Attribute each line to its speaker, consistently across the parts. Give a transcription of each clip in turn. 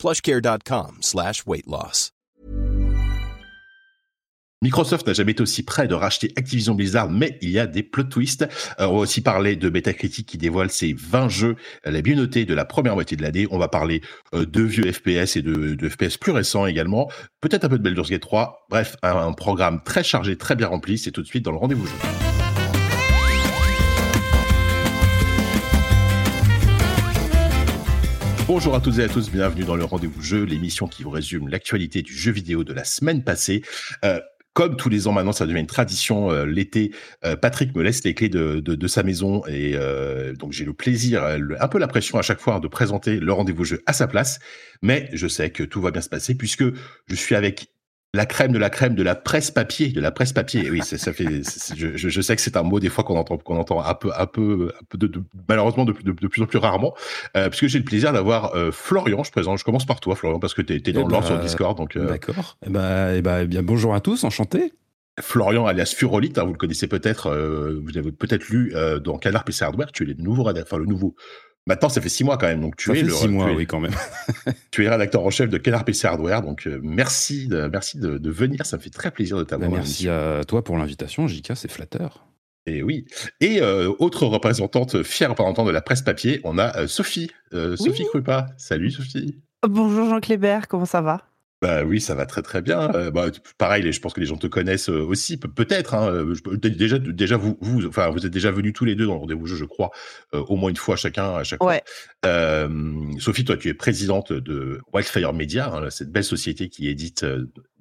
Speaker 1: plushcare.com slash.
Speaker 2: Microsoft n'a jamais été aussi près de racheter Activision Blizzard, mais il y a des plot twists. Euh, on va aussi parler de Metacritic qui dévoile ses 20 jeux les mieux notés de la première moitié de l'année. On va parler euh, de vieux FPS et de, FPS plus récents également. Peut-être un peu de Baldur's Gate 3. Bref, un, programme très chargé, très bien rempli. C'est tout de suite dans le rendez-vous. Bonjour à toutes et à tous, bienvenue dans le rendez-vous jeu, l'émission qui vous résume l'actualité du jeu vidéo de la semaine passée. Euh, comme tous les ans maintenant, ça devient une tradition. Euh, L'été, euh, Patrick me laisse les clés de, sa maison et donc j'ai le plaisir, un peu la pression à chaque fois de présenter le rendez-vous jeu à sa place. Mais je sais que tout va bien se passer puisque je suis avec la crème de la crème de la presse papier, de la presse papier. Oui, ça, ça fait. Je, je, sais que c'est un mot des fois qu'on entend, qu'on entend un peu, un peu, un peu de, de, malheureusement de, de, plus en plus rarement, euh, puisque j'ai le plaisir d'avoir euh, Florian. Je présente. Je commence par toi, Florian, parce que tu es, dans eh l'ordre sur Discord. Donc.
Speaker 3: Euh... D'accord. Eh ben, eh ben, bien bonjour à tous, enchanté.
Speaker 2: Florian alias Furolite, hein, vous le connaissez peut-être, euh, vous avez peut-être lu euh, dans Canard PC Hardware, tu es le nouveau enfin le nouveau Maintenant, ça fait six mois quand même. Donc, tu
Speaker 3: ça
Speaker 2: es
Speaker 3: fait
Speaker 2: le,
Speaker 3: six mois,
Speaker 2: tu es,
Speaker 3: oui, quand même.
Speaker 2: tu es rédacteur en chef de Canard PC Hardware. Donc, euh, merci, de, merci de, de, venir. Ça me fait très plaisir de t'avoir.
Speaker 3: Ben, merci à toi pour l'invitation, Jika, c'est flatteur.
Speaker 2: Et oui. Et euh, autre représentante, fière représentante de la presse papier, on a euh, Sophie. Sophie oui. Krupa. Salut, Sophie.
Speaker 4: Bonjour, Jean Clébert. Comment ça va?
Speaker 2: Bah oui, ça va très très bien. Euh, bah, pareil, je pense que les gens te connaissent aussi, peut-être. Hein, déjà, déjà vous, vous, enfin, vous êtes déjà venus tous les deux dans le rendez-vous jeu, je crois, euh, au moins une fois chacun à chaque
Speaker 4: ouais.
Speaker 2: fois. Euh, Sophie, toi, tu es présidente de Wildfire Media, hein, cette belle société qui édite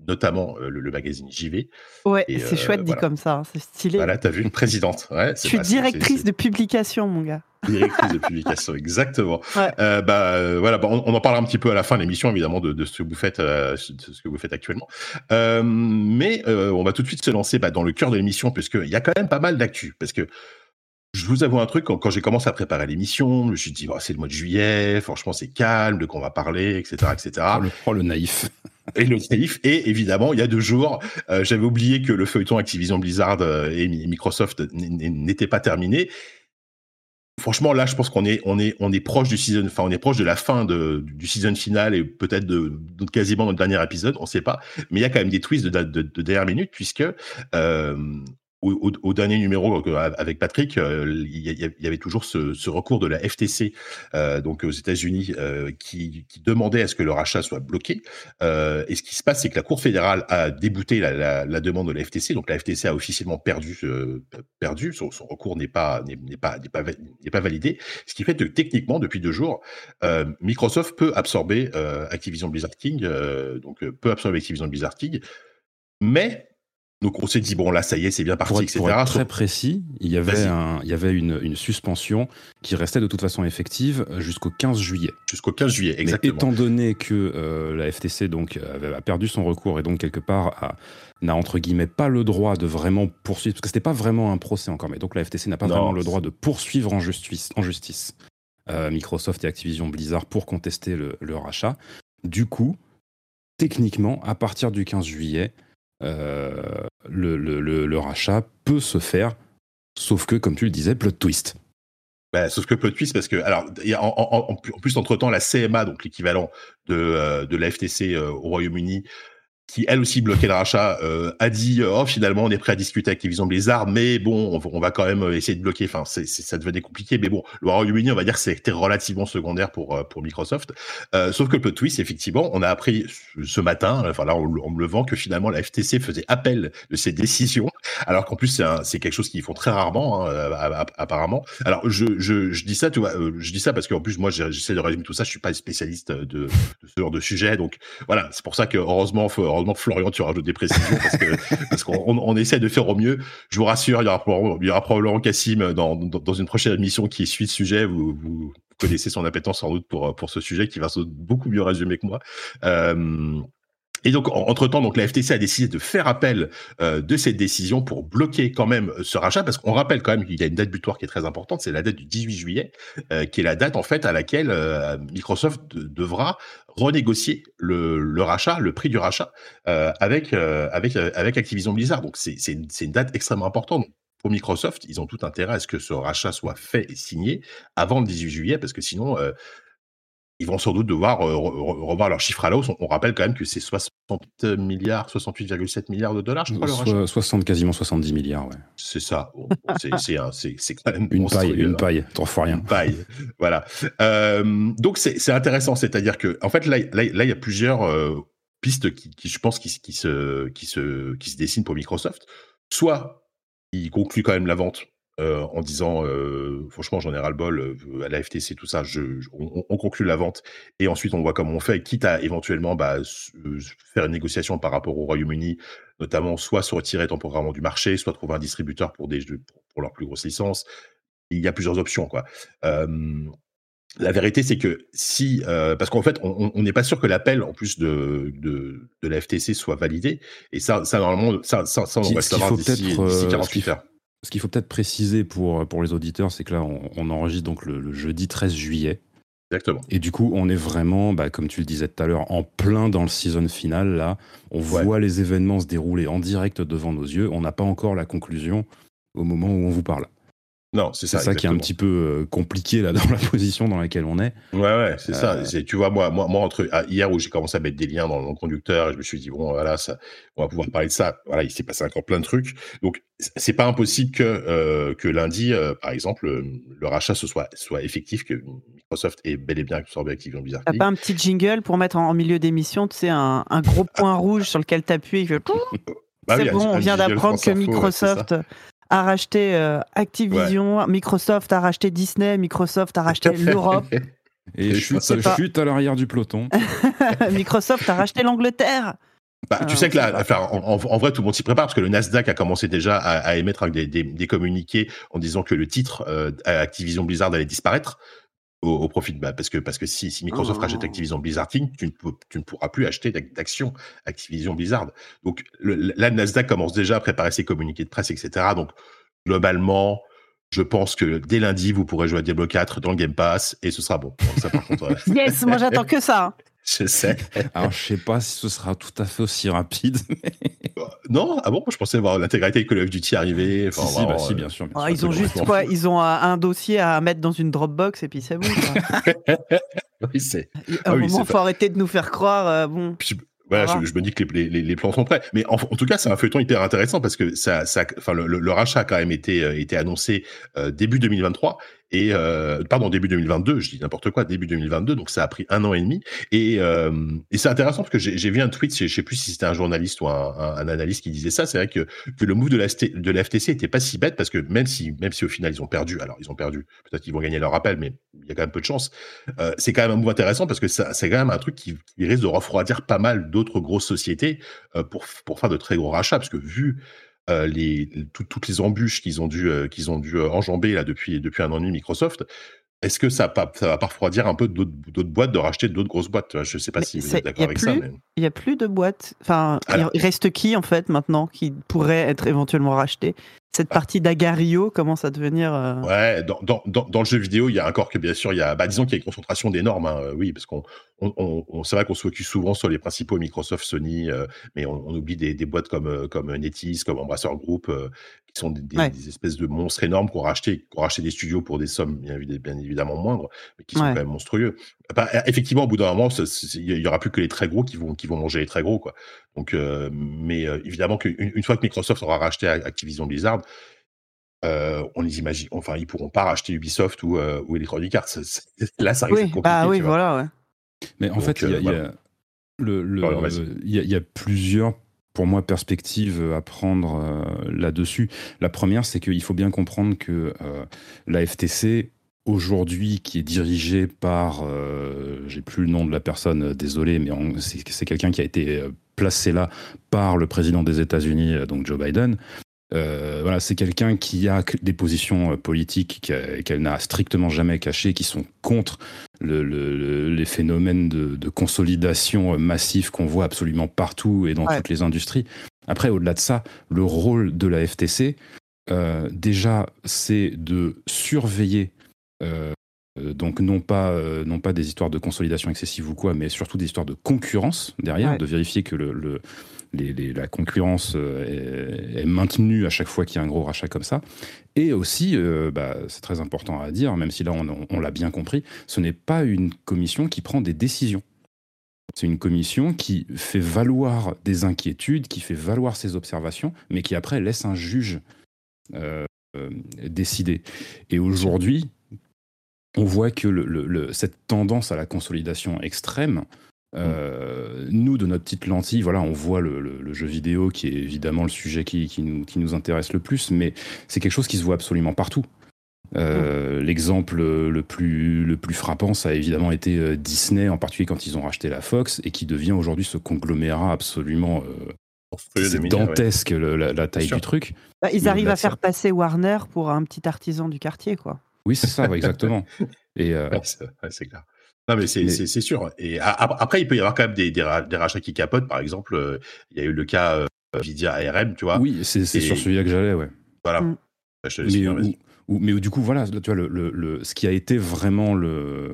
Speaker 2: notamment le, le, magazine JV.
Speaker 4: Ouais, c'est chouette dit comme ça, hein, c'est stylé.
Speaker 2: Voilà, t'as vu une présidente. Ouais,
Speaker 4: je suis pas, directrice c est, c est... de publication, mon gars
Speaker 2: directrice de publication, exactement.
Speaker 4: Ouais.
Speaker 2: Euh, bah euh, voilà, bah, on, on, en parlera un petit peu à la fin de l'émission, évidemment, de, de, ce que vous faites, euh, de ce que vous faites actuellement. Euh, mais euh, on va tout de suite se lancer bah, dans le cœur de l'émission, puisqu'il y a quand même pas mal d'actu, parce que je vous avoue un truc, quand, quand j'ai commencé à préparer l'émission, je me suis dit, oh, c'est le mois de juillet, franchement, c'est calme, de quoi on va parler, etc., etc.
Speaker 3: Oh, le, oh, le naïf.
Speaker 2: Et le naïf. Et évidemment, il y a deux jours, euh, j'avais oublié que le feuilleton Activision Blizzard et Microsoft n'était pas terminé. Franchement, là, je pense qu'on est, on est, on est proche du season, enfin, on est proche de la fin du season final et peut-être de, quasiment notre dernier épisode, on sait pas. Mais il y a quand même des twists de, de, de dernière minute puisque euh, au, dernier numéro avec Patrick, euh, il y, avait toujours ce, recours de la FTC, euh, donc aux États-Unis, euh, qui, demandait à ce que le rachat soit bloqué. Euh, et ce qui se passe, c'est que la Cour fédérale a débouté la, demande de la FTC, donc la FTC a officiellement perdu, euh, perdu, son, recours n'est pas n'est n'est pas validé. Ce qui fait que techniquement, depuis deux jours, euh, Microsoft peut absorber Activision Blizzard donc peut absorber Activision Blizzard King, mais donc on s'est dit bon là ça y est c'est bien parti
Speaker 3: pour
Speaker 2: être,
Speaker 3: etc.
Speaker 2: Pour
Speaker 3: être très précis, il y avait un, il y avait une, une, suspension qui restait de toute façon effective jusqu'au 15 juillet.
Speaker 2: Jusqu'au 15 juillet exactement.
Speaker 3: Mais étant donné que euh, la FTC donc a perdu son recours et donc quelque part n'a entre guillemets pas le droit de vraiment poursuivre parce que c'était pas vraiment un procès encore mais donc la FTC n'a pas non, vraiment le droit de poursuivre en justice en justice euh, Microsoft et Activision Blizzard pour contester le, le rachat. Du coup techniquement à partir du 15 juillet le, le, rachat peut se faire, sauf que, comme tu le disais, plot twist.
Speaker 2: Bah, sauf que plot twist, parce que, alors, en, plus, entre-temps, la CMA, donc l'équivalent de, euh, de la FTC euh, au Royaume-Uni, qui elle aussi bloquait le rachat, euh, a dit oh finalement on est prêt à discuter avec Activision Blizzard, mais bon on, va quand même essayer de bloquer. Enfin ça devenait compliqué, mais bon le Royaume-Uni on va dire que c'était relativement secondaire pour pour Microsoft. Euh, sauf que le twist effectivement on a appris ce matin, enfin là on, on me le vend que finalement la FTC faisait appel de ces décisions, alors qu'en plus c'est, quelque chose qu'ils font très rarement hein, apparemment. Alors je, dis ça tu vois, euh, je dis ça parce qu'en plus moi j'essaie de résumer tout ça, je suis pas spécialiste de, ce genre de sujet, donc voilà c'est pour ça que heureusement heureusement Florian, tu rajoutes des précisions parce que parce qu'on on essaie de faire au mieux. Je vous rassure, il y aura probablement, il y aura probablement Cassim dans, dans, dans une prochaine émission qui suit le sujet. Vous, vous connaissez son appétence sans doute pour pour ce sujet qui va beaucoup mieux résumer que moi. Euh, et donc, entre-temps, donc la FTC a décidé de faire appel euh, de cette décision pour bloquer quand même ce rachat, parce qu'on rappelle quand même qu'il y a une date butoir qui est très importante, c'est la date du 18 juillet, euh, qui est la date en fait à laquelle euh, Microsoft devra renégocier le, rachat, le prix du rachat avec avec Activision Blizzard. Donc c'est une, date extrêmement importante. Pour Microsoft, ils ont tout intérêt à ce que ce rachat soit fait et signé avant le 18 juillet, parce que sinon ils vont sans doute devoir euh, revoir leur chiffre à la hausse. On, rappelle quand même que c'est 60 milliards, 68,7 milliards de dollars, je
Speaker 3: crois. 60, quasiment 70 milliards, ouais.
Speaker 2: C'est ça. c'est quand même
Speaker 3: une paille, une paille, trois fois rien.
Speaker 2: Une paille, voilà. Euh, donc c'est intéressant, c'est-à-dire que en fait là, là, il y a plusieurs euh, pistes qui, qui, je pense, qui, qui, se, qui, se, qui se dessinent pour Microsoft. Soit ils concluent quand même la vente euh, en disant euh, franchement j'en ai ras le bol euh, à la FTC tout ça je, on, conclut la vente et ensuite on voit comment on fait quitte à éventuellement bah, faire une négociation par rapport au Royaume-Uni notamment soit se retirer temporairement du marché soit trouver un distributeur pour des pour leurs plus grosses licences il y a plusieurs options quoi la vérité, c'est que si, parce qu'en fait, on n'est pas sûr que l'appel, en plus de, de, de, la FTC, soit validé. Et ça, ça normalement, ça, ça, ça on va savoir d'ici 48 heures.
Speaker 3: Ce qu'il faut peut-être préciser pour, pour les auditeurs, c'est que là, on, enregistre donc le, jeudi 13 juillet.
Speaker 2: Exactement.
Speaker 3: Et du coup, on est vraiment, bah, comme tu le disais tout à l'heure, en plein dans le season final. Là, on voit les événements se dérouler en direct devant nos yeux. On n'a pas encore la conclusion au moment où on vous parle.
Speaker 2: Non, c'est ça.
Speaker 3: C'est ça qui est un petit peu euh, compliqué là dans la position dans laquelle on est.
Speaker 2: Ouais, ouais, c'est ça. Euh, tu vois, moi, moi, moi entre ah, hier où j'ai commencé à mettre des liens dans le conducteur, et je me suis dit bon, voilà, ça, on va pouvoir parler de ça. Voilà, il s'est passé encore plein de trucs. Donc, c'est pas impossible que euh, que lundi, par exemple, le, rachat ce soit soit effectif, que Microsoft ait bel et bien absorbé Activision Blizzard.
Speaker 4: T'as pas un petit jingle pour mettre en, milieu d'émission, tu sais, un, un gros point rouge sur lequel t'appuies. Bah c'est bon, on vient d'apprendre que Microsoft a racheté euh, Activision, Microsoft a racheté Disney, Microsoft a racheté l'Europe.
Speaker 3: Et chute, chute à l'arrière du peloton.
Speaker 4: Microsoft a racheté l'Angleterre.
Speaker 2: Bah, tu sais que là, enfin, en, vrai, tout le monde s'y prépare parce que le Nasdaq a commencé déjà à, émettre des, des, communiqués en disant que le titre euh, Activision Blizzard allait disparaître au, profit de bah, parce que parce que si, si Microsoft rachète oh. Activision Blizzard King, tu ne, tu ne pourras plus acheter d'actions Activision Blizzard. Donc le, la Nasdaq commence déjà à préparer ses communiqués de presse, etc. Donc globalement, je pense que dès lundi, vous pourrez jouer à Diablo 4 dans le Game Pass et ce sera bon. ça, par
Speaker 4: contre, yes, moi j'attends que ça.
Speaker 2: Je sais.
Speaker 3: Alors, je sais pas si ce sera tout à fait aussi rapide.
Speaker 2: non, ah bon, je pensais voir l'intégralité que Call of Duty arriver.
Speaker 3: Enfin, si, bah, si, bien sûr.
Speaker 4: Ah, ils ont juste quoi Ils ont un dossier à mettre dans une Dropbox et puis c'est bon.
Speaker 2: oui, c'est.
Speaker 4: À un ah moment, il faut arrêter de nous faire croire. Euh, bon.
Speaker 2: Voilà, je, me dis que les, les, les, plans sont prêts. Mais en, tout cas, c'est un feuilleton hyper intéressant parce que ça, ça, enfin, le, le, rachat a quand même été, euh, été annoncé euh, début 2023 et euh, pardon début 2022, je dis n'importe quoi, début 2022, donc ça a pris un an et demi. Et, euh, et c'est intéressant parce que j'ai vu un tweet, je sais plus si c'était un journaliste ou un, analyste qui disait ça. C'est vrai que, le move de la, de FTC était pas si bête parce que même si même si au final ils ont perdu, alors ils ont perdu, peut-être qu'ils vont gagner leur appel, mais il y a quand même peu de chance. Euh, c'est quand même un move intéressant parce que c'est quand même un truc qui, qui, risque de refroidir pas mal d'autres grosses sociétés euh, pour pour faire de très gros rachats parce que vu euh, les, toutes les embûches qu'ils ont dû, euh, qu'ils ont dû euh, enjamber là depuis, depuis un an et demi Microsoft, est-ce que ça, ça, va pas refroidir un peu d'autres boîtes de racheter d'autres grosses boîtes? Je ne sais pas si vous êtes d'accord avec ça.
Speaker 4: Il n'y a plus de boîtes. Enfin, il reste qui en fait maintenant qui pourrait être éventuellement racheté cette partie d'Agario commence à devenir. Euh,
Speaker 2: ouais, dans, dans, dans, le jeu vidéo, il y a encore que bien sûr, il y a, bah, disons qu'il y a une concentration des normes, hein, oui, parce qu'on, on, on, c'est vrai qu'on se focus souvent sur les principaux Microsoft, Sony, euh, mais on, oublie des, des, boîtes comme, euh, comme NetEase, comme Embracer Group, qui sont des, des, espèces de monstres énormes qu'on racheté, qu'on racheté des studios pour des sommes bien, bien évidemment moindres, mais qui sont quand même monstrueux. Bah, effectivement, au bout d'un moment, il y aura plus que les très gros qui vont, qui vont manger les très gros, quoi. Donc, mais évidemment qu'une une fois que Microsoft aura racheté Activision Blizzard, euh, on les imagine, enfin, ils pourront pas racheter Ubisoft ou, euh, ou Electronic Arts. Là, ça risque
Speaker 4: compliqué. Bah oui, voilà, ouais.
Speaker 3: Mais en fait, il y, a, y, a, plusieurs, pour moi, perspectives à prendre euh, là-dessus. La première, c'est qu'il faut bien comprendre que la FTC, aujourd'hui, qui est dirigée par, j'ai plus le nom de la personne, désolé, mais c'est quelqu'un qui a été placé là par le président des États-Unis, donc Joe Biden, voilà, c'est quelqu'un qui a des positions politiques qu'elle n'a strictement jamais cachées, qui sont contre les phénomènes de, consolidation massif qu'on voit absolument partout et dans toutes les industries. Après, au-delà de ça, le rôle de la FTC, déjà, c'est de surveiller euh, donc non pas, euh, non pas des histoires de consolidation excessive ou quoi, mais surtout des histoires de concurrence derrière, de vérifier que le, la concurrence euh, est, maintenue à chaque fois qu'il y a un gros rachat comme ça. Et aussi, bah, c'est très important à dire, même si là on, on l'a bien compris, ce n'est pas une commission qui prend des décisions. C'est une commission qui fait valoir des inquiétudes, qui fait valoir ses observations, mais qui après laisse un juge décider. Et aujourd'hui, on voit que cette tendance à la consolidation extrême, euh, nous, de notre petite lentille, voilà, on voit le, jeu vidéo qui est évidemment le sujet qui, nous, intéresse le plus, mais c'est quelque chose qui se voit absolument partout. Euh, l'exemple le plus, le plus frappant, ça a évidemment été euh, Disney, en particulier quand ils ont racheté la Fox, et qui devient aujourd'hui ce conglomérat absolument dantesque, la, taille du truc.
Speaker 4: Bah, ils arrivent à faire passer Warner pour un petit artisan du quartier, quoi.
Speaker 3: Oui, c'est ça, exactement. Et
Speaker 2: euh, c'est clair. Non, mais c'est sûr. Et après, il peut y avoir quand même des, des, rachats qui capotent. Par exemple, euh, il y a eu le cas euh, Nvidia ARM, tu vois.
Speaker 3: Oui, c'est sur celui-là que j'allais, ouais.
Speaker 2: Voilà.
Speaker 3: Mm. Bah, mais, mais, du coup, voilà, tu vois, le, le, ce qui a été vraiment le,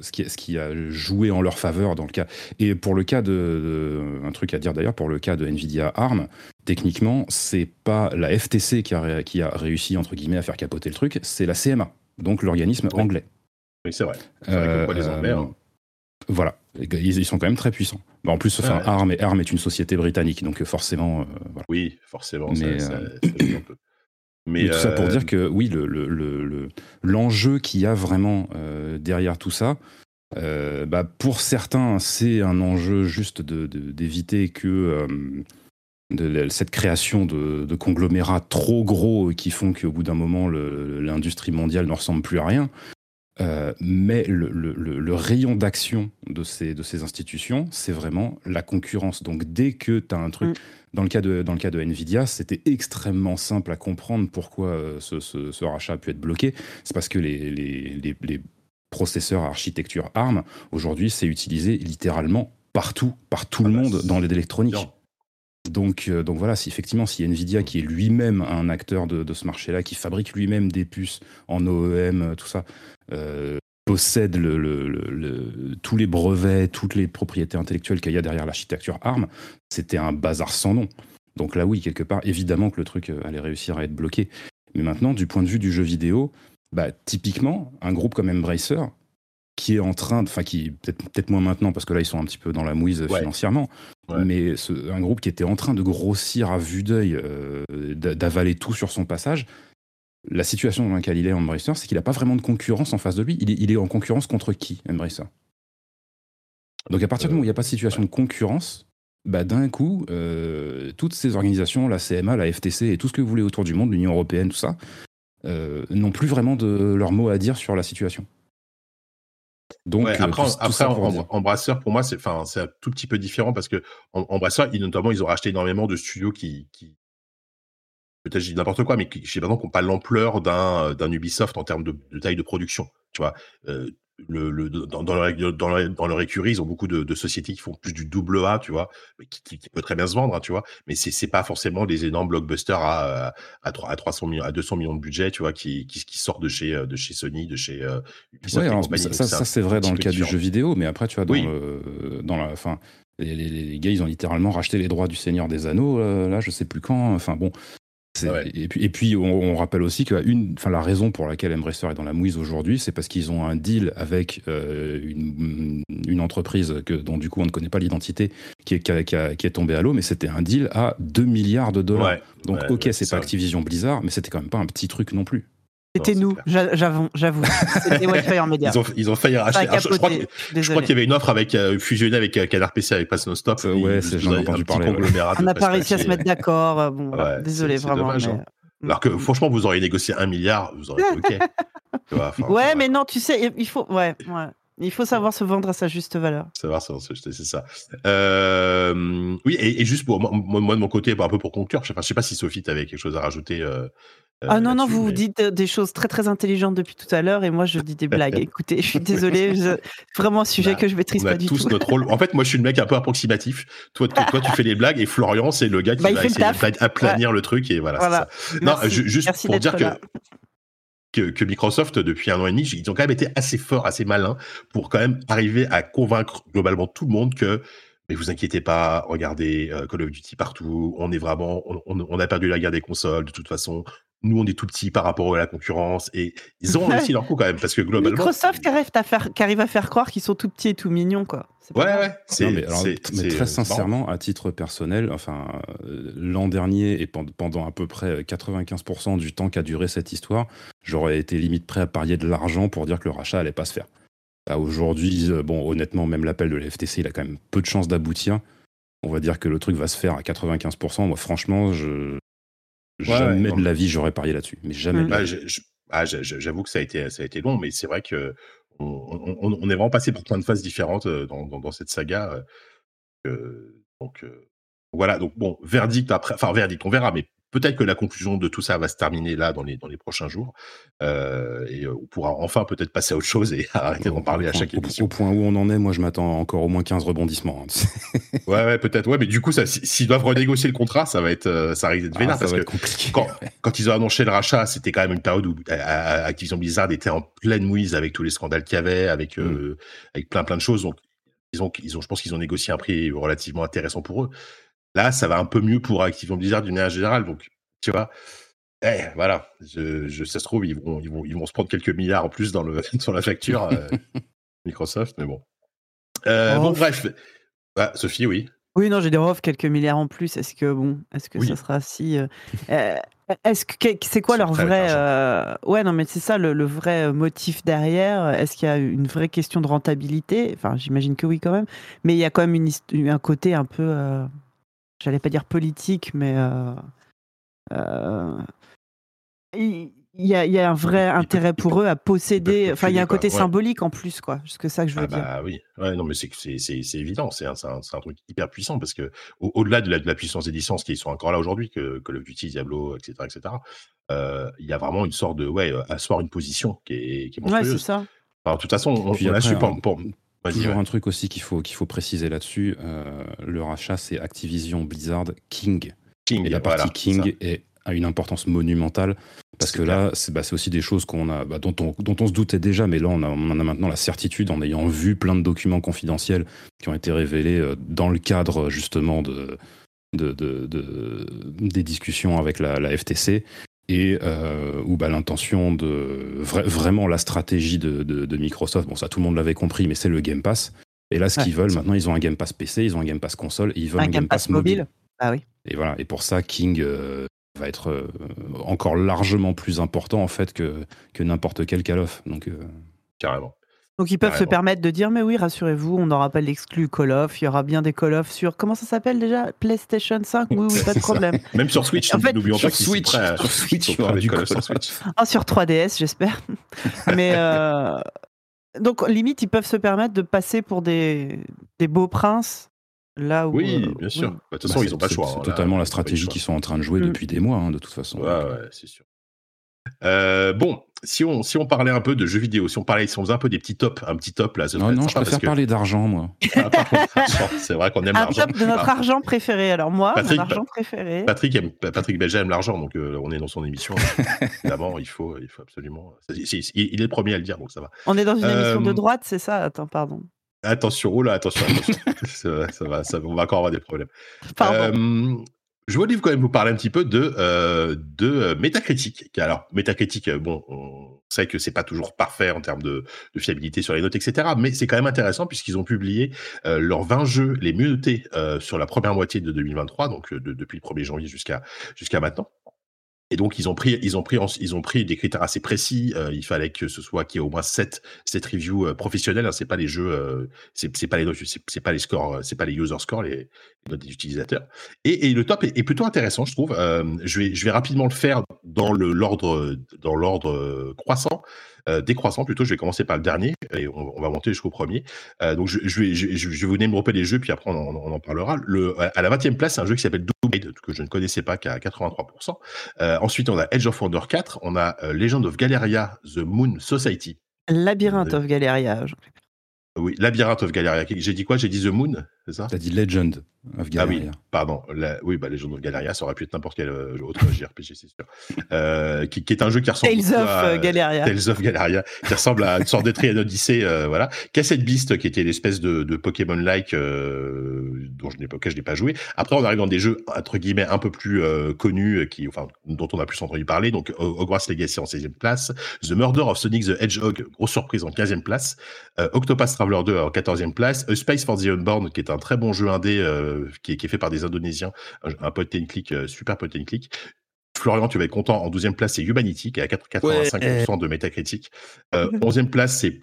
Speaker 3: ce qui, ce qui a joué en leur faveur dans le cas. Et pour le cas de, un truc à dire d'ailleurs, pour le cas de Nvidia ARM, techniquement, c'est pas la FTC qui a, qui a réussi entre guillemets à faire capoter le truc, c'est la CMA donc l'organisme anglais.
Speaker 2: Oui, c'est vrai. les Anglais, hein. euh,
Speaker 3: Voilà, ils, sont quand même très puissants. Bah, en plus, enfin, ARM, est, ARM, est, une société britannique, donc forcément. Euh,
Speaker 2: oui, forcément.
Speaker 3: Mais, ça, euh, Mais, tout ça pour dire que oui, l'enjeu le, qu'il y a vraiment derrière tout ça, bah, pour certains, c'est un enjeu juste d'éviter que de cette création de, conglomérats trop gros qui font qu'au bout d'un moment, l'industrie mondiale ne ressemble plus à rien. Euh, mais le, rayon d'action de ces, de ces institutions, c'est vraiment la concurrence. Donc dès que tu as un truc, mm. dans, le cas de, dans le cas de Nvidia, c'était extrêmement simple à comprendre pourquoi euh, ce, rachat a pu être bloqué. C'est parce que les, les, les processeurs architecture ARM, aujourd'hui, c'est utilisé littéralement partout, par tout le ah bah, monde dans l'électronique. Donc, euh, donc voilà, si effectivement, si Nvidia, qui est lui-même un acteur de, ce marché-là, qui fabrique lui-même des puces en OEM, euh, tout ça, euh, possède tous les brevets, toutes les propriétés intellectuelles qu'il y a derrière l'architecture ARM, c'était un bazar sans nom. Donc là, oui, quelque part, évidemment que le truc allait réussir à être bloqué. Mais maintenant, du point de vue du jeu vidéo, bah, typiquement, un groupe comme Embracer, qui est en train, enfin qui peut-être peut moins maintenant parce que là ils sont un petit peu dans la mouise financièrement, mais un groupe qui était en train de grossir à vue d'œil, euh, d'avaler tout sur son passage. La situation dans laquelle il est, Embracer, c'est qu'il n'a pas vraiment de concurrence en face de lui. Il est, en concurrence contre qui, Embracer Donc à partir du moment où il n'y a pas de situation de concurrence, bah, d'un coup, euh, toutes ces organisations, la CMA, la FTC et tout ce que vous voulez autour du monde, l'Union européenne, tout ça, euh, n'ont plus vraiment de leur mot à dire sur la situation.
Speaker 2: Donc, euh, après, Embrasseur, pour moi, c'est un tout petit peu différent parce que Embrasseur, ils, notamment, ils ont racheté énormément de studios qui, qui peut-être je dis n'importe quoi, mais qui, je sais pas, n'ont pas l'ampleur d'un Ubisoft en termes de, taille de production. Tu vois, euh, le, dans, dans, leur, dans, leur, écurie, ils ont beaucoup de, sociétés qui font plus du double A, tu vois, qui, qui, peut très bien se vendre, hein, tu vois, mais c'est c'est pas forcément des énormes blockbusters à, à, 300 millions, à 200 millions de budget, tu vois, qui, qui, sortent de chez, de chez Sony, de chez euh,
Speaker 3: ça, ça, c'est vrai dans le cas du jeu vidéo, mais après, tu vois, dans, dans la, fin, les, les, gars, ils ont littéralement racheté les droits du Seigneur des Anneaux, euh, là, je sais plus quand. Enfin bon, et, puis, et puis on, rappelle aussi que une, enfin, la raison pour laquelle Embracer est dans la mouise aujourd'hui, c'est parce qu'ils ont un deal avec euh, une, une, entreprise que, dont du coup on ne connaît pas l'identité, qui est, qui, qui, est tombée à l'eau, mais c'était un deal à 2 milliards de dollars. Donc ok, c'est pas Activision Blizzard, mais c'était quand même pas un petit truc non plus.
Speaker 4: C'était nous, j'avoue. j'avoue. C'était Wildfire Media.
Speaker 2: Ils ont, ils ont failli racheter. je, crois qu'il y avait une offre avec euh, fusionnée avec euh, Canard PC avec Pass No Stop.
Speaker 3: Euh, ouais, c'est j'en ai entendu parler.
Speaker 4: On n'a pas réussi à se mettre d'accord. Bon, désolé vraiment. Dommage,
Speaker 2: hein. Alors que franchement, vous auriez négocié un milliard, vous auriez été OK.
Speaker 4: ouais, mais non, tu sais, il faut. Ouais, ouais. Il faut savoir se vendre à sa juste valeur.
Speaker 2: Savoir se vendre, c'est ça. Euh, oui, et, juste pour moi, de mon côté, un peu pour conclure, je ne sais, pas si Sophie, tu avais quelque chose à rajouter. Euh,
Speaker 4: ah non, non, vous dites des choses très très intelligentes depuis tout à l'heure et moi je dis des blagues. Écoutez, je suis désolé, vraiment un sujet bah, que je maîtrise pas du
Speaker 2: tout. Notre rôle. En fait, moi je suis le mec un peu approximatif. Toi, toi, tu fais les blagues et Florian, c'est le gars qui bah, va essayer d'aplanir le truc et voilà. Non, juste pour dire que que, Microsoft, depuis un an et demi, ils ont quand même été assez forts, assez malins pour quand même arriver à convaincre globalement tout le monde que mais vous inquiétez pas, regardez euh, Call of Duty partout, on est vraiment, on, a perdu la guerre des consoles de toute façon. Nous, on est tout petit par rapport à la concurrence et ils ont réussi leur coup quand même parce que globalement.
Speaker 4: Microsoft qui arrive à faire, qui arrive à faire croire qu'ils sont tout petits et tout mignons, quoi.
Speaker 2: Ouais, ouais.
Speaker 3: C'est, mais, très sincèrement, à titre personnel, enfin, euh, l'an dernier et pendant à peu près 95% du temps qu'a duré cette histoire, j'aurais été limite prêt à parier de l'argent pour dire que le rachat allait pas se faire. Bah, aujourd'hui, euh, bon, honnêtement, même l'appel de la FTC, il a quand même peu de chances d'aboutir. On va dire que le truc va se faire à 95%. Moi, franchement, je, jamais de la vie j'aurais parié là-dessus. Mais jamais.
Speaker 2: Bah, ah, j'avoue que ça a été, ça a été long, mais c'est vrai que on, est vraiment passé par plein de phases différentes euh, dans, cette saga. Euh, donc voilà. Donc bon, verdict après. Enfin, verdict, on verra, mais Peut-être que la conclusion de tout ça va se terminer là dans les, dans les prochains jours. Euh, et euh, on pourra enfin peut-être passer à autre chose et arrêter d'en parler à chaque émission.
Speaker 3: Au point où on en est, moi je m'attends encore au moins 15 rebondissements.
Speaker 2: Hein, ouais, ouais, peut-être. Ouais, mais du coup, s'ils doivent renégocier le contrat, ça va être, euh, ça risque d'être ah, vénère. parce que quand, quand, ils ont annoncé le rachat, c'était quand même une période où Activision Blizzard était en pleine mouise avec tous les scandales qu'il y avait, avec, mm. avec plein plein de choses. Donc, ils ont, ils ont, je pense qu'ils ont négocié un prix relativement intéressant pour eux. Là, ça va un peu mieux pour Activision Blizzard d'une manière générale. Donc, tu vois, eh, voilà, je, ça se trouve, ils vont, ils, vont, ils vont se prendre quelques milliards en plus dans le, sur la facture euh, Microsoft, mais bon. Euh, bon, bref. Ah, Sophie, oui.
Speaker 4: Oui, non, j'ai des off quelques milliards en plus. Est-ce que bon, est-ce que ça sera si euh, Est-ce que c'est quoi leur vrai Ouais, non, mais c'est ça le, vrai motif derrière. Est-ce qu'il y a une vraie question de rentabilité? Enfin, j'imagine que oui quand même. Mais il y a quand même une, un côté un peu j'allais pas dire politique, mais euh, euh, il y, a, y, a, un vrai intérêt pour eux à posséder. Enfin, il y a un côté symbolique en plus, quoi. C'est que ça que je veux ah dire.
Speaker 2: Bah oui, ouais, non, mais c'est évident. C'est un, un, truc hyper puissant parce que au-delà de, de, la puissance des licences qui sont encore là aujourd'hui, que, que le Duty, Diablo, etc., etc. Euh, il y a vraiment une sorte de ouais, asseoir une position qui est, qui est monstrueuse. Ouais, c'est ça. de toute façon, on, on a su pour,
Speaker 3: Toujours un truc aussi qu'il faut, qu'il faut préciser là-dessus, euh, le rachat c'est Activision Blizzard King. King et la partie King est, a une importance monumentale parce que là c'est bah, aussi des choses qu'on a, bah, dont, on, dont on se doutait déjà, mais là on, en a maintenant la certitude en ayant vu plein de documents confidentiels qui ont été révélés euh, dans le cadre justement de, de, de, des discussions avec la, la FTC et euh, où bah, l'intention de vraiment la stratégie de, Microsoft, bon ça tout le monde l'avait compris, mais c'est le Game Pass. Et là, ce qu'ils veulent maintenant, ils ont un Game Pass PC, ils ont un Game Pass console, et ils veulent un, Game, Pass, mobile.
Speaker 4: Ah oui.
Speaker 3: Et voilà. Et pour ça, King euh, va être euh, encore largement plus important en fait que que n'importe quel Call of. Donc
Speaker 2: carrément.
Speaker 4: Donc ils peuvent se permettre de dire mais oui rassurez-vous on n'aura pas l'exclu Call of, il y aura bien des Call of sur comment ça s'appelle déjà? PlayStation 5 oui oui pas de problème.
Speaker 2: Même sur Switch, n'oublions pas sur
Speaker 3: Switch, sur Switch, sur,
Speaker 4: du Call sur Switch. Ah, sur 3DS j'espère. mais euh, donc limite ils peuvent se permettre de passer pour des, des beaux princes là où
Speaker 2: oui euh, bien sûr. Bah, de toute façon bah, ils n'ont pas le choix.
Speaker 3: C'est totalement la stratégie qu'ils sont en train de jouer mm. depuis des mois hein, de toute façon.
Speaker 2: Ouais ouais c'est sûr. Euh, bon, si on, si on parlait un peu de jeux vidéo, si on parlait, si on faisait un peu des petits tops, un petit top là,
Speaker 3: non, non, je préfère parler d'argent, moi.
Speaker 2: Ah, c'est vrai qu'on aime l'argent.
Speaker 4: Un top de notre ah. argent préféré. Alors moi, Patrick, mon argent préféré.
Speaker 2: Patrick, aime, Patrick Belger aime l'argent, donc euh, on est dans son émission. Évidemment, il faut, il faut absolument. il est le premier à le dire, donc ça va.
Speaker 4: On est dans une émission de euh, droite, c'est ça? Attends, pardon.
Speaker 2: Attention, oh là, attention, attention. ça, va, ça, on va encore avoir des problèmes. Pardon. Je voulais quand même vous parler un petit peu de euh, de euh, métacritique. Alors métacritique, euh, bon, on sait que c'est pas toujours parfait en termes de, de fiabilité sur les notes, etc. Mais c'est quand même intéressant puisqu'ils ont publié euh, leurs 20 jeux les mieux notés sur la première moitié de 2023, donc depuis le 1er janvier jusqu'à jusqu'à maintenant. Et donc ils ont pris, ils ont pris, ils ont pris des critères assez précis. Euh, il fallait que ce soit qu'il y ait au moins 7, 7 reviews euh, professionnelles. Hein, c'est pas les jeux, euh, c'est, pas les c'est, pas les scores, c'est pas les user scores, les, des utilisateurs. Et, et le top est, plutôt intéressant, je trouve. je vais, je vais rapidement le faire dans le l'ordre, dans l'ordre croissant. Euh, décroissant plutôt. Je vais commencer par le dernier et on, va monter jusqu'au premier. Euh, donc je, je, vais, je, je, vais vous développer les jeux, puis après on, on en parlera. Le, à la 20e place, c'est un jeu qui s'appelle Doom que je ne connaissais pas, qui a 83%. Euh, ensuite, on a Edge of Wonder 4, on a Legend of Galeria, The Moon Society.
Speaker 4: Labyrinthe of Galeria.
Speaker 2: Oui, Labyrinthe of Galeria. J'ai dit quoi? J'ai dit The Moon, c'est ça
Speaker 3: T'as dit Legend of Galeria.
Speaker 2: Ah oui, pardon. oui, bah, Legend of Galeria, ça aurait pu être n'importe quel euh, autre JRPG, c'est sûr. Euh, qui, est un jeu qui ressemble
Speaker 4: Tales of à, Galeria.
Speaker 2: Tales of Galeria, qui ressemble à une sorte de Triad Odyssey, euh, voilà. Cassette Beast, qui était l'espèce de, de Pokémon-like dont je n'ai pas, je n'ai pas joué. Après, on arrive dans des jeux entre guillemets un peu plus connus, qui, enfin, dont on a plus entendu parler. Donc, Hogwarts Legacy en 16e place, The Murder of Sonic the Hedgehog, grosse surprise en 15e place, Octopath Traveler 2 en 14e place, A Space for the Unborn, qui est un très bon jeu indé qui, est, qui est fait par des Indonésiens, un, un point and click, super point and click. Florian, tu vas être content. En 12e place, c'est Humanity, qui est à 85% de métacritique. Euh, 11e place, c'est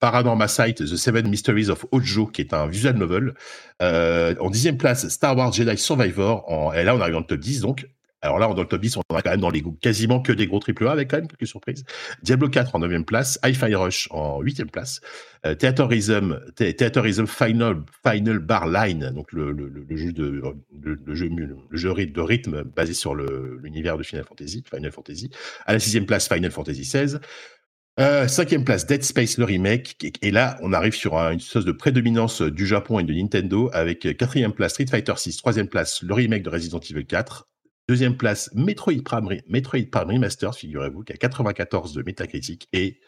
Speaker 2: Paranormal Sight, The Seven Mysteries of Ojo, qui est un visual novel. Euh, en 10e place, Star Wars Jedi Survivor. En, et là, on arrive dans le top 10, donc alors là, dans le top 10, on a quand même dans les quasiment que des gros AAA avec quand même quelques surprises. Diablo 4 en 9e place, Hi-Fi Rush en 8e place, euh, Theaterism Final, Final Bar Line, donc le, jeu de le, le rythme basé sur l'univers de Final Fantasy, Final Fantasy. À la sixième place, Final Fantasy XVI. Euh, cinquième place, Dead Space le remake. Et là, on arrive sur une sorte de prédominance du Japon et de Nintendo avec quatrième place Street Fighter 6, troisième place le remake de Resident Evil 4, Deuxième place, Metroid Prime, Metroid Prime Remastered, figurez-vous, qui a 94 de métacritique. Et,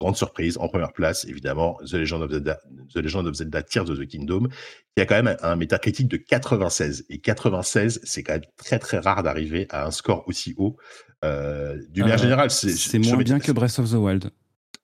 Speaker 2: grande surprise, en première place, évidemment, The Legend of Zelda, The Legend of Zelda Tears of the Kingdom, qui a quand même un métacritique de 96. Et 96, c'est quand même très très rare d'arriver à un score aussi haut. Euh, D'une manière euh, générale,
Speaker 3: c'est moins bien que Breath of the Wild.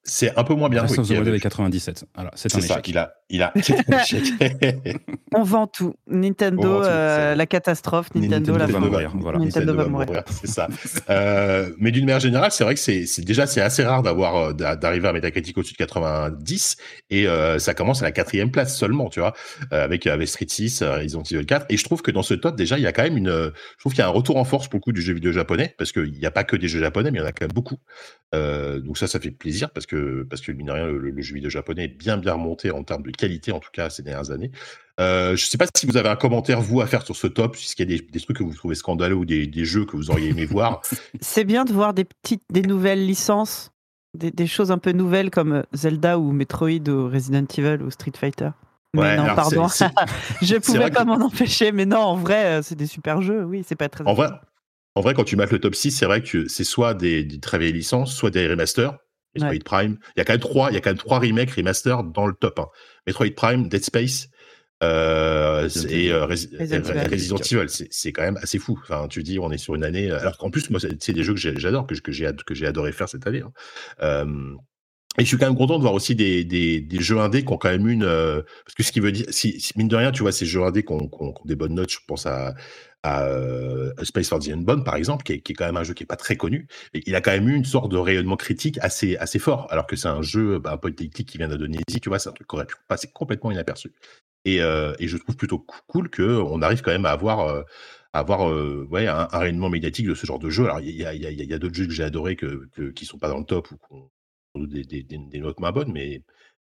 Speaker 2: C'est un peu moins bien.
Speaker 3: Breath of the Wild avec 97. c'est un
Speaker 2: ça,
Speaker 3: échec.
Speaker 2: Il a, il a.
Speaker 4: On vend tout. Nintendo, euh, la catastrophe. Nintendo, la va mourir.
Speaker 2: Voilà. Nintendo, va mourir. C'est ça. euh, mais d'une manière générale, c'est vrai que c'est déjà c'est assez rare d'avoir euh, d'arriver à Metacritic au-dessus de 90 et euh, ça commence à la quatrième place seulement, tu vois, avec avec Street 6, Resident Evil 4. Et je trouve que dans ce top déjà, il y a quand même une, je trouve qu'il y a un retour en force pour le coup du jeu vidéo japonais parce qu'il n'y a pas que des jeux japonais, mais il y en a quand même beaucoup. donc ça, ça fait plaisir parce que parce que mine de rien, le, le jeu vidéo japonais est bien bien remonté en termes de qualité, en tout cas ces dernières années. Euh, je ne sais pas si vous avez un commentaire, vous, à faire sur ce top, puisqu'il y a des, des, trucs que vous trouvez scandaleux ou des, des jeux que vous auriez aimé voir.
Speaker 4: C'est bien de voir des petites, des nouvelles licences, des, des, choses un peu nouvelles comme Zelda ou Metroid ou Resident Evil ou Street Fighter. Mais non, pardon. je pouvais pas m'en empêcher, mais non, en vrai, euh, c'est des super jeux, oui, c'est pas très.
Speaker 2: En vrai, en vrai, quand tu mates le top 6, c'est vrai que c'est soit des, des, très vieilles licences, soit des remasters. Metroid Prime. Il y a quand même trois, il y a quand même trois remakes, remasters dans le top 1. Metroid Prime, Dead Space euh, et euh, Resident Evil. C'est quand même assez fou. Enfin, tu dis, on est sur une année. Alors qu'en plus, moi, c'est des jeux que j'adore, que, que j'ai adoré faire cette année. Hein. Euh, et je suis quand même content de voir aussi des, des, jeux indés qui ont quand même une. Euh, parce que ce qui veut dire, si, mine de rien, tu vois, ces jeux indés qui ont, des bonnes notes, je pense à, euh, Space for the Unbound, par exemple, qui est, qui est, quand même un jeu qui est pas très connu. Il a quand même eu une sorte de rayonnement critique assez, assez fort, alors que c'est un jeu bah, politique qui vient d'Indonésie, tu vois, c'est un truc qui aurait pu passer complètement inaperçu. Et, euh, et je trouve plutôt cool qu'on arrive quand même à avoir. Avoir un, un, rayonnement médiatique de ce genre de jeu. Alors, il y a, y a, y a d'autres jeux que j'ai adorés que, que, qui sont pas dans le top ou des, des, des, notes moins bonnes, mais,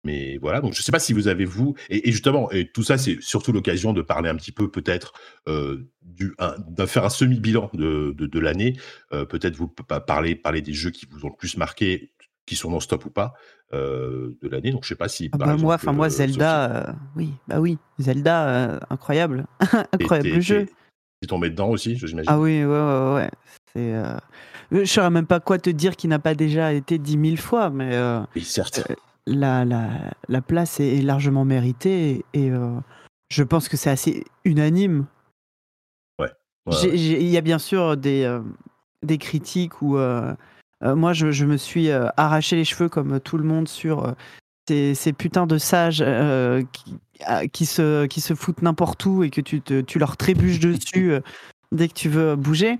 Speaker 2: mais voilà. Donc, je ne sais pas si vous avez, vous, et, justement, et tout ça, c'est surtout l'occasion de parler un petit peu, peut-être, euh, de faire un semi-bilan de, de, de l'année. Euh, peut-être vous parler, parler des jeux qui vous ont le plus marqué, qui sont dans stop ou pas, euh, de l'année. Donc, je ne sais pas si.
Speaker 4: Ah bah moi, enfin, moi, euh, Zelda, euh, oui, bah oui, Zelda, incroyable. incroyable jeu.
Speaker 2: Tu es tombé dedans aussi, j'imagine?
Speaker 4: Ah oui, ouais, ouais, ouais. C'est. Je ne saurais même pas quoi te dire qui n'a pas déjà été dit mille fois, mais euh,
Speaker 2: oui, certes. Euh,
Speaker 4: la, la, la, place est, largement méritée et euh, je pense que c'est assez unanime.
Speaker 2: Ouais.
Speaker 4: Il y a bien sûr des, des critiques où moi je, je, me suis arraché les cheveux comme tout le monde sur ces, ces putains de sages qui, qui, se, qui se foutent n'importe où et que tu, te, tu leur trébuches dessus dès que tu veux bouger.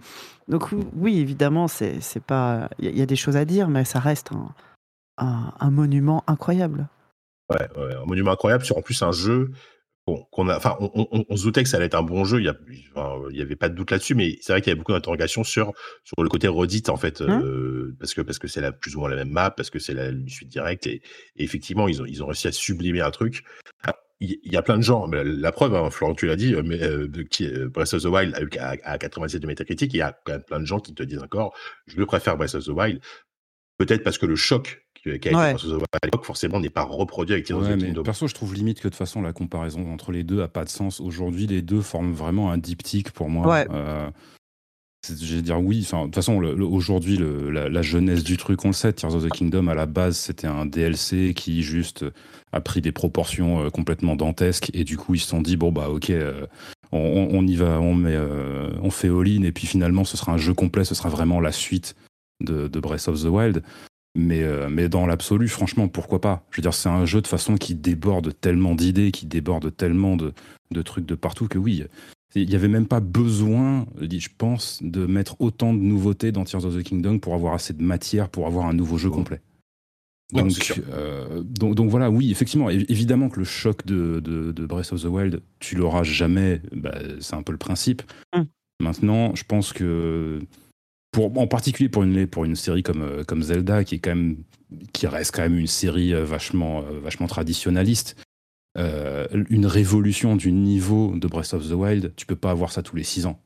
Speaker 4: Donc oui, évidemment, c'est pas, il y, a des choses à dire, mais ça reste un, un, monument incroyable.
Speaker 2: Ouais, un monument incroyable sur en plus un jeu qu'on a, enfin, on, se doutait que ça allait être un bon jeu. Il y, avait pas de doute là-dessus, mais c'est vrai qu'il y avait beaucoup d'interrogations sur sur le côté redite en fait, hein euh, parce que parce que c'est la plus ou moins la même map, parce que c'est la suite directe et, effectivement ils ont ils ont réussi à sublimer un truc. Il y, a plein de gens, la preuve, hein, Florent, tu l'as dit, euh, mais euh, qui, Breath of the Wild à, à 87 de métacritique, il y a quand même plein de gens qui te disent encore, je le préfère Breath of the Wild, peut-être parce que le choc qui a été ouais. à l'époque, forcément, n'est pas reproduit avec Tears
Speaker 3: ouais, of the Kingdom. Perso, je trouve limite que de toute façon, la comparaison entre les deux a pas de sens. Aujourd'hui, les deux forment vraiment un diptyque pour moi.
Speaker 4: Ouais.
Speaker 3: Euh, je vais dire oui. Enfin, de toute façon, aujourd'hui, la, jeunesse du truc, on le sait. Tears of the Kingdom, à la base, c'était un DLC qui juste a pris des proportions euh, complètement dantesques. Et du coup, ils se sont dit bon bah ok, euh, on, y va, on met, euh, fait all-in. Et puis finalement, ce sera un jeu complet. Ce sera vraiment la suite de, Breath of the Wild. Mais, dans l'absolu, franchement, pourquoi pas? Je veux dire, c'est un jeu de façon qui déborde tellement d'idées, qui déborde tellement de, trucs de partout que oui, il n'y avait même pas besoin, je pense, de mettre autant de nouveautés dans Tears of the Kingdom pour avoir assez de matière pour avoir un nouveau jeu complet. Donc, euh, donc, donc, voilà, oui, effectivement, évidemment que le choc de, de, Breath of the Wild, tu l'auras jamais, bah, c'est un peu le principe. Hum. Maintenant, je pense que en particulier pour une, pour une série comme, euh, comme Zelda, qui, est quand même, qui reste quand même une série euh, vachement, vachement traditionnaliste, une révolution du niveau de Breath of the Wild, tu peux pas avoir ça tous les six ans.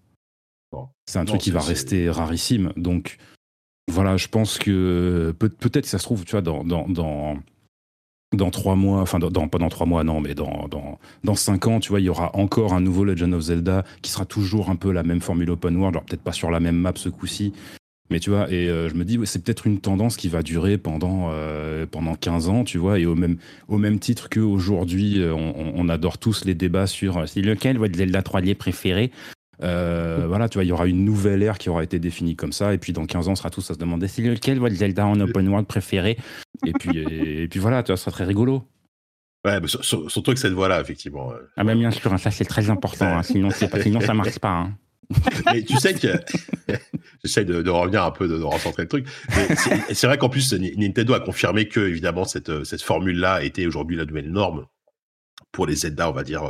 Speaker 3: C'est un truc qui va rester rarissime. Donc voilà, je pense que peut-être que ça se trouve, tu vois, dans, dans, dans, dans trois mois, enfin dans, pas dans trois mois, non, mais dans, dans, dans cinq ans, tu vois, il y aura encore un nouveau Legend of Zelda qui sera toujours un peu la même formule open world, alors peut-être pas sur la même map ce coup-ci, mais tu vois, et euh, je me dis, c'est peut-être une tendance qui va durer pendant, euh, pendant 15 ans, tu vois, et au même, au même titre qu'aujourd'hui, euh, on, on, adore tous les débats sur c'est lequel votre Zelda 3D préféré? Euh, voilà, tu vois, il y aura une nouvelle ère qui aura été définie comme ça, et puis dans 15 ans, on sera tous à se demander c'est lequel votre Zelda en open world préféré? Et puis, et, puis voilà, tu vois, ça sera très rigolo.
Speaker 2: Ouais, mais surtout avec cette voie-là, effectivement.
Speaker 3: Ah, ben bien sûr, ça c'est très important, hein, sinon, sinon ça marche pas. Hein.
Speaker 2: Mais tu sais que j'essaie de, revenir un peu, de, de recentrer le truc. C'est vrai qu'en plus, Nintendo a confirmé que, évidemment, cette, cette formule-là était aujourd'hui la nouvelle norme pour les Zelda, on va dire,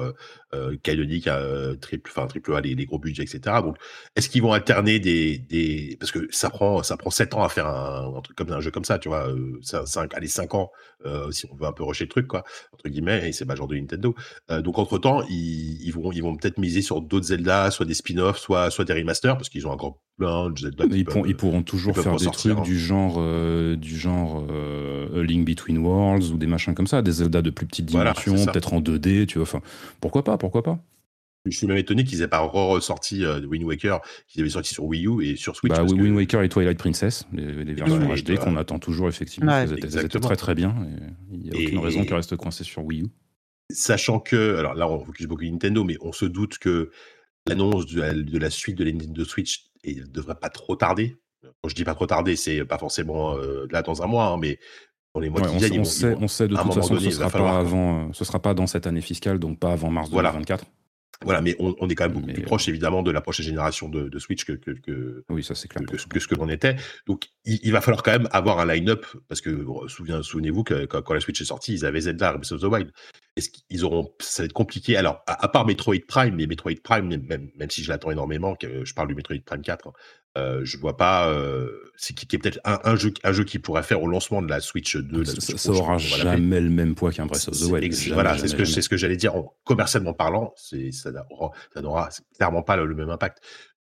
Speaker 2: euh, euh, canoniques, euh, triple, enfin, triple A, les, gros budgets, etc. Donc, est-ce qu'ils vont alterner des, des, parce que ça prend, ça prend 7 ans à faire un, truc comme un jeu comme ça, tu vois, 5, allez, 5 ans, si on veut un peu rusher le truc, quoi, entre guillemets, et c'est pas genre de Nintendo. donc, entre temps, ils, ils vont, ils vont peut-être miser sur d'autres Zelda, soit des spin-offs, soit, soit des remasters, parce qu'ils ont encore plein de Zelda.
Speaker 3: Ils, ils, pourront toujours faire des trucs hein. du genre, du genre Link Between Worlds ou des machins comme ça, des Zelda de plus petite dimension, peut-être en 2D, tu vois, enfin, pourquoi pas, pourquoi pas?
Speaker 2: Je suis même étonné qu'ils aient pas ressorti euh, Wind Waker, qu'ils avaient sorti sur Wii U et sur Switch.
Speaker 3: Bah, Wind Waker et Twilight Princess, les, versions HD qu'on attend toujours effectivement. elles, étaient, très très bien. Il n'y a aucune raison qu'elles restent coincées sur Wii U.
Speaker 2: Sachant que, alors là on focus beaucoup Nintendo, mais on se doute que l'annonce de, la suite de la Nintendo Switch ne devrait pas trop tarder. Quand je dis pas trop tarder, c'est pas forcément euh, là dans un mois, hein, mais
Speaker 3: dans les mois qui viennent. On, sait, on sait de toute façon que ce sera pas avant, euh, ce sera pas dans cette année fiscale, donc pas avant mars 2024.
Speaker 2: Voilà, mais on, est quand même beaucoup plus proche, évidemment, de la prochaine génération de, Switch que, que,
Speaker 3: oui, ça, c'est clair.
Speaker 2: que, ce que l'on était. Donc, il, va falloir quand même avoir un line-up, parce que souvenez-vous que quand, la Switch est sortie, ils avaient Zelda, Breath of the Wild. Est-ce qu'ils auront, ça va être compliqué. Alors, à, part Metroid Prime, mais Metroid Prime, même, même si je l'attends énormément, que je parle du Metroid Prime 4, euh, je vois pas. Euh, c'est qui, est peut-être un, jeu, un jeu qui pourrait faire au lancement de la Switch 2.
Speaker 3: ça, ça aura jamais le même poids qu'un Breath of the Wild.
Speaker 2: voilà, c'est ce que c'est ce que j'allais dire. commercialement parlant, ça n'aura clairement pas le, même impact.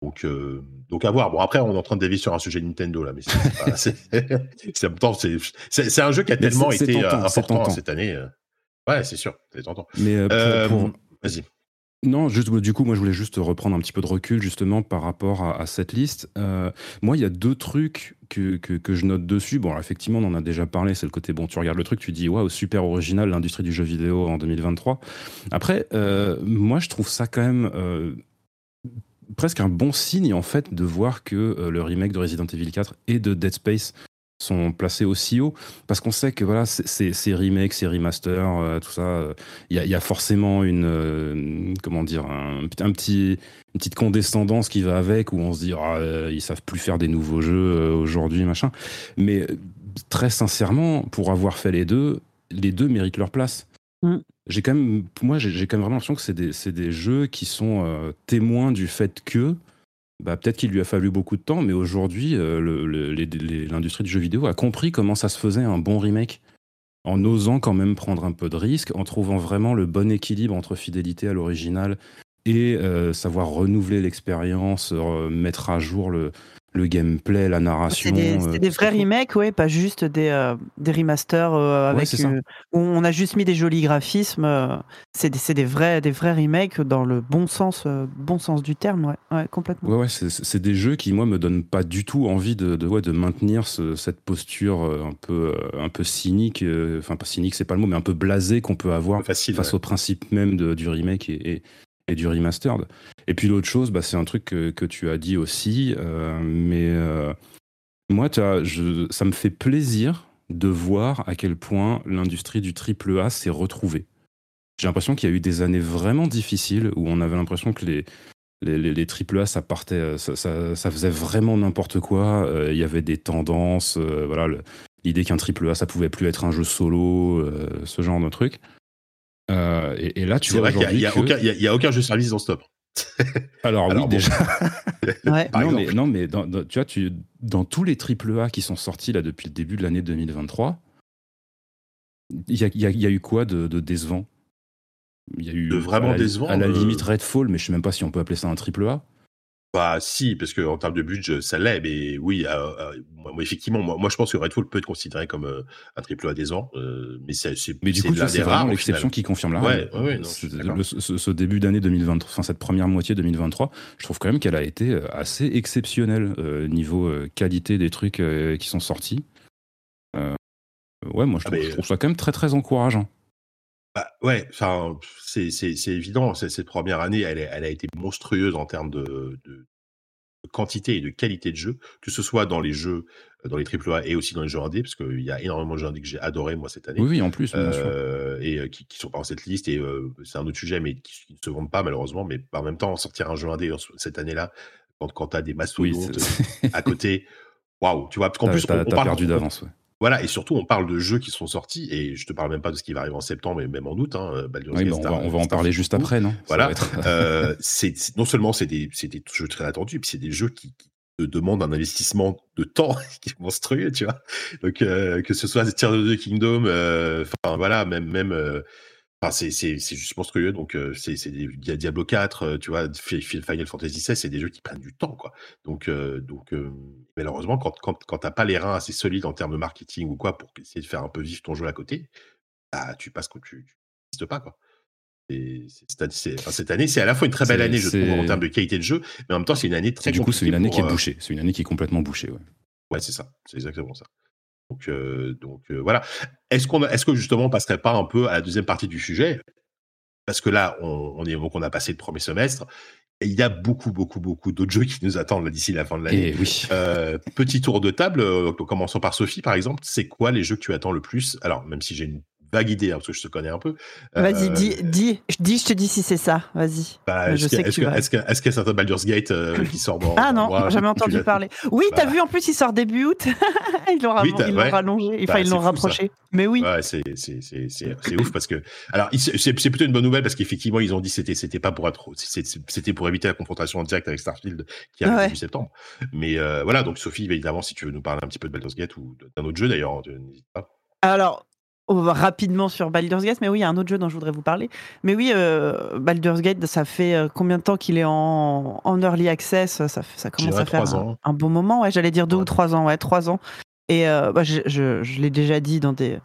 Speaker 2: Donc, euh, donc à voir. Bon, après, on est en train de dévier sur un sujet Nintendo là, mais c'est c'est un jeu qui a tellement été important cette année. Ouais, c'est sûr, c'est tentant.
Speaker 3: Mais vas-y. Non, juste du coup, moi je voulais juste reprendre un petit peu de recul justement par rapport à, cette liste. Euh, moi, il y a deux trucs que, que, je note dessus. Bon, effectivement, on en a déjà parlé. C'est le côté bon, tu regardes le truc, tu dis waouh, super original l'industrie du jeu vidéo en 2023. Après, euh, moi je trouve ça quand même euh, presque un bon signe en fait de voir que le remake de Resident Evil 4 et de Dead Space sont placés aussi haut parce qu'on sait que voilà ces remakes, ces remasters, tout ça, il y, a forcément une comment dire un, petit une petite condescendance qui va avec où on se dit ah, ils savent plus faire des nouveaux jeux aujourd'hui machin. Mais très sincèrement, pour avoir fait les deux, les deux méritent leur place. Mm. J'ai quand même, moi, j'ai quand même vraiment l'impression que c'est des, des, jeux qui sont euh, témoins du fait que, bah, peut-être qu'il lui a fallu beaucoup de temps, mais aujourd'hui, euh, l'industrie du jeu vidéo a compris comment ça se faisait un bon remake, en osant quand même prendre un peu de risque, en trouvant vraiment le bon équilibre entre fidélité à l'original et euh, savoir renouveler l'expérience, mettre à jour le, le gameplay, la narration.
Speaker 4: C'est des, euh, vrais remakes, ouais, pas juste des, euh, des remasters euh, avec où on a juste mis des jolis graphismes. c'est des, des, vrais, des vrais remakes dans le bon sens, bon sens du terme, ouais, ouais complètement.
Speaker 3: Ouais, ouais c'est des jeux qui moi me donnent pas du tout envie de, de, ouais, de maintenir cette posture un peu, un peu cynique, enfin pas cynique, c'est pas le mot, mais un peu blasé qu'on peut avoir face au principe même de, du remake et, et du remastered. Et puis l'autre chose, bah, c'est un truc que, tu as dit aussi, euh, mais euh, moi, ça me fait plaisir de voir à quel point l'industrie du triple A s'est retrouvée. J'ai l'impression qu'il y a eu des années vraiment difficiles où on avait l'impression que les, les, les, triple A, ça partait, ça, ça, faisait vraiment n'importe quoi. Euh, il y avait des tendances, voilà, l'idée qu'un triple A, ça pouvait plus être un jeu solo, ce genre de truc. Et, là, tu vois,
Speaker 2: il n'y a, a, a, aucun jeu service dans Stop.
Speaker 3: Alors, oui, déjà. non, mais, non, mais dans, tu vois, tu, dans tous les AAA qui sont sortis là depuis le début de l'année 2023, il y a, y a, eu quoi de, décevant?
Speaker 2: Il y a eu de vraiment décevant.
Speaker 3: À la euh, limite Redfall, mais je sais même pas si on peut appeler ça un AAA.
Speaker 2: Bah si, parce qu'en termes de budget, ça l'est, mais oui, euh, euh, moi, effectivement, moi, moi, je pense que Redfall peut être considéré comme euh, un triple A des ans, mais c'est
Speaker 3: Mais du coup, c'est vraiment l'exception qui confirme la ouais, ce, début d'année 2023, enfin cette première moitié 2023, je trouve quand même qu'elle a été assez exceptionnelle niveau qualité des trucs qui sont sortis. ouais, moi je ah, trouve, je trouve ça quand même très très encourageant.
Speaker 2: Bah, ouais, enfin, c'est évident. Cette première année, elle, elle, a été monstrueuse en termes de, de, quantité et de qualité de jeu, que ce soit dans les jeux, dans les AAA et aussi dans les jeux indés, parce qu'il y a énormément de jeux indés que j'ai adoré moi cette année.
Speaker 3: Oui, oui en plus,
Speaker 2: euh, et euh, qui, qui, sont pas dans cette liste. Et euh, c'est un autre sujet, mais qui, ne se vendent pas malheureusement. Mais en même temps, sortir un jeu indé cette année-là, quand, quand tu as des mastodontes à côté, waouh, tu vois, parce qu'en plus,
Speaker 3: on, on perdu d'avance. Ouais.
Speaker 2: Voilà, et surtout, on parle de jeux qui sont sortis, et je te parle même pas de ce qui va arriver en septembre et même en août. Hein,
Speaker 3: oui, on, va, on, va, en parler juste après, non?
Speaker 2: Voilà. euh, c'est non seulement c'est des, des, jeux très attendus, puis c'est des jeux qui, qui, te demandent un investissement de temps qui est monstrueux, tu vois? Donc euh, que ce soit Tears of the Kingdom, euh, enfin voilà, même même euh, c'est juste monstrueux. Donc, euh, c'est Diablo 4, euh, tu vois, Final Fantasy XVI, c'est des jeux qui prennent du temps, quoi. Donc, euh, donc malheureusement, quand, quand, quand t'as pas les reins assez solides en termes de marketing ou quoi pour essayer de faire un peu vivre ton jeu à côté, bah, tu passes que tu n'existes pas, quoi. Et cette année, c'est à la fois une très belle année, je trouve, en termes de qualité de jeu, mais en même temps, c'est une année très.
Speaker 3: Du coup, c'est une année qui est bouchée. C'est une année qui est complètement bouchée, ouais.
Speaker 2: Ouais, c'est ça. C'est exactement ça. Donc, euh, donc euh, voilà. Est-ce qu'on, est-ce que justement on passerait pas un peu à la deuxième partie du sujet? Parce que là, on, est on a passé le premier semestre. Et il y a beaucoup, beaucoup, beaucoup d'autres jeux qui nous attendent d'ici la fin de l'année.
Speaker 3: Eh oui.
Speaker 2: Euh, petit tour de table, commençons par Sophie, par exemple. C'est quoi les jeux que tu attends le plus? Alors, même si j'ai une vague idée, hein, parce que je te connais un peu.
Speaker 4: Vas-y, euh, dis, dis, dis, je te dis si c'est ça. Vas-y.
Speaker 2: Bah, je sais que, tu Est-ce qu'il y a certain Baldur's Gate euh, qui sort dans.
Speaker 4: Ah non, jamais entendu parler. Oui, t'as vu, en plus, il sort début août. ils l'ont oui, rallongé, enfin, bah, ils l'ont rapproché. Mais oui.
Speaker 2: Ouais, c'est ouf parce que. Alors, c'est plutôt une bonne nouvelle parce qu'effectivement, ils ont dit que c'était pas pour être. C'était pour éviter la confrontation en direct avec Starfield qui arrive début septembre. Mais euh, voilà, donc Sophie, évidemment, si tu veux nous parler un petit peu de Baldur's Gate ou d'un autre jeu d'ailleurs, n'hésite pas.
Speaker 4: Alors, on va rapidement sur Baldur's Gate, mais oui, il y a un autre jeu dont je voudrais vous parler. Mais oui, euh, Baldur's Gate, ça fait euh, combien de temps qu'il est en, early access? Ça, ça commence à faire un, bon moment. Ouais, j'allais dire deux ou trois ans. Ouais, trois ans. Et euh, bah, je, l'ai déjà dit dans des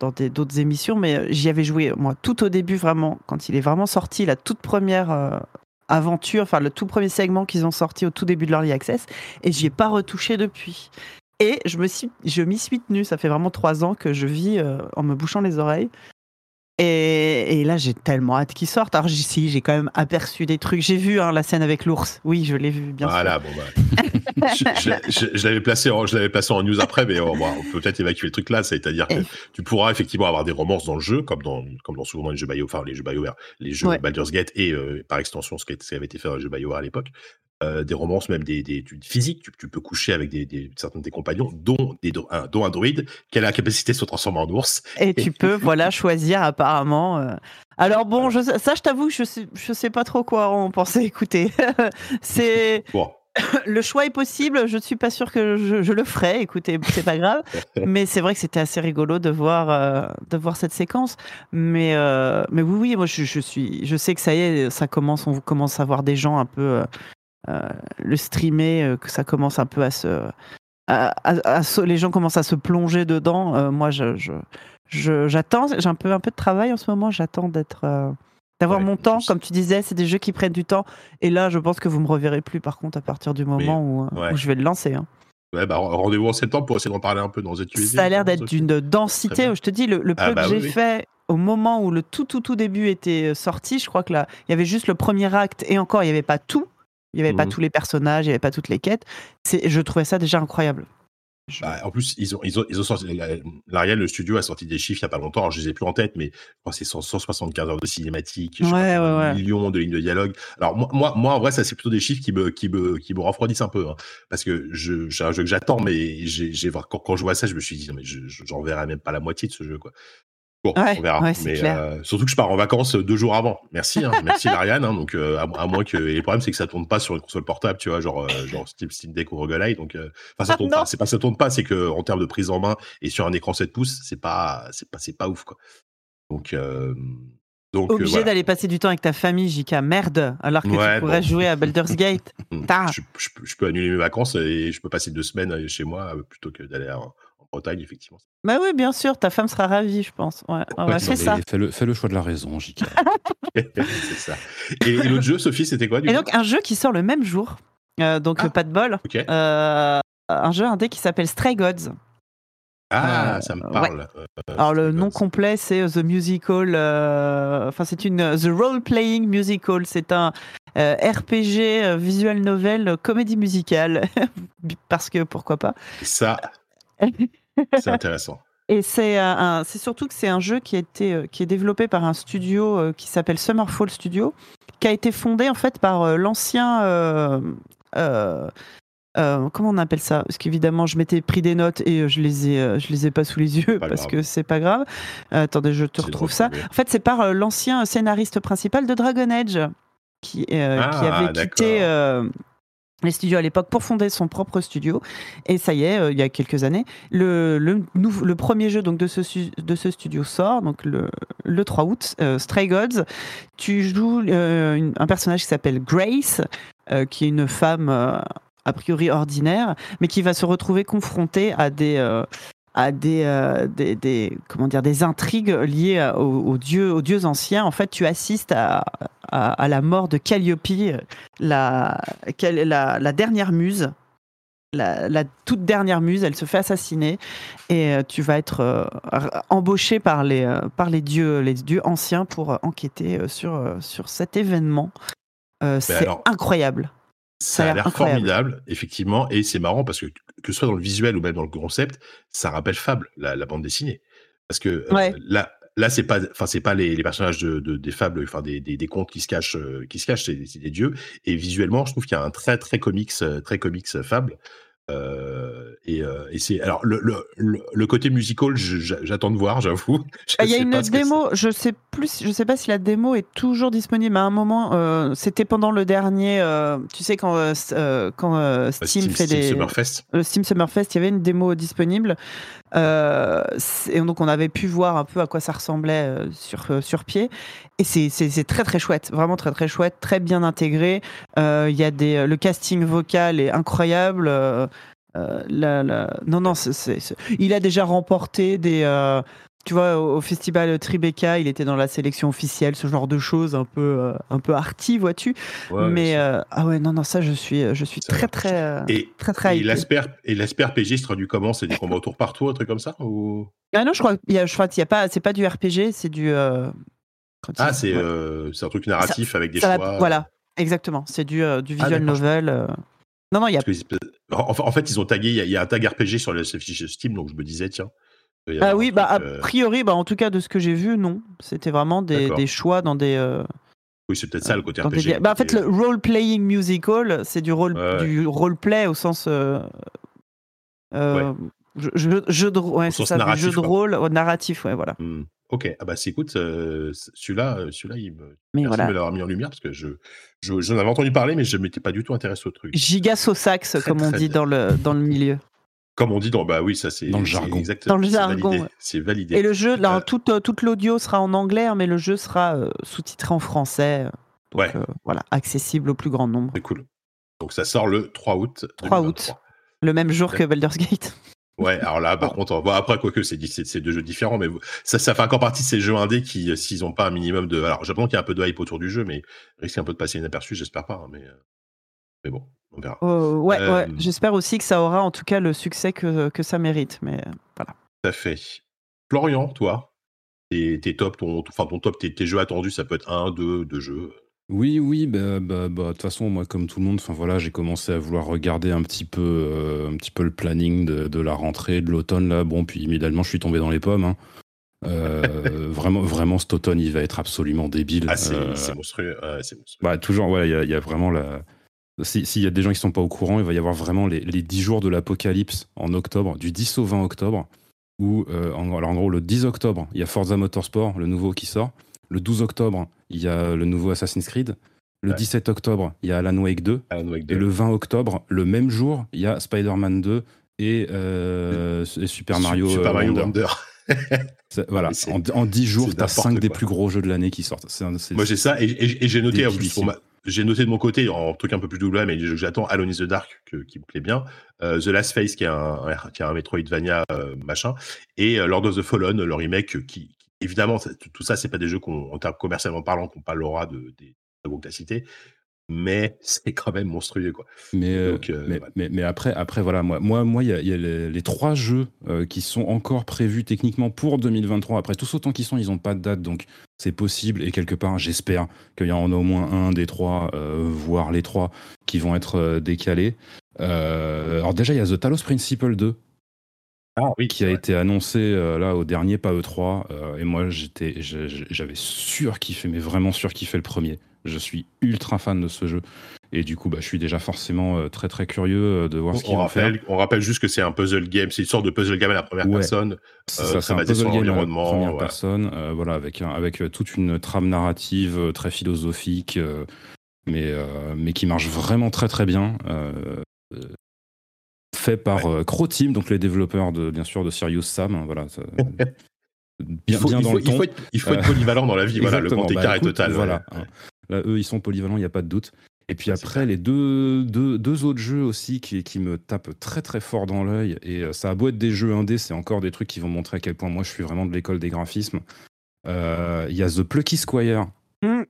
Speaker 4: dans d'autres émissions, mais j'y avais joué moi tout au début vraiment, quand il est vraiment sorti, la toute première aventure, enfin le tout premier segment qu'ils ont sorti au tout début de l'early access, et j'y ai pas retouché depuis. Et je me suis, je m'y suis tenue. Ça fait vraiment trois ans que je vis euh, en me bouchant les oreilles. Et, là, j'ai tellement hâte qu'il sorte. Alors, si, j'ai quand même aperçu des trucs. J'ai vu hein, la scène avec l'ours. Oui, je l'ai vu, bien
Speaker 2: voilà,
Speaker 4: sûr.
Speaker 2: Bon bah. je, l'avais placé, en, je l'avais placé en news après, mais on, peut peut-être évacuer le truc là, c'est-à-dire que tu pourras effectivement avoir des romances dans le jeu, comme dans, comme dans souvent les jeux BioWare, enfin les jeux BioWare, les jeux Baldur's Gate et euh, par extension ce qui, avait été fait dans les jeux BioWare à l'époque. Euh, des romances, même des, des, physiques. Tu, peux coucher avec des, certains de tes compagnons, dont, des, un, dont un druide qui a la capacité de se transformer en ours.
Speaker 4: Et tu peux, voilà, choisir apparemment. Euh. Alors bon, je, ça, je t'avoue, je sais, je sais pas trop quoi en penser. Écoutez, c'est. le choix est possible. Je ne suis pas sûr que je, le ferai. Écoutez, c'est pas grave. mais c'est vrai que c'était assez rigolo de voir, euh, de voir cette séquence. Mais, mais oui, oui, moi je, je, suis, je sais que ça y est, ça commence, on commence à voir des gens un peu euh, le streamer, euh, que ça commence un peu à se, les gens commencent à se plonger dedans. Euh, moi, je, j'attends. j'ai un peu un peu de travail en ce moment. J'attends d'être d'avoir mon temps, comme tu disais, c'est des jeux qui prennent du temps. Et là, je pense que vous me reverrez plus, par contre, à partir du moment où, je vais le lancer. Hein.
Speaker 2: Ouais, bah, rendez-vous en septembre pour essayer d'en parler un peu dans cette
Speaker 4: Ça a l'air d'être d'une densité. Je te dis, le, le ah peu bah que j'ai fait au moment où le tout, tout, tout début était sorti, je crois que là, il y avait juste le premier acte et encore, il n'y avait pas tout. Il n'y avait pas mmh. tous les personnages, il n'y avait pas toutes les quêtes. Je trouvais ça déjà incroyable.
Speaker 2: Bah, en plus, ils ont, ils ont, ils ont sorti, l'Ariel, le studio a sorti des chiffres il n'y a pas longtemps, alors je les ai plus en tête, mais c'est 175 heures de cinématique,
Speaker 4: ouais, ouais,
Speaker 2: millions de lignes de dialogue. Alors moi, moi, moi en vrai, ça c'est plutôt des chiffres qui me, qui me, qui me refroidissent un peu, hein, parce que je, j'ai un jeu que j'attends, mais j'ai, quand, quand, je vois ça, je me suis dit, mais j'en verrai même pas la moitié de ce jeu, quoi. Bon, on verra. mais euh, surtout que je pars en vacances deux jours avant. Merci, hein, merci Lariane. Hein, donc euh, à, moins que et le problème c'est que ça tourne pas sur une console portable, tu vois, genre euh, genre Steam, Deck ou Roguelite. Donc enfin ça ah, tourne pas. C'est pas ça tourne pas, c'est que en termes de prise en main et sur un écran 7 pouces, c'est pas c'est pas c'est pas ouf quoi. Donc donc,
Speaker 4: Obligé d'aller passer du temps avec ta famille, JK. Merde, alors que tu pourrais jouer à Baldur's Gate.
Speaker 2: je, je, peux annuler mes vacances et je peux passer deux semaines chez moi plutôt que d'aller Bretagne, effectivement.
Speaker 4: Bah oui, bien sûr, ta femme sera ravie, je pense. Ouais, c'est ça.
Speaker 3: Fais le, fais le, choix de la raison, JK.
Speaker 2: c'est ça. Et, l'autre jeu, Sophie, c'était quoi du
Speaker 4: Et donc, un jeu qui sort le même jour, euh, donc ah, pas de bol. Euh, un jeu indé qui s'appelle Stray Gods.
Speaker 2: Ah, euh, ça me parle.
Speaker 4: Alors le nom complet c'est The Musical. Enfin c'est une The Role Playing Musical. C'est un RPG visual novel comédie musicale parce que pourquoi pas.
Speaker 2: Ça, c'est intéressant.
Speaker 4: Et c'est c'est surtout que c'est un jeu qui, a été, euh, qui est développé par un studio euh, qui s'appelle Summerfall Studio, qui a été fondé en fait par euh, l'ancien. comment on appelle ça? Parce qu'évidemment, je m'étais pris des notes et je les ai, je les ai pas sous les yeux parce que c'est pas grave. attendez, je te retrouve ça. En fait, c'est par l'ancien scénariste principal de Dragon Age qui, ah, avait quitté les studios à l'époque pour fonder son propre studio. Et ça y est, euh, il y a quelques années, le, premier jeu donc, de, ce, studio sort, donc le, le 3 août, euh, Stray Gods. Tu joues euh, un personnage qui s'appelle Grace, qui est une femme a priori ordinaire, mais qui va se retrouver confrontée à des à des, des, comment dire des intrigues liées aux, dieux aux dieux anciens. En fait, tu assistes à, à, la mort de Calliope, la, la, la dernière muse. La, toute dernière muse, elle se fait assassiner et euh, tu vas être euh, embauché par les, euh, par les dieux, les dieux anciens pour enquêter sur, sur cet événement. c'est incroyable.
Speaker 2: Ça, a l'air formidable, effectivement, et c'est marrant parce que que ce soit dans le visuel ou même dans le concept, ça rappelle Fable, la, bande dessinée. Parce que là, là c'est pas enfin c'est pas les, les personnages de, de, des fables enfin des, des, des, contes qui se cachent euh, qui se cachent c'est des dieux. Et visuellement je trouve qu'il y a un très très comics euh, très comics euh, fable euh, et, euh, et c'est alors le, le, le, côté musical, j'attends de voir, j'avoue.
Speaker 4: Il y a une démo, je sais plus, je sais pas si la démo est toujours disponible. À un moment, euh, c'était pendant le dernier, tu sais quand quand Steam, fait
Speaker 2: Steam
Speaker 4: des
Speaker 2: Summerfest.
Speaker 4: le Steam Summerfest, il y avait une démo disponible. Et donc on avait pu voir un peu à quoi ça ressemblait sur sur pied. Et c'est très très chouette, vraiment très très chouette, très bien intégré. Il y a des, le casting vocal est incroyable. Euh, la, Non, non, il a déjà remporté des. Euh, tu vois, au, festival Tribeca, il était dans la sélection officielle, ce genre de choses un peu, euh, un peu arty, vois-tu. Mais ah ouais, non, non, ça, je suis, je suis très, très, et, très, très.
Speaker 2: Et se traduit comment? C'est des combats au tour par tour, un truc comme ça ou...
Speaker 4: Ah non, je crois, y a, je crois qu'il y a pas, c'est pas du RPG, c'est du.
Speaker 2: ah, c'est, un truc narratif avec des choix.
Speaker 4: voilà, exactement. C'est du, du visual ah, novel. Non, non, il y a.
Speaker 2: En, fait, ils ont tagué, il y, a un tag RPG sur le fichier Steam, donc je me disais, tiens.
Speaker 4: Ah oui, bah, a priori, bah, en tout cas, de ce que j'ai vu, non. C'était vraiment des, des, choix dans des.
Speaker 2: Oui, c'est peut-être ça le côté RPG.
Speaker 4: Bah, en fait, le role-playing musical, c'est du role, du role-play au sens. Euh, euh, jeu, de, ouais, c'est ça, narratif, jeu de rôle narratif, ouais, voilà.
Speaker 2: Mmh. Ok, ah bah écoute, euh, celui-là, celui-là, il me, mais voilà. me l'avoir mis en lumière parce que je, je, j'en avais entendu parler, mais je m'étais pas du tout intéressé au truc.
Speaker 4: Giga sax, comme on dit dans le dans le milieu.
Speaker 2: Comme on dit dans bah oui ça c'est
Speaker 3: dans le jargon.
Speaker 4: exactement
Speaker 2: dans le
Speaker 4: jargon
Speaker 2: c'est validé.
Speaker 4: et le jeu là, toute toute l'audio sera en anglais hein, mais le jeu sera sous-titré en français donc, ouais. voilà accessible au plus grand nombre.
Speaker 2: C'est cool. Donc ça sort le 3 août
Speaker 4: 3 août. le même jour que Baldur's Gate.
Speaker 2: Ouais, alors là, par contre, bon, après, quoique, c'est, c'est, deux jeux différents, mais ça, ça fait encore partie de ces jeux indés qui, euh, s'ils n'ont pas un minimum de. Alors, j'apprends qu'il y a un peu de hype autour du jeu, mais risque un peu de passer inaperçu, j'espère pas, hein, mais, euh, mais bon, on verra.
Speaker 4: Oh, ouais, ouais, euh, j'espère aussi que ça aura en tout cas le succès que, que ça mérite, mais voilà.
Speaker 2: Tout à fait. Florian, toi, tes, tes top, ton, enfin, ton top, tes, tes, jeux attendus, ça peut être un, deux, deux jeux.
Speaker 3: Oui, oui, bah, bah, bah, de toute façon, moi, comme tout le monde, enfin voilà, j'ai commencé à vouloir regarder un petit peu, euh, un petit peu le planning de, la rentrée, de l'automne là. Bon, puis immédiatement, je suis tombé dans les pommes. Hein. Euh, vraiment, vraiment, cet automne, il va être absolument débile.
Speaker 2: Ah, c'est euh, monstrueux.
Speaker 3: Bah, toujours, ouais, il y, a vraiment la. S'il y a des gens qui sont pas au courant, il va y avoir vraiment les, les 10 jours de l'apocalypse en octobre, du 10 au 20 octobre. Où, en, alors en gros, le 10 octobre, il y a Forza Motorsport, le nouveau qui sort. Le 12 octobre, il y a le nouveau Assassin's Creed. Le 17 octobre, il y a Alan Wake 2. Et le 20 octobre, le même jour, il y a Spider-Man 2 euh, et, Super Mario,
Speaker 2: Super Mario Wonder.
Speaker 3: voilà, en, 10 jours, tu as 5 des plus gros jeux de l'année qui sortent.
Speaker 2: Moi j'ai ça et, j'ai noté en plus J'ai noté de mon côté, en truc un peu plus double, mais j'attends Alone in the Dark, qui me plaît bien, euh, The Last Face, qui est un, Metroidvania euh, machin, et Lord of the Fallen, le remake, qui, évidemment, tout ça, c'est pas des jeux qu'on, en termes commercialement parlant, qu'on pas l'aura de, des mais c'est quand même monstrueux, quoi.
Speaker 3: Mais, euh, euh, mais, mais, après, après, voilà, moi, moi, moi, il y a, les, trois jeux euh, qui sont encore prévus techniquement pour 2023. Après, tous autant qu'ils sont, ils n'ont pas de date, donc c'est possible. Et quelque part, j'espère qu'il y en a au moins un des trois, voire les trois, qui vont être décalés. alors déjà, il y a The Talos Principle 2
Speaker 2: ah, oui,
Speaker 3: qui a été annoncé euh, là au dernier PAE 3 euh, et moi j'étais j'avais surkiffé mais vraiment surkiffé le premier. Je suis ultra fan de ce jeu et du coup bah, je suis déjà forcément euh, très très curieux de voir ce qu'il va faire.
Speaker 2: On rappelle juste que c'est un puzzle game, c'est une sorte de puzzle game à la première personne.
Speaker 3: Ça, c'est un puzzle game à la première personne, voilà avec avec toute une trame narrative très philosophique mais mais qui marche vraiment très très bien fait par ouais. Euh, Team, donc les développeurs de bien sûr de Sirius Sam. Hein, voilà,
Speaker 2: bien, il faut, il faut, il faut, être, il faut être, polyvalent dans la vie. voilà, le grand écart bah, est total.
Speaker 3: Voilà. Hein. Là, eux, ils sont polyvalents, il n'y a pas de doute. Et puis après, les deux, deux, deux, autres jeux aussi qui, qui, me tapent très très fort dans l'œil, et euh, ça a beau être des jeux indés, c'est encore des trucs qui vont montrer à quel point moi je suis vraiment de l'école des graphismes. Euh, il y a The Plucky Squire, mmh.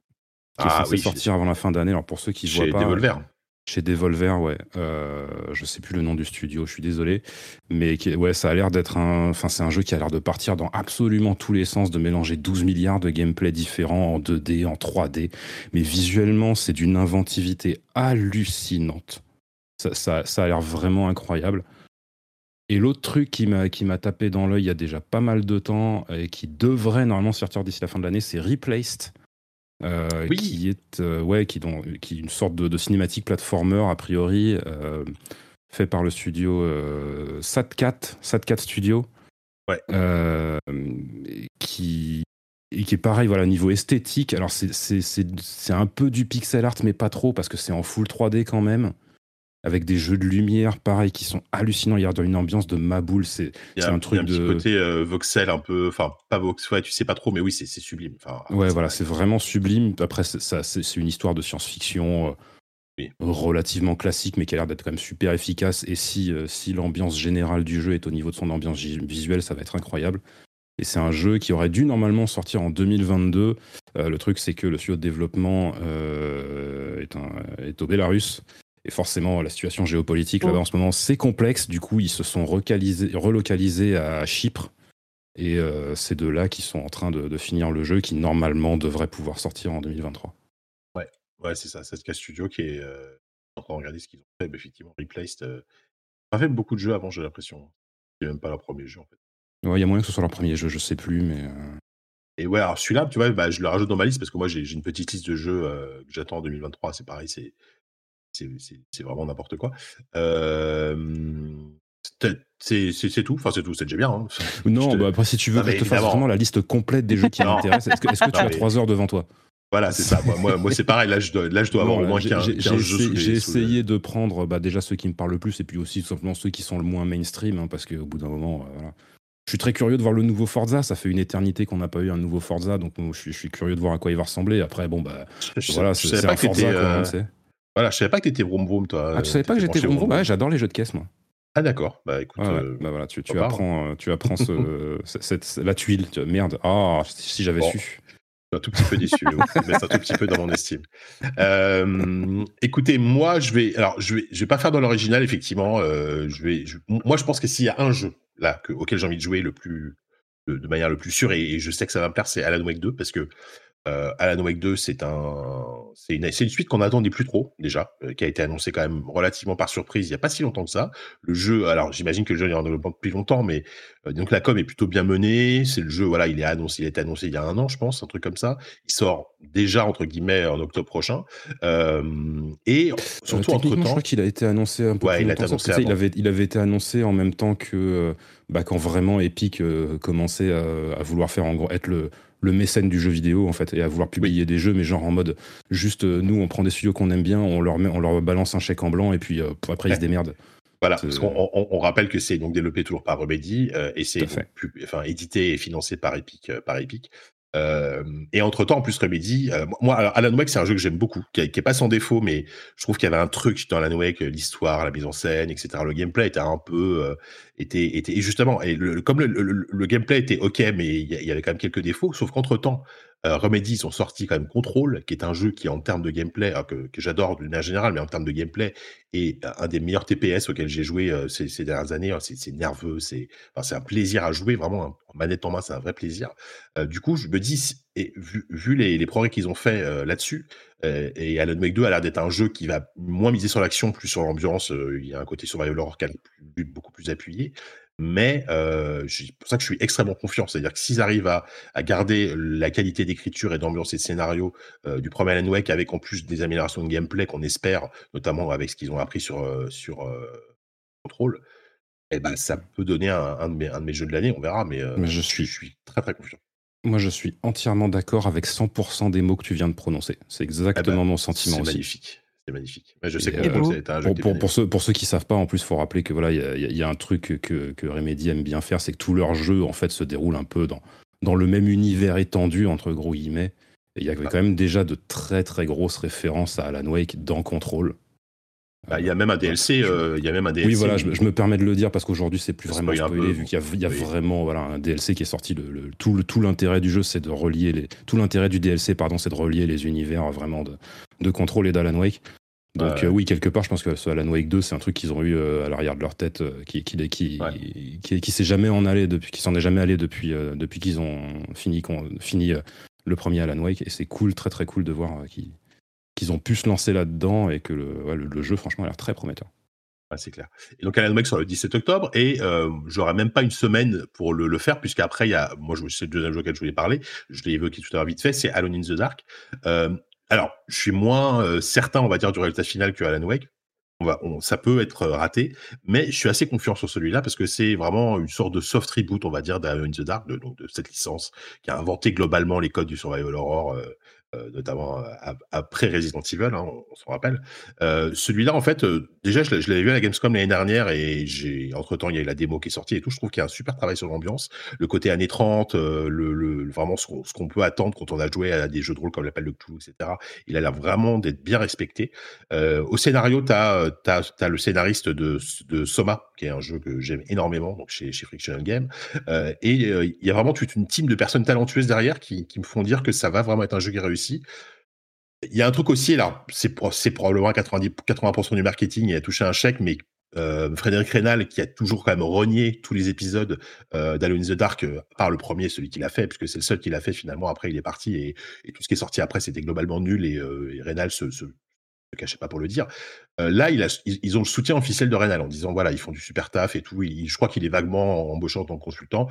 Speaker 3: qui est ah, sortir avant la fin d'année. Alors pour ceux qui ne voient pas.
Speaker 2: Devolver.
Speaker 3: Chez Devolver, ouais. Euh, je sais plus le nom du studio, je suis désolé. Mais ouais, ça a l'air d'être un. Enfin, c'est un jeu qui a l'air de partir dans absolument tous les sens, de mélanger 12 milliards de gameplay différents en 2D, en 3D. Mais visuellement, c'est d'une inventivité hallucinante. Ça, ça, a l'air vraiment incroyable. Et l'autre truc qui m'a tapé dans l'œil il y a déjà pas mal de temps et qui devrait normalement sortir d'ici la fin de l'année, c'est Replaced. Euh, qui est euh, ouais, qui, qui une sorte de, cinématique platformer a priori euh, fait par le studio Satcat, Satcat Studio,
Speaker 2: ouais.
Speaker 3: qui et qui est pareil voilà niveau esthétique. Alors c'est un peu du pixel art mais pas trop parce que c'est en full 3D quand même avec des jeux de lumière, pareil, qui sont hallucinants. Il y a une ambiance de Maboule. C'est un truc
Speaker 2: il y a un
Speaker 3: de.
Speaker 2: Petit côté euh, voxel, un peu. Enfin, pas voxel, ouais, tu sais pas trop, mais oui, c'est sublime. Enfin,
Speaker 3: ouais, voilà, c'est vraiment sublime. Après, c'est une histoire de science-fiction. Euh, relativement classique, mais qui a l'air d'être quand même super efficace. Et si, euh, si l'ambiance générale du jeu est au niveau de son ambiance visuelle, ça va être incroyable. Et c'est un jeu qui aurait dû normalement sortir en 2022. le truc, c'est que le studio de développement est, un, est, au Bélarus. Et forcément, la situation géopolitique là-bas en ce moment, c'est complexe. Du coup, ils se sont relocalisés à Chypre. Et euh, c'est de là qu'ils sont en train de, finir le jeu qui, normalement, devrait pouvoir sortir en 2023.
Speaker 2: Ouais, ouais c'est ça. C'est ce Studio qui est, euh, encore regarder ce qu'ils ont fait. effectivement, Replaced, euh, pas fait beaucoup de jeux avant, j'ai l'impression. C'est même pas leur premier jeu, en fait.
Speaker 3: Ouais, il y a moyen que ce soit leur premier jeu, je sais plus, mais. Euh.
Speaker 2: Et ouais, alors celui-là, tu vois, bah, je le rajoute dans ma liste parce que moi, j'ai une petite liste de jeux euh, que j'attends en 2023. C'est pareil, c'est c'est vraiment n'importe quoi. c'est tout, enfin c'est tout, c'est déjà bien. Hein.
Speaker 3: Non, bah, après si tu veux je te fasse vraiment la liste complète des jeux qui m'intéressent, est-ce que, tu as 3 heures devant toi?
Speaker 2: Voilà, c'est ça. Moi, moi, c'est pareil. Là, je dois, là, je dois avoir au moins 15, jeux.
Speaker 3: J'ai essayé de prendre bah, déjà ceux qui me parlent le plus et puis aussi tout simplement ceux qui sont le moins mainstream, hein, parce qu'au bout d'un moment, euh, voilà. Je suis très curieux de voir le nouveau Forza. Ça fait une éternité qu'on n'a pas eu un nouveau Forza, donc je suis, curieux de voir à quoi il va ressembler. Après, bon, bah, voilà, c'est un Forza.
Speaker 2: Euh, voilà, je savais pas que t'étais vroom vroom, toi.
Speaker 3: Ah, tu savais pas que j'étais vroom vroom Ouais, j'adore les jeux de caisse, moi.
Speaker 2: Ah d'accord, bah écoute.
Speaker 3: Euh, bah voilà, tu, apprends, tu apprends ce, cette, la tuile. merde, ah, si j'avais su
Speaker 2: un tout petit peu déçu, mais un tout petit peu dans mon estime. Euh, écoutez, moi, je vais, alors, je vais, je vais pas faire dans l'original, effectivement. Euh, je vais, moi, je pense que s'il y a un jeu là auquel j'ai envie de jouer le plus, de, manière le plus sûre, et, et, je sais que ça va me plaire, c'est Alan Wake 2 parce que euh, Alan Wake 2, c'est un, c'est une, une, suite qu'on n'attendait plus trop déjà, euh, qui a été annoncée quand même relativement par surprise il n'y a pas si longtemps que ça. Le jeu, alors j'imagine que le jeu est en développement depuis longtemps, mais euh, donc la com est plutôt bien menée. C'est le jeu, voilà, il est annoncé, il a été annoncé il y a un an, je pense, un truc comme ça. Il sort déjà entre guillemets en octobre prochain. et surtout entre temps, je
Speaker 3: crois qu'il a été annoncé un peu plus il longtemps. Annoncé il avait, il avait été annoncé en même temps que bah, quand vraiment Epic commençait à, à, vouloir faire en gros être le le mécène du jeu vidéo en fait et à vouloir publier des jeux mais genre en mode juste euh, nous on prend des studios qu'on aime bien on leur met, on leur balance un chèque en blanc et puis euh, après ils se démerdent.
Speaker 2: Voilà, parce qu'on on, rappelle que c'est donc développé toujours par Remedy euh, et c'est enfin édité et financé par Epic, par Epic. Euh, et entre temps, en plus, Remedy, euh, moi, Alan Wake, c'est un jeu que j'aime beaucoup, qui, est pas sans défaut, mais je trouve qu'il y avait un truc dans Alan Wake, l'histoire, la mise en scène, etc. Le gameplay était un peu, euh, et justement, comme le, le, gameplay était ok, mais il y, avait quand même quelques défauts, sauf qu'entre temps, euh, Remedy, ils ont sorti quand même Control, qui est un jeu qui, en termes de gameplay, que, j'adore d'une manière générale, mais en termes de gameplay, est un des meilleurs TPS auxquels j'ai joué euh, ces, dernières années. C'est nerveux, c'est un plaisir à jouer, vraiment, en manette en main, c'est un vrai plaisir. Euh, du coup, je me dis, et vu, vu les, les progrès qu'ils ont fait euh, là-dessus, et Alan Wake 2 a l'air d'être un jeu qui va moins miser sur l'action, plus sur l'ambiance. il y a un côté survival horror qui est beaucoup plus appuyé mais euh, c'est pour ça que je suis extrêmement confiant. C'est-à-dire que s'ils arrivent à, à, garder la qualité d'écriture et d'ambiance et de scénario euh, du premier Alan Wake, avec en plus des améliorations de gameplay qu'on espère, notamment avec ce qu'ils ont appris sur, euh, sur Control, eh ben, ça peut donner un, un, de mes, un, de mes, jeux de l'année, on verra, mais,
Speaker 3: mais je, suis...
Speaker 2: je suis très très confiant.
Speaker 3: Moi, je suis entièrement d'accord avec 100% des mots que tu viens de prononcer. C'est eh exactement ben, mon sentiment aussi.
Speaker 2: magnifique. Magnifique. je sais
Speaker 3: jeu pour, pour, ceux, pour ceux qui savent pas, en plus, il faut rappeler que voilà, il y, a un truc que, que Remedy aime bien faire, c'est que tous leurs jeux en fait se déroulent un peu dans, dans le même univers étendu entre gros guillemets. il y avait quand même déjà de très très grosses références à Alan Wake dans Control.
Speaker 2: Bah, il y a même un DLC. Euh, il y a même un DLC.
Speaker 3: Oui, voilà, je, me permets de le dire parce qu'aujourd'hui c'est plus vraiment spoilé vu qu'il y a, vraiment voilà un DLC qui est sorti. Le, tout, tout l'intérêt du jeu, c'est de relier les. Tout l'intérêt du DLC, pardon, c'est de relier les univers vraiment de, de Control et d'Alan Wake. Donc euh, oui, quelque part, je pense que ce Alan Wake 2, c'est un truc qu'ils ont eu euh, à l'arrière de leur tête, qui, qui, qui, qui, qui s'est jamais en allé depuis, qui s'en est jamais allé depuis, depuis qu'ils ont fini, fini le premier Alan Wake. Et c'est cool, très très cool de voir qu'ils ont pu se lancer là-dedans et que le, jeu, franchement, a l'air très prometteur.
Speaker 2: c'est clair. Et donc Alan Wake sort le 17 octobre et euh, j'aurai même pas une semaine pour le, le faire puisqu'après il y a, moi c'est le deuxième jeu auquel je voulais parler, je l'ai évoqué tout à l'heure vite fait, c'est Alone in the Dark. Euh, alors je suis moins euh, certain, on va dire, du résultat final que Alan Wake. On va, ça peut être raté, mais je suis assez confiant sur celui-là parce que c'est vraiment une sorte de soft reboot, on va dire, d'Alone in the Dark, de, cette licence qui a inventé globalement les codes du survival horror euh, euh, notamment euh, après Resident Evil, hein, on, s'en rappelle. Euh, celui-là, en fait, déjà, je, l'avais vu à la Gamescom l'année dernière et j'ai, entre temps, il y a eu la démo qui est sortie et tout. Je trouve qu'il y a un super travail sur l'ambiance, le côté années 30, le, vraiment ce qu'on, peut attendre quand on a joué à des jeux de rôle comme l'appel de Cthulhu, etc. Il a l'air vraiment d'être bien respecté. au scénario, tu as, le scénariste de, de, Soma, qui est un jeu que j'aime énormément, donc chez, chez Frictional Game. et il y a vraiment toute une team de personnes talentueuses derrière qui, qui me font dire que ça va vraiment être un jeu qui réussit il y a un truc aussi, là, c'est probablement 90, 80% du marketing, il a touché un chèque, mais euh, Frédéric Rénal, qui a toujours quand même renié tous les épisodes euh, d'Alone in the Dark, euh, par le premier, celui qu'il a fait, puisque c'est le seul qu'il a fait finalement, après il est parti, et, tout ce qui est sorti après, c'était globalement nul, et, et Rénal se, ne cachez pas pour le dire. là, il a, ils, ont le soutien officiel de Renal en disant voilà, ils font du super taf et tout. je crois qu'il est vaguement embauché en tant que consultant.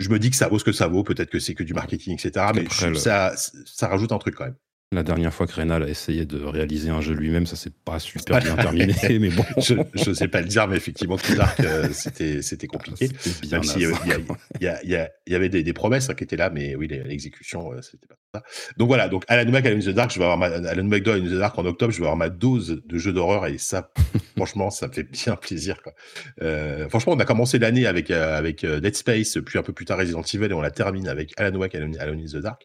Speaker 2: Je me dis que ça vaut ce que ça vaut. Peut-être que c'est que du marketing, etc. Mais ça, ça rajoute un truc quand même.
Speaker 3: La dernière fois que Rénal a essayé de réaliser un jeu lui-même, ça s'est pas super bien terminé, mais bon.
Speaker 2: Je ne sais pas le dire, mais effectivement, tout Dark, euh, c'était, c'était compliqué. Même s'il y, avait des, promesses hein, qui étaient là, mais oui, l'exécution, euh, c'était pas ça. Donc voilà, donc Alan Wake, Alan in the Dark, je vais avoir ma, Alan Wake 2, Alan in the Dark en octobre, je vais avoir ma dose de jeux d'horreur et ça, franchement, ça me fait bien plaisir. Quoi. Euh, franchement, on a commencé l'année avec, avec Dead Space, puis un peu plus tard Resident Evil et on la termine avec Alan Wake, Alan, Alan in the Dark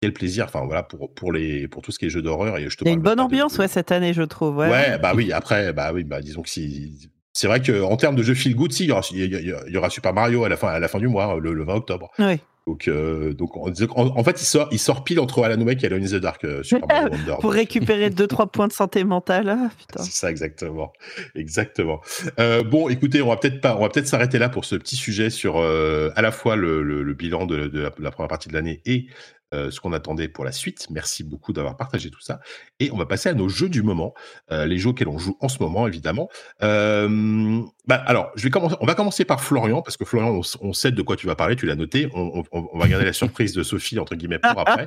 Speaker 2: quel plaisir. Enfin voilà pour pour les pour tout ce qui est jeux d'horreur et je te.
Speaker 4: Il y a une bonne ambiance ouais cette année je trouve.
Speaker 2: Ouais. bah oui après bah oui bah disons que si c'est vrai que en termes de jeux feel good si il y aura, il y aura Super Mario à la fin à la fin du mois le, 20 octobre.
Speaker 4: Oui.
Speaker 2: Donc, euh, donc en, fait, il sort, il sort pile entre Alan Wake et Alone in the Dark. Euh, Super Mario
Speaker 4: Wonder, Pour récupérer 2-3 points de santé mentale. Ah,
Speaker 2: c'est ça, exactement. Exactement. Euh, bon, écoutez, on va peut-être pas, on va peut-être s'arrêter là pour ce petit sujet sur à la fois le, le, bilan de, de, la, de, la, première partie de l'année et euh, ce qu'on attendait pour la suite. Merci beaucoup d'avoir partagé tout ça. Et on va passer à nos jeux du moment, euh, les jeux auxquels on joue en ce moment, évidemment. Euh, bah, alors, je vais commencer, on va commencer par Florian, parce que Florian, on, sait de quoi tu vas parler, tu l'as noté. On, va garder la surprise de Sophie, entre guillemets, pour après.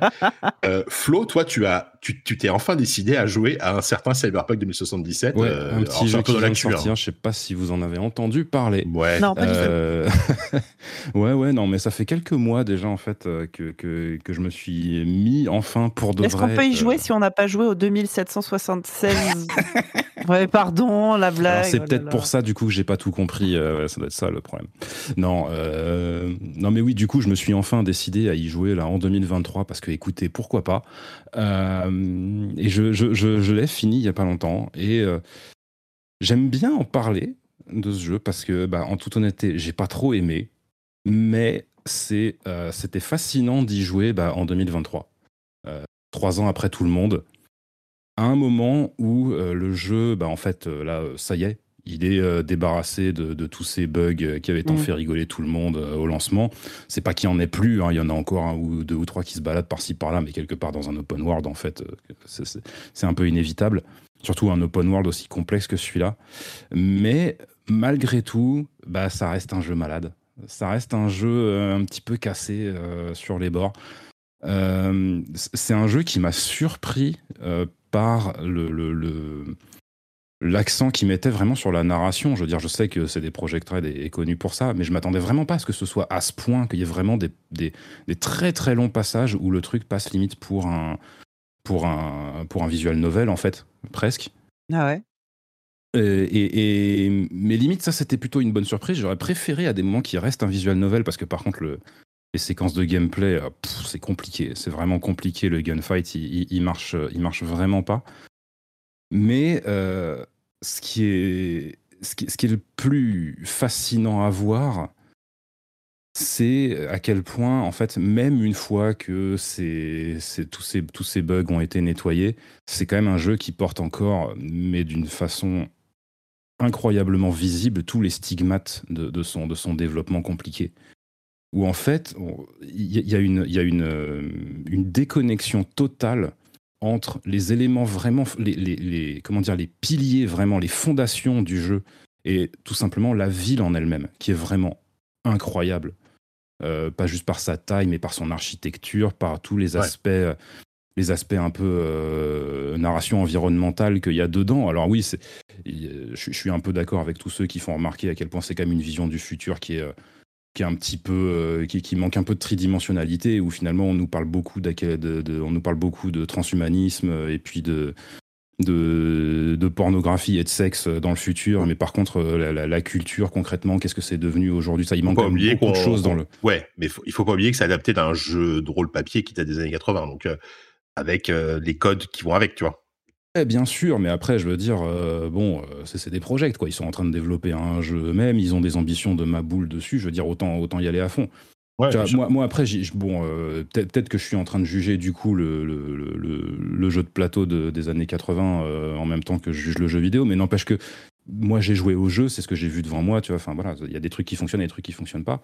Speaker 2: Flo, toi, tu as, tu t'es enfin décidé à jouer à un certain Cyberpunk 2077.
Speaker 3: Ouais, un petit jeu qui vient de sortir, je sais pas si vous en avez entendu parler.
Speaker 2: Ouais.
Speaker 4: Non, pas du tout.
Speaker 3: ouais, ouais, non, mais ça fait quelques mois déjà, en fait, que, que, que je me suis mis enfin pour de vrai.
Speaker 4: Est-ce qu'on peut y jouer euh, si on n'a pas joué au 2776 Ouais, pardon, la blague.
Speaker 3: C'est oh peut-être pour ça du coup que j'ai pas tout compris. Euh, ça doit être ça le problème. Non, euh, non, mais oui, du coup, je me suis enfin décidé à y jouer là en 2023 parce que, écoutez, pourquoi pas. et je, je, je, l'ai fini il y a pas longtemps et j'aime bien en parler de ce jeu parce que, bah, en toute honnêteté, j'ai pas trop aimé, mais euh, c'était fascinant d'y jouer bah, en 2023. Euh, trois ans après tout le monde, à un moment où euh, le jeu, bah, en fait, là, ça y est, il est débarrassé de, tous ces bugs qui avaient tant mm. fait rigoler tout le monde au lancement. C'est pas qu'il y en ait plus, hein, il y en a encore un ou deux ou trois qui se baladent par-ci par-là, mais quelque part dans un open world, en fait, c'est un peu inévitable. Surtout un open world aussi complexe que celui-là. Mais malgré tout, bah, ça reste un jeu malade. Ça reste un jeu euh, un petit peu cassé euh, sur les bords. Euh, c'est un jeu qui m'a surpris par l'accent qu'il mettait vraiment sur la narration. Je veux dire, je sais que c'est des Project Red et, connu pour ça, mais je m'attendais vraiment pas à ce que ce soit à ce point, qu'il y ait vraiment des, des, très très longs passages où le truc passe limite pour un, pour un, pour un visual novel, en fait, presque.
Speaker 4: Ah ouais
Speaker 3: euh, et, mais limite, ça c'était plutôt une bonne surprise. J'aurais préféré à des moments qui restent un visual novel parce que par contre, le, les séquences de gameplay, euh, c'est compliqué. C'est vraiment compliqué. Le gunfight, il, marche, il marche vraiment pas. Mais euh, ce, qui est, ce, qui, est le plus fascinant à voir, c'est à quel point, en fait, même une fois que tous ces bugs ont été nettoyés, c'est quand même un jeu qui porte encore, mais d'une façon incroyablement visible tous les stigmates de, son, de son développement compliqué. Où en fait, il y, a, une, y a une, euh, une déconnexion totale entre les éléments vraiment, les, les, comment dire, les piliers vraiment, les fondations du jeu et tout simplement la ville en elle-même, qui est vraiment incroyable. Euh, pas juste par sa taille, mais par son architecture, par tous les aspects les aspects un peu euh, narration environnementale qu'il y a dedans. Alors oui, je, suis un peu d'accord avec tous ceux qui font remarquer à quel point c'est quand même une vision du futur qui est, euh, qui est un petit peu, euh, qui, manque un peu de tridimensionnalité, où finalement on nous parle beaucoup de, on nous parle beaucoup de transhumanisme et puis de, de, de, pornographie et de sexe dans le futur, mais par contre, la, culture, concrètement, qu'est-ce que c'est devenu aujourd'hui? Ça, il manque beaucoup de choses dans le.
Speaker 2: Ouais, mais il faut pas oublier que c'est adapté d'un jeu de rôle papier qui date des années 80. Donc, avec les codes qui vont avec, tu vois.
Speaker 3: Eh bien sûr, mais après, je veux dire, bon, c'est des projets, quoi. Ils sont en train de développer un jeu eux-mêmes, ils ont des ambitions de ma boule dessus. Je veux dire, autant, autant y aller à fond. moi, moi, après, bon, peut-être que je suis en train de juger du coup le, le, le, jeu de plateau des années 80 en même temps que je juge le jeu vidéo, mais n'empêche que moi j'ai joué au jeu, c'est ce que j'ai vu devant moi, tu vois. Enfin voilà, il y a des trucs qui fonctionnent et des trucs qui fonctionnent pas.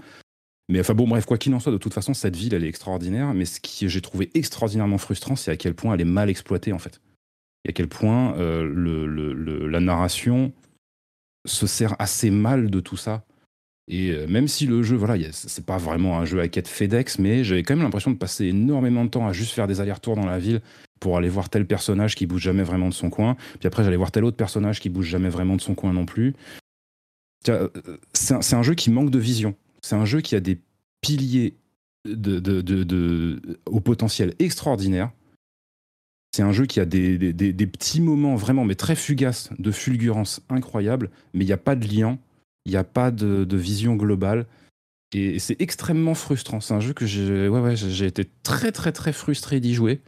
Speaker 3: Mais enfin bon, bref, quoi qu'il en soit, de toute façon, cette ville, elle est extraordinaire. Mais ce que j'ai trouvé extraordinairement frustrant, c'est à quel point elle est mal exploitée, en fait. et à quel point le, la narration se sert assez mal de tout ça. Et euh, même si le jeu, voilà, c'est pas vraiment un jeu à quête FedEx, mais j'avais quand même l'impression de passer énormément de temps à juste faire des allers-retours dans la ville pour aller voir tel personnage qui bouge jamais vraiment de son coin. Puis après, j'allais voir tel autre personnage qui bouge jamais vraiment de son coin non plus. Euh, c'est un, jeu qui manque de vision. C'est un jeu qui a des piliers de, de, au potentiel extraordinaire. C'est un jeu qui a des, des, petits moments vraiment, mais très fugaces, de fulgurance incroyable, mais il n'y a pas de lien il n'y a pas de, vision globale. Et, c'est extrêmement frustrant. C'est un jeu que j'ai ouais, ouais, été très très très frustré d'y jouer.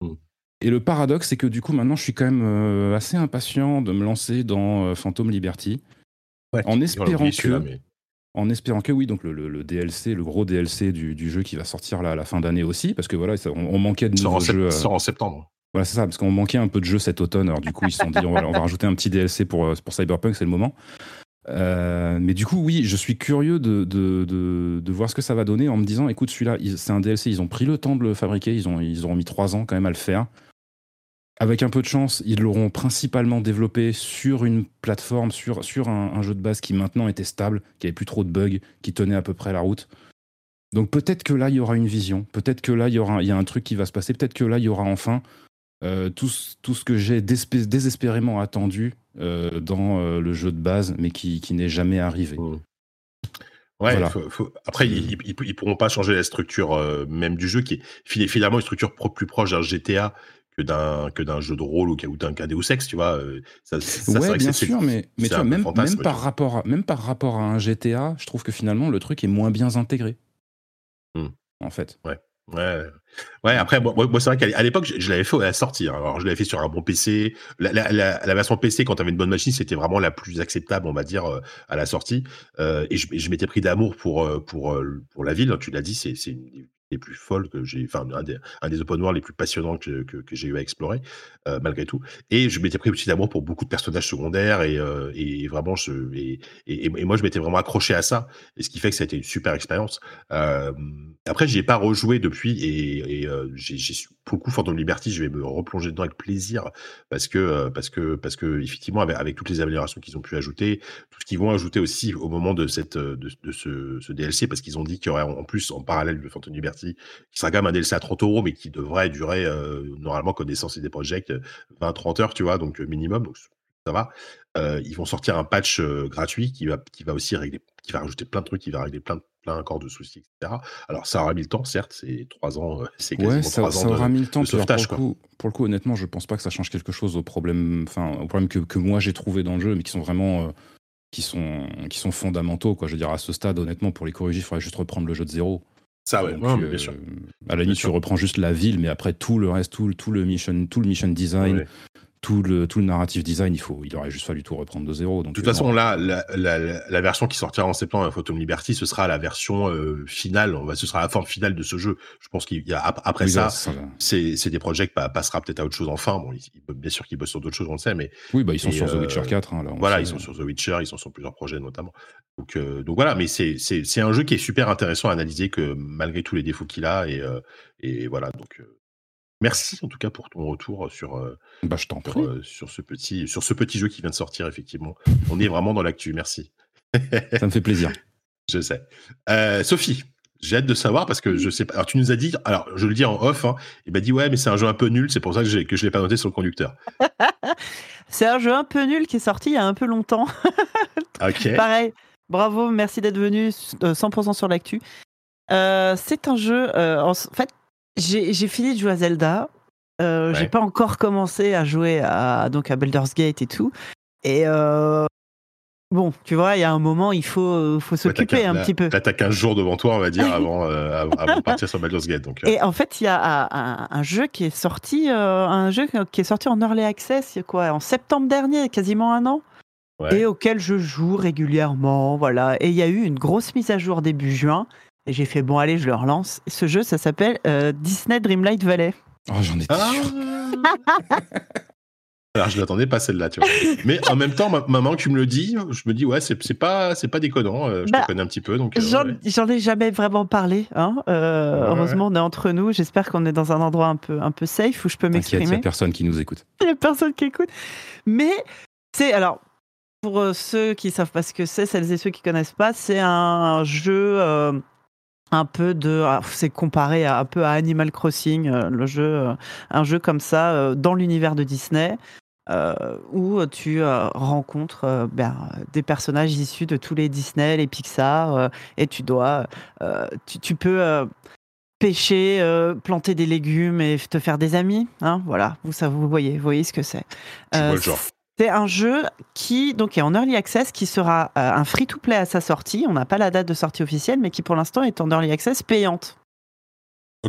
Speaker 3: Mm. Et le paradoxe, c'est que du coup, maintenant, je suis quand même euh, assez impatient de me lancer dans euh, Phantom Liberty. en espérant que. En espérant que oui, donc le, DLC, le gros DLC du, jeu qui va sortir là, à la fin d'année aussi, parce que voilà, on, manquait de nouveaux jeux.
Speaker 2: Euh, sort en septembre.
Speaker 3: Voilà, c'est ça, parce qu'on manquait un peu de jeux cet automne. Alors du coup, ils se sont dit, on va, on va rajouter un petit DLC pour, pour Cyberpunk, c'est le moment. Euh, mais du coup, oui, je suis curieux de, de, de, voir ce que ça va donner en me disant, écoute, celui-là, c'est un DLC, ils ont pris le temps de le fabriquer, ils, ont, ils auront mis trois ans quand même à le faire. Avec un peu de chance, ils l'auront principalement développé sur une plateforme, sur, sur un, jeu de base qui maintenant était stable, qui avait plus trop de bugs, qui tenait à peu près la route. Donc peut-être que là, il y aura une vision, peut-être que là, il y, aura, il y a un truc qui va se passer, peut-être que là, il y aura enfin euh, tout, tout, ce que j'ai désespérément attendu euh, dans euh, le jeu de base, mais qui, qui n'est jamais arrivé. Mmh.
Speaker 2: Ouais, après, ils, ils, pourront pas changer la structure même du jeu, qui est finalement une structure plus proche d'un GTA que d'un que d'un jeu de rôle ou, d'un Deus Ex, tu vois.
Speaker 3: Ça, ça, ouais, bien sûr, mais, mais tu vois, même, même, par rapport à, même par rapport à un GTA, je trouve que finalement le truc est moins bien intégré. Mmh. En fait.
Speaker 2: Ouais. Ouais, ouais. Après, moi, c'est vrai qu'à l'époque, je, l'avais fait à la sortie. Hein. Alors, je l'avais fait sur un bon PC. La, la, la, version PC, quand tu avais une bonne machine, c'était vraiment la plus acceptable, on va dire, euh, à la sortie. Euh, et je, je m'étais pris d'amour pour euh, pour pour la ville. Tu l'as dit, c'est c'est les plus folles que j'ai, enfin un des, un des open world les plus passionnants que, que, j'ai eu à explorer euh, malgré tout. Et je m'étais pris aussi d'amour pour beaucoup de personnages secondaires et, euh, et vraiment je et, et, moi je m'étais vraiment accroché à ça et ce qui fait que ça a été une super expérience. Euh, après j'y ai pas rejoué depuis et, j'ai, pour le coup Phantom Liberty je vais me replonger dedans avec plaisir parce que parce que parce que effectivement avec, toutes les améliorations qu'ils ont pu ajouter, tout ce qu'ils vont ajouter aussi au moment de cette de ce, ce DLC parce qu'ils ont dit qu'il y aurait en plus en parallèle de Phantom Liberty qui sera quand même un DLC à 30 euros, mais qui devrait durer euh, normalement connaissance et des projets 20-30 heures, tu vois, donc euh, minimum, donc ça va. Euh, ils vont sortir un patch gratuit qui va, qui va aussi régler, qui va rajouter plein de trucs, qui va régler plein, plein encore de soucis, etc. Alors ça aura mis le temps, certes, c'est trois ans, c'est quasiment ouais, ça, ça
Speaker 3: aura mis le temps. pour, le coup, pour le coup, honnêtement, je pense pas que ça change quelque chose au problème, enfin, au problème que, que moi j'ai trouvé dans le jeu, mais qui sont vraiment qui sont, qui sont fondamentaux. Quoi. Je veux dire, à ce stade, honnêtement, pour les corriger, il faudrait juste reprendre le jeu de zéro.
Speaker 2: Ça, ouais, bien sûr.
Speaker 3: À la limite, tu reprends juste la ville, mais après tout le reste, tout, tout le mission, tout le mission design, tout le, tout le narrative design, il, faut, il aurait juste fallu tout reprendre de zéro.
Speaker 2: de toute façon, là, la, la, version qui sortira en septembre à Phantom Liberty, ce sera la version euh, finale, on va, ce sera la forme finale de ce jeu. Je pense qu'il y a après ça, c'est des projets qui passera peut-être à autre chose enfin. Bon, bien sûr qu'ils bossent sur d'autres choses, on le sait, mais
Speaker 3: oui, bah ils sont sur The Witcher 4. Hein,
Speaker 2: voilà, ils sont sur The Witcher, ils sont sur plusieurs projets notamment. Donc, euh, donc voilà, mais c'est un jeu qui est super intéressant à analyser que malgré tous les défauts qu'il a et, euh, et voilà donc. Merci en tout cas pour ton retour sur, euh,
Speaker 3: bah, je
Speaker 2: euh, sur, ce petit, sur ce petit jeu qui vient de sortir, effectivement. On est vraiment dans l'actu, merci.
Speaker 3: Ça me fait plaisir.
Speaker 2: je sais. Euh, Sophie, j'ai hâte de savoir parce que je sais pas. Alors, tu nous as dit, alors je le dis en off, hein, il m'a dit ouais, mais c'est un jeu un peu nul, c'est pour ça que, que je ne l'ai pas noté sur le conducteur.
Speaker 4: c'est un jeu un peu nul qui est sorti il y a un peu longtemps.
Speaker 2: ok.
Speaker 4: Pareil, bravo, merci d'être venu 100% sur l'actu. c'est un jeu, en fait, j'ai fini de jouer à Zelda. Euh, J'ai pas encore commencé à jouer à, donc à Baldur's Gate et tout. Et euh, bon, tu vois, il y a un moment, il faut, faut s'occuper un petit peu.
Speaker 2: T'as 15 jours devant toi, on va dire, avant, euh, avant de partir sur Baldur's Gate. Donc,
Speaker 4: euh. Et en fait, il y a un, jeu qui est sorti, euh, un jeu qui est sorti en early access, quoi, en septembre dernier, quasiment un an. Et auquel je joue régulièrement, voilà. Et il y a eu une grosse mise à jour début juin. Et j'ai fait, bon, allez, je le relance. Ce jeu, ça s'appelle euh, Disney Dreamlight Valley.
Speaker 3: Oh, j'en étais ah. sûr.
Speaker 2: Alors, je l'attendais pas celle-là, tu vois. Mais en même temps, maman, tu me le dis, je me dis, ouais, c'est pas, c'est pas déconnant. Euh, je te bah, connais un petit peu. donc.
Speaker 4: Euh, j'en ai jamais vraiment parlé. Hein. Euh, heureusement, on est entre nous. J'espère qu'on est dans un endroit un peu, un peu safe où je peux m'exprimer. Il
Speaker 3: n'y a personne qui nous écoute.
Speaker 4: Il n'y a personne qui écoute. Mais c'est. Alors, pour ceux qui savent pas ce que c'est, celles et ceux qui connaissent pas, c'est un jeu un peu de ah, c'est comparé un peu à Animal Crossing euh, le jeu euh, un jeu comme ça euh, dans l'univers de Disney où tu rencontres ben, des personnages issus de tous les Disney les Pixar et tu dois tu, peux pêcher planter des légumes et te faire des amis hein, voilà vous ça vous voyez vous voyez ce que c'est c'est un jeu qui donc est en early access, qui sera euh, un free-to-play à sa sortie. On n'a pas la date de sortie officielle, mais qui pour l'instant est en early access payante.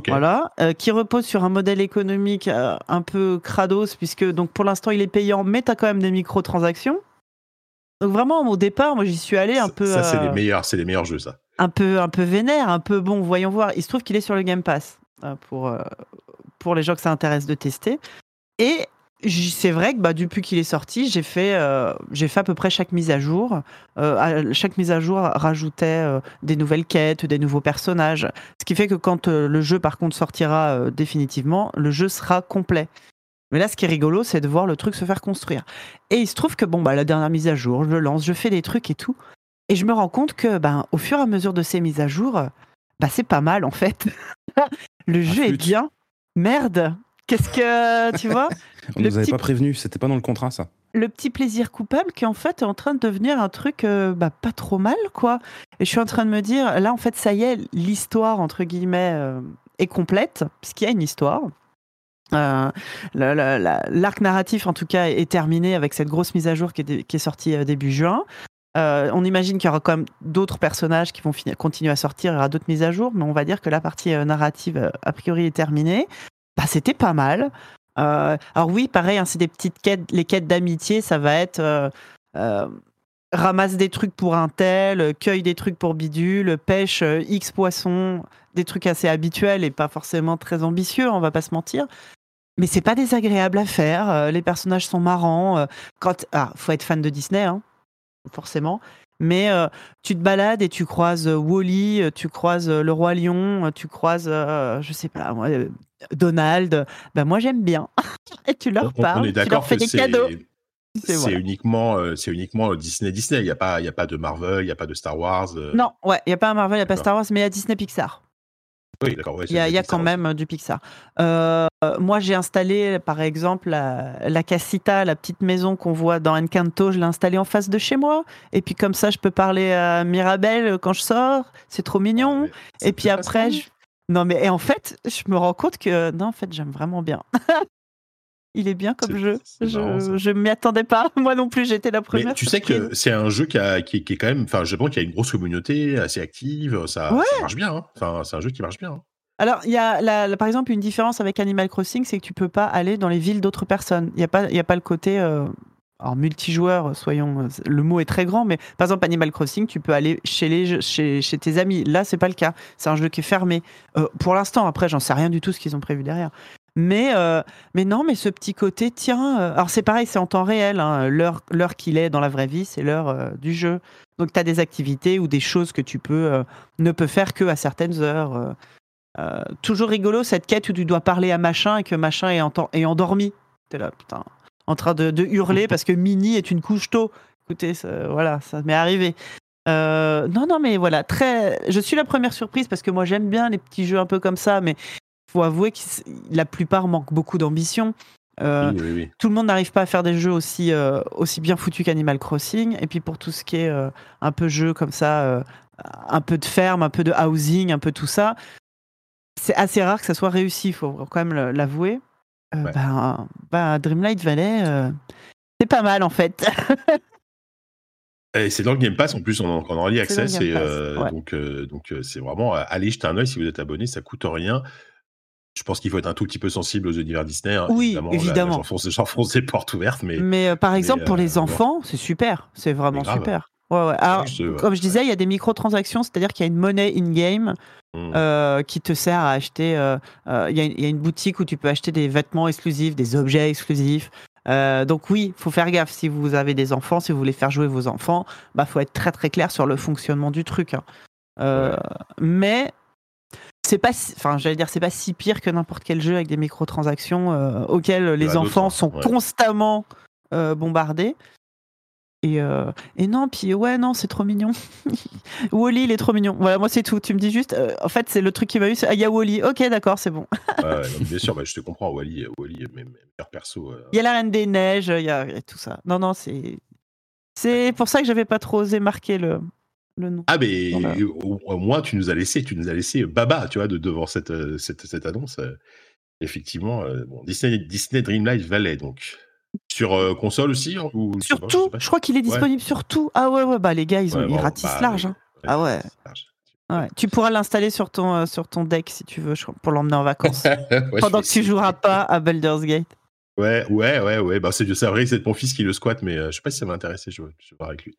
Speaker 4: Voilà, euh, qui repose sur un modèle économique euh, un peu crados, puisque donc pour l'instant il est payant, mais tu as quand même des microtransactions. Donc vraiment au départ, moi j'y suis allé un peu.
Speaker 2: Ça c'est les meilleurs, c'est les meilleurs jeux ça.
Speaker 4: Un peu, un peu vénère, un peu bon, voyons voir. Il se trouve qu'il est sur le Game Pass pour pour les gens que ça intéresse de tester. Et c'est vrai que bah, depuis qu'il est sorti, j'ai fait, euh, j'ai fait à peu près chaque mise à jour. Euh, chaque mise à jour rajoutait euh, des nouvelles quêtes, des nouveaux personnages. Ce qui fait que quand le jeu, par contre, sortira définitivement, le jeu sera complet. Mais là, ce qui est rigolo, c'est de voir le truc se faire construire. Et il se trouve que, bon, bah, la dernière mise à jour, je le lance, je fais des trucs et tout. Et je me rends compte que, ben, au fur et à mesure de ces mises à jour, bah, c'est pas mal, en fait. le jeu est bien. Merde, Qu'est-ce que tu vois?
Speaker 3: On nous avait pas prévenu, c'était pas dans le contrat ça?
Speaker 4: Le petit plaisir coupable qui en fait est en train de devenir un truc euh, bah, pas trop mal quoi. Et je suis en train de me dire là en fait ça y est l'histoire entre guillemets euh, est complète puisqu'il y a une histoire. Euh, l'arc narratif en tout cas est terminé avec cette grosse mise à jour qui est, qui est sortie début juin. on imagine qu'il y aura quand même d'autres personnages qui vont continuer à sortir, il y aura d'autres mises à jour, mais on va dire que la partie narrative a priori est terminée. Bah, c'était pas mal. Euh, alors oui, pareil, hein, c'est des petites quêtes, les quêtes d'amitié, ça va être euh, euh, ramasse des trucs pour un tel, cueille des trucs pour bidule, pêche X poissons, des trucs assez habituels et pas forcément très ambitieux, on va pas se mentir. Mais c'est pas désagréable à faire. les personnages sont marrants. quand, ah, faut être fan de Disney, hein, forcément. Mais tu te balades et tu croises Wally, tu croises le roi lion, tu croises, je sais pas, Donald. Ben moi j'aime bien. et tu leur parles, tu leur fais des cadeaux.
Speaker 2: C'est uniquement, c'est uniquement Disney Disney. Il n'y a pas, il y a pas de Marvel, il n'y a pas de Star Wars.
Speaker 4: Non, ouais, il n'y a pas Marvel, il n'y a pas Star Wars, mais il y a Disney Pixar.
Speaker 2: Oui, d'accord.
Speaker 4: il y a, quand même du Pixar. moi, j'ai installé, par exemple, la, Casita, la petite maison qu'on voit dans Encanto. Je l'ai installée en face de chez moi. Et puis, comme ça, je peux parler à Mirabelle quand je sors. C'est trop mignon. Ah, et puis après, je... non, mais en fait, je me rends compte que non, en fait, j'aime vraiment bien. Il est bien comme jeu. je ne m'y attendais pas. Moi non plus, j'étais la première.
Speaker 2: tu sais que c'est un jeu qui, a, qui, est quand même. Enfin, je pense qu'il y a une grosse communauté assez active. Ça, marche bien. Hein. Enfin, c'est un jeu qui marche bien. Hein.
Speaker 4: Alors, il y a par exemple une différence avec Animal Crossing, c'est que tu peux pas aller dans les villes d'autres personnes. Il n'y a, pas, a pas le côté. Euh, alors, multijoueur, soyons. Le mot est très grand, mais par exemple, Animal Crossing, tu peux aller chez, les, chez, chez tes amis. Là, c'est pas le cas. C'est un jeu qui est fermé. Euh, pour l'instant, après, j'en sais rien du tout ce qu'ils ont prévu derrière. Mais, euh, mais non, mais ce petit côté, tiens, euh, alors c'est pareil, c'est en temps réel. Hein, l'heure, qu'il est dans la vraie vie, c'est l'heure euh, du jeu. Donc tu as des activités ou des choses que tu peux ne peux faire que à certaines heures. toujours rigolo cette quête où tu dois parler à machin et que machin est, en est endormi. Là, putain, en train de, hurler parce que Mini est une couche tôt. Écoutez, voilà, ça m'est arrivé. non, non, mais voilà, très. Je suis la première surprise parce que moi j'aime bien les petits jeux un peu comme ça, mais faut avouer que la plupart manquent beaucoup d'ambition. Euh, tout le monde n'arrive pas à faire des jeux aussi, euh, aussi bien foutus qu'Animal Crossing. Et puis pour tout ce qui est euh, un peu jeu comme ça, un peu de ferme, un peu de housing, un peu tout ça, c'est assez rare que ça soit réussi, il faut quand même l'avouer. Ben, ben, Dreamlight Valley, c'est pas mal en fait.
Speaker 2: Et c'est dans le Game Pass en plus, on en, en early access. Et, Donc, donc c'est vraiment, allez jeter un oeil si vous êtes abonné, ça coûte rien. Je pense qu'il faut être un tout petit peu sensible aux univers Disney. Hein,
Speaker 4: oui, évidemment.
Speaker 2: J'enfonce des portes ouvertes. Mais,
Speaker 4: mais euh, par exemple, pour les euh, enfants, c'est super. C'est vraiment super. Ouais, ouais. Alors, comme je disais, il y a des microtransactions, c'est-à-dire qu'il y a une monnaie in-game mmh. euh, qui te sert à acheter. Il y, a une boutique où tu peux acheter des vêtements exclusifs, des objets exclusifs. donc oui, faut faire gaffe si vous avez des enfants, si vous voulez faire jouer vos enfants, bah faut être très très clair sur le fonctionnement du truc. Hein. Mais c'est pas, enfin j'allais dire c'est pas si pire que n'importe quel jeu avec des microtransactions auxquels les enfants sont constamment bombardés. Et, euh, et, non, puis ouais, non, c'est trop mignon. Wally, il est trop mignon. Voilà, moi, c'est tout. Tu me dis juste, euh, en fait, c'est le truc qui m'a eu, ah, il y a Wally. Ok, d'accord, c'est bon.
Speaker 2: bien sûr, bah, je te comprends. Wally, Wally meilleurs perso.
Speaker 4: Il y a la Reine des Neiges, il y, a tout ça. Non, non, c'est. C'est pour ça que j'avais pas trop osé marquer le, le nom.
Speaker 2: Ah, mais au, moins, tu nous as laissé, tu nous as laissé Baba, tu vois, de, devant cette, euh, cette, cette annonce. effectivement, bon, Disney, Disney Dreamlight Valley, donc. Sur euh, console aussi hein, ou,
Speaker 4: Sur tout, je, crois qu'il est disponible sur tout. Ah ouais, ouais, bah les gars, ils, ont, ratissent bah, large. Hein. Ah ouais. Ouais, tu pourras l'installer sur ton, euh, sur ton deck si tu veux, pour l'emmener en vacances. pendant que tu joueras pas à Baldur's Gate.
Speaker 2: Ouais, ouais, ouais, ouais. Bah, c'est vrai que c'est mon fils qui le squatte, mais euh, je sais pas si ça va intéresser, je, vais voir avec lui.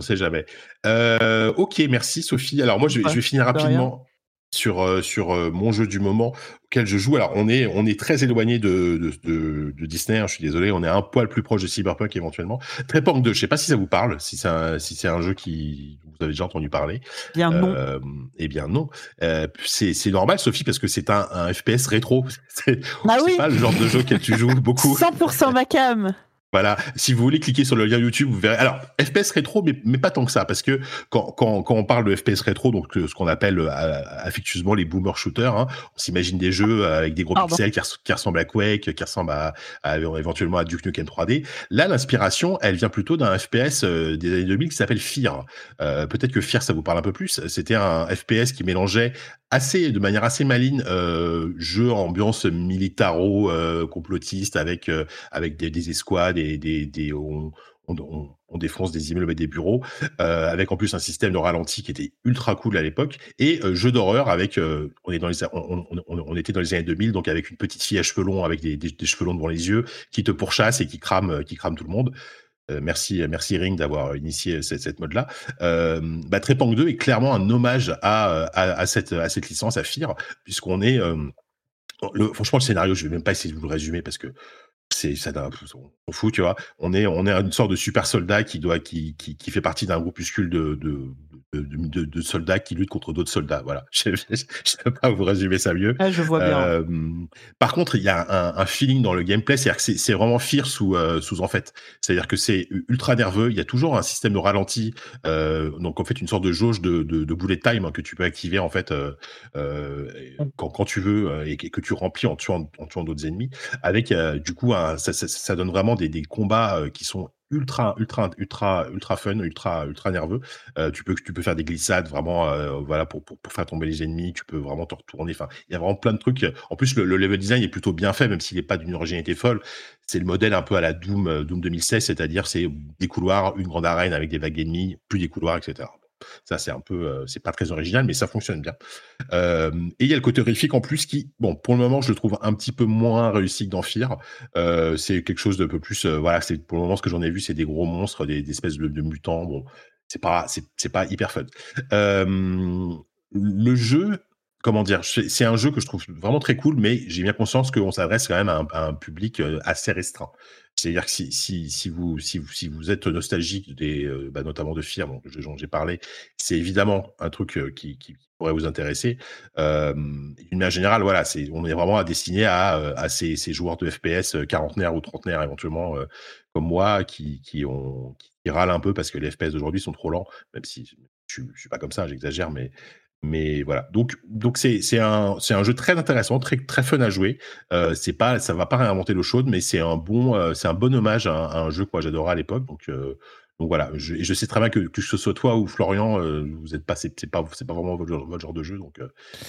Speaker 2: On sait jamais. ok, merci Sophie. Alors moi, je, je vais finir rapidement sur, euh, sur euh, mon jeu du moment auquel je joue. Alors, on est, on est très éloigné de, de, de, Disney, hein, je suis désolé, on est un poil plus proche de Cyberpunk éventuellement. Trépang 2, je sais pas si ça vous parle, si c'est un, si c'est un jeu qui vous avez déjà entendu parler.
Speaker 4: Bien non. Euh,
Speaker 2: eh bien non. Euh, c'est, c'est normal, Sophie, parce que c'est un, un FPS rétro. C'est,
Speaker 4: ah oui.
Speaker 2: pas le genre de jeu que tu joues beaucoup.
Speaker 4: 100% ma cam.
Speaker 2: Voilà, si vous voulez cliquer sur le lien YouTube, vous verrez. Alors, FPS rétro, mais, mais pas tant que ça, parce que quand, quand, quand on parle de FPS rétro, donc euh, ce qu'on appelle euh, affectueusement les boomer shooters, hein, on s'imagine des jeux euh, avec des gros pixels qui, ressemblent à Quake, qui ressemblent à, éventuellement à Duke Nukem 3D. Là, l'inspiration, elle vient plutôt d'un FPS des années 2000 qui s'appelle Fear. Euh, Peut-être que Fear, ça vous parle un peu plus. C'était un FPS qui mélangeait assez, de manière assez maligne, euh, jeu ambiance militaro complotiste avec avec des, des escouades des, des, on, on, défonce des immeubles et des bureaux, euh, avec en plus un système de ralenti qui était ultra cool à l'époque, et euh, jeu d'horreur avec, euh, on, est dans les, on, on, était dans les années 2000, donc avec une petite fille à cheveux longs, avec des, des, cheveux longs devant les yeux, qui te pourchasse et qui crame, qui crame tout le monde. Merci, merci Ring d'avoir initié cette, mode-là. Euh, bah, 2 est clairement un hommage à, à, cette, licence, à FIR, puisqu'on est... Le, franchement, le scénario, je vais même pas essayer de vous le résumer parce que c'est ça on fout tu vois on est on est une sorte de super soldat qui doit qui fait partie d'un groupuscule de de, de, soldats qui luttent contre d'autres soldats. Voilà, je ne sais pas vous résumer ça mieux.
Speaker 4: Ah, je vois bien. Euh,
Speaker 2: par contre, il y a un, un, feeling dans le gameplay, c'est-à-dire que c'est vraiment fear sous, euh, sous en fait. C'est-à-dire que c'est ultra nerveux. Il y a toujours un système de ralenti, euh, donc en fait une sorte de jauge de, de, de bullet time hein, que tu peux activer en fait euh, quand, quand, tu veux et que tu remplis en tuant, en tuant d'autres ennemis. Avec du coup, un, ça, ça, ça, donne vraiment des, des combats qui sont ultra, ultra, ultra, ultra fun, ultra, ultra nerveux. Euh, tu peux, tu peux faire des glissades vraiment, euh, voilà, pour, pour, pour, faire tomber les ennemis. Tu peux vraiment te retourner. Enfin, il y a vraiment plein de trucs. En plus, le, level design est plutôt bien fait, même s'il n'est pas d'une originalité folle. C'est le modèle un peu à la Doom, euh, Doom 2016, c'est-à-dire c'est des couloirs, une grande arène avec des vagues ennemies, plus des couloirs, etc. Ça, c'est un peu, euh, c'est pas très original, mais ça fonctionne bien. Euh, et il y a le côté horrifique en plus qui, bon, pour le moment, je le trouve un petit peu moins réussi que dans. Euh, c'est quelque chose de peu plus, voilà, c'est pour le moment ce que j'en ai vu, c'est des gros monstres, des, espèces de, mutants. Bon, c'est pas, c'est pas hyper fun. le jeu, comment dire, c'est un jeu que je trouve vraiment très cool, mais j'ai bien conscience qu'on s'adresse quand même à un, public assez restreint. C'est-à-dire que si, vous, êtes nostalgique des, bah, notamment de Fear, dont j'ai parlé, c'est évidemment un truc qui, qui, pourrait vous intéresser. Euh, D'une manière générale, voilà, on est vraiment destiné à, à ces, joueurs de FPS quarantenaires ou trentenaires éventuellement, comme moi, qui, qui, râlent un peu parce que les FPS d'aujourd'hui sont trop lents, même si je, je suis pas comme ça, j'exagère, mais mais voilà, donc donc c'est c'est un c'est un jeu très intéressant, très très fun à jouer. Euh, c'est pas ça va pas réinventer l'eau chaude, mais c'est un bon euh, c'est un bon hommage à, un jeu que j'adorais à l'époque. Donc euh, donc voilà, je, je sais très bien que, que ce soit toi ou Florian, euh, vous êtes pas c'est pas c'est pas vraiment votre, votre, genre de jeu, donc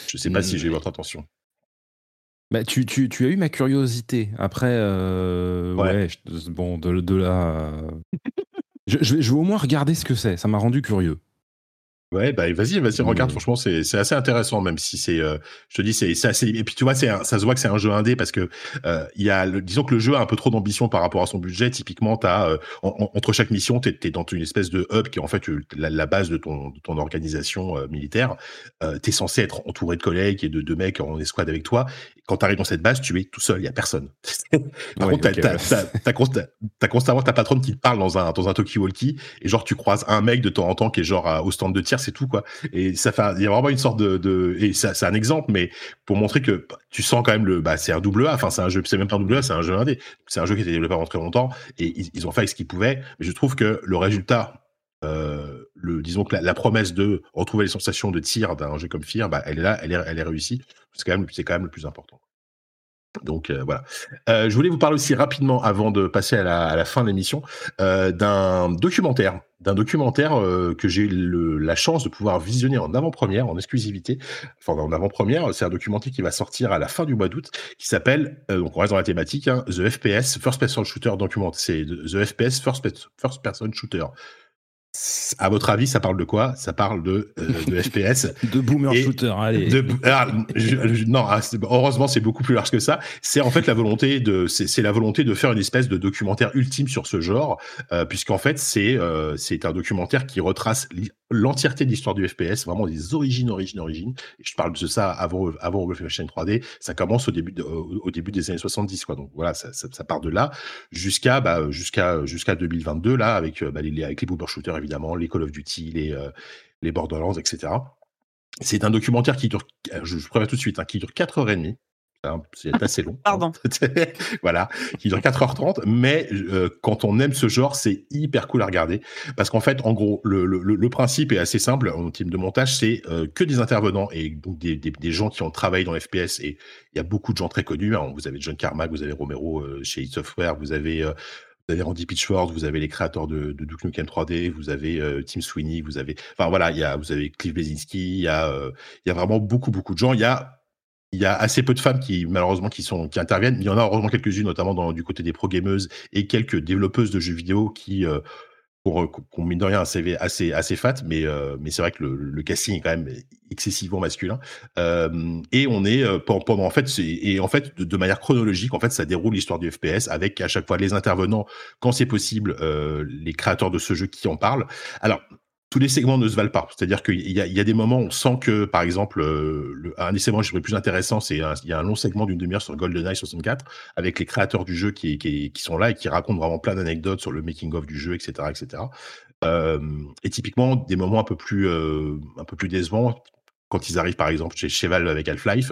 Speaker 2: je sais pas si j'ai votre attention.
Speaker 3: Bah, tu, tu, tu, as eu ma curiosité. Après, ouais. ouais bon, de, de là. je, je, vais, je vais au moins regarder ce que c'est. Ça m'a rendu curieux.
Speaker 2: Ouais, bah vas-y, vas-y, regarde. Mmh. Franchement, c'est c'est assez intéressant, même si c'est, euh, je te dis, c'est c'est assez. Et puis tu vois, c'est ça se voit que c'est un jeu indé parce que euh, il y a, le, disons que le jeu a un peu trop d'ambition par rapport à son budget. Typiquement, t'as euh, entre chaque mission, t'es es dans une espèce de hub qui est en fait la, la base de ton de ton organisation militaire. t'es censé être entouré de collègues et de, de mecs en escouade avec toi quand tu arrives dans cette base, tu es tout seul, il y a personne. Par contre, t'as constamment ta patronne qui te parle dans un dans un talkie-walkie et genre tu croises un mec de temps en temps qui est genre au stand de tir, c'est tout quoi. Et ça fait il y a vraiment une sorte de, de et c'est un exemple, mais pour montrer que tu sens quand même le bah c'est un double A, enfin c'est un jeu, c'est même pas un double A, c'est un jeu indé. C'est un jeu qui a été développé pendant très longtemps et ils, ont fait avec ce qu'ils pouvaient. Mais je trouve que le résultat euh, le, disons que la, promesse de retrouver les sensations de tir d'un jeu comme Fear, bah, elle est là, elle est, elle est réussie. C'est quand même, c'est quand même le plus important. Donc euh, voilà. Euh, je voulais vous parler aussi rapidement, avant de passer à la, fin de l'émission, euh, d'un documentaire, d'un documentaire que j'ai eu la chance de pouvoir visionner en avant-première, en exclusivité. Enfin, en avant-première, c'est un documentaire qui va sortir à la fin du mois d'août, qui s'appelle, donc on reste dans la thématique, hein, The FPS First Person Shooter Document. C'est The FPS First Person Shooter à votre avis, ça parle de quoi? Ça parle de, euh, FPS.
Speaker 3: de boomer shooter, allez.
Speaker 2: Ah, non, ah, heureusement, c'est beaucoup plus large que ça. C'est en fait la volonté de, c'est la volonté de faire une espèce de documentaire ultime sur ce genre, euh, puisqu'en fait, c'est euh, c'est un documentaire qui retrace l'entièreté de l'histoire du FPS, vraiment des origines, origines, origines. Je parle de ça avant, avant Wolfenstein 3D. Ça commence au début, au, début des années 70, quoi. Donc voilà, ça, ça, part de là jusqu'à, bah, jusqu'à, jusqu'à 2022 là, avec, bah, les, avec les boomer shooters évidemment, les Call of Duty, les, euh, les Borderlands, etc. C'est un documentaire qui dure, je, je préviens tout de suite, hein, qui dure 4h30. Hein, c'est assez long.
Speaker 4: Pardon.
Speaker 2: voilà, qui dure 4h30, mais euh, quand on aime ce genre, c'est hyper cool à regarder. Parce qu'en fait, en gros, le, le, le, principe est assez simple en team de montage, c'est euh, que des intervenants et donc des, des, des, gens qui ont travaillé dans FPS. Et il y a beaucoup de gens très connus. Hein. Vous avez John Carmack, vous avez Romero chez id Software, vous avez vous avez Randy Pitchford, vous avez les créateurs de, Duke Nukem 3D, vous avez euh, Tim Sweeney, vous avez, enfin voilà, il y a, vous avez Cliff Bezinski, il y a, euh, y a vraiment beaucoup beaucoup de gens. Il y a il y a assez peu de femmes qui malheureusement qui sont qui interviennent. Il y en a heureusement quelques-unes, notamment du côté des pro gameuses et quelques développeuses de jeux vidéo qui euh, pour euh, qu'on mine de rien un CV assez assez fat, mais euh, mais c'est vrai que le, le, casting est quand même excessivement masculin. Euh, et on est euh, pendant en fait et en fait de, de, manière chronologique en fait ça déroule l'histoire du FPS avec à chaque fois les intervenants quand c'est possible les créateurs de ce jeu qui en parlent. Alors tous les segments ne se valent pas. C'est-à-dire qu'il y, a, des moments où on sent que, par exemple, euh, un des segments que plus intéressant, c'est il y a un long segment d'une demi-heure sur GoldenEye 64 avec les créateurs du jeu qui, sont là et qui racontent vraiment plein d'anecdotes sur le making of du jeu, etc., etc. Euh, et typiquement des moments un peu plus euh, un peu plus décevants quand ils arrivent, par exemple, chez Cheval avec Half-Life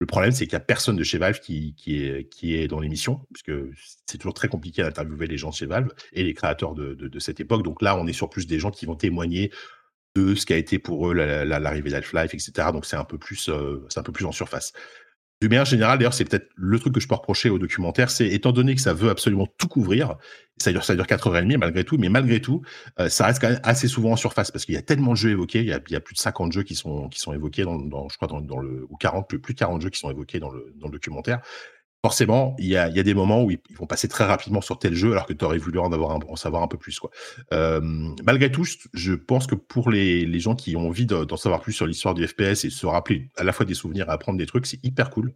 Speaker 2: le problème, c'est qu'il n'y a personne de chez Valve qui, est, dans l'émission, puisque c'est toujours très compliqué d'interviewer les gens de chez Valve et les créateurs de, cette époque. Donc là, on est sur plus des gens qui vont témoigner de ce qu'a été pour eux l'arrivée d'Half-Life, etc. Donc euh, c'est un peu plus en surface. Du manière générale, d'ailleurs, c'est peut-être le truc que je peux reprocher au documentaire, c'est étant donné que ça veut absolument tout couvrir, ça dure, ça dure 4h30 malgré tout, mais malgré tout, euh, ça reste quand même assez souvent en surface parce qu'il y a tellement de jeux évoqués, il y a, plus de 50 jeux qui sont, évoqués dans, je crois, dans, le, ou 40, plus, de 40 jeux qui sont évoqués dans le documentaire forcément, il y a, des moments où ils, vont passer très rapidement sur tel jeu alors que tu aurais voulu en, avoir savoir un peu plus. Euh, malgré tout, je pense que pour les, gens qui ont envie d'en savoir plus sur l'histoire du FPS et se rappeler à la fois des souvenirs et apprendre des trucs, c'est hyper cool.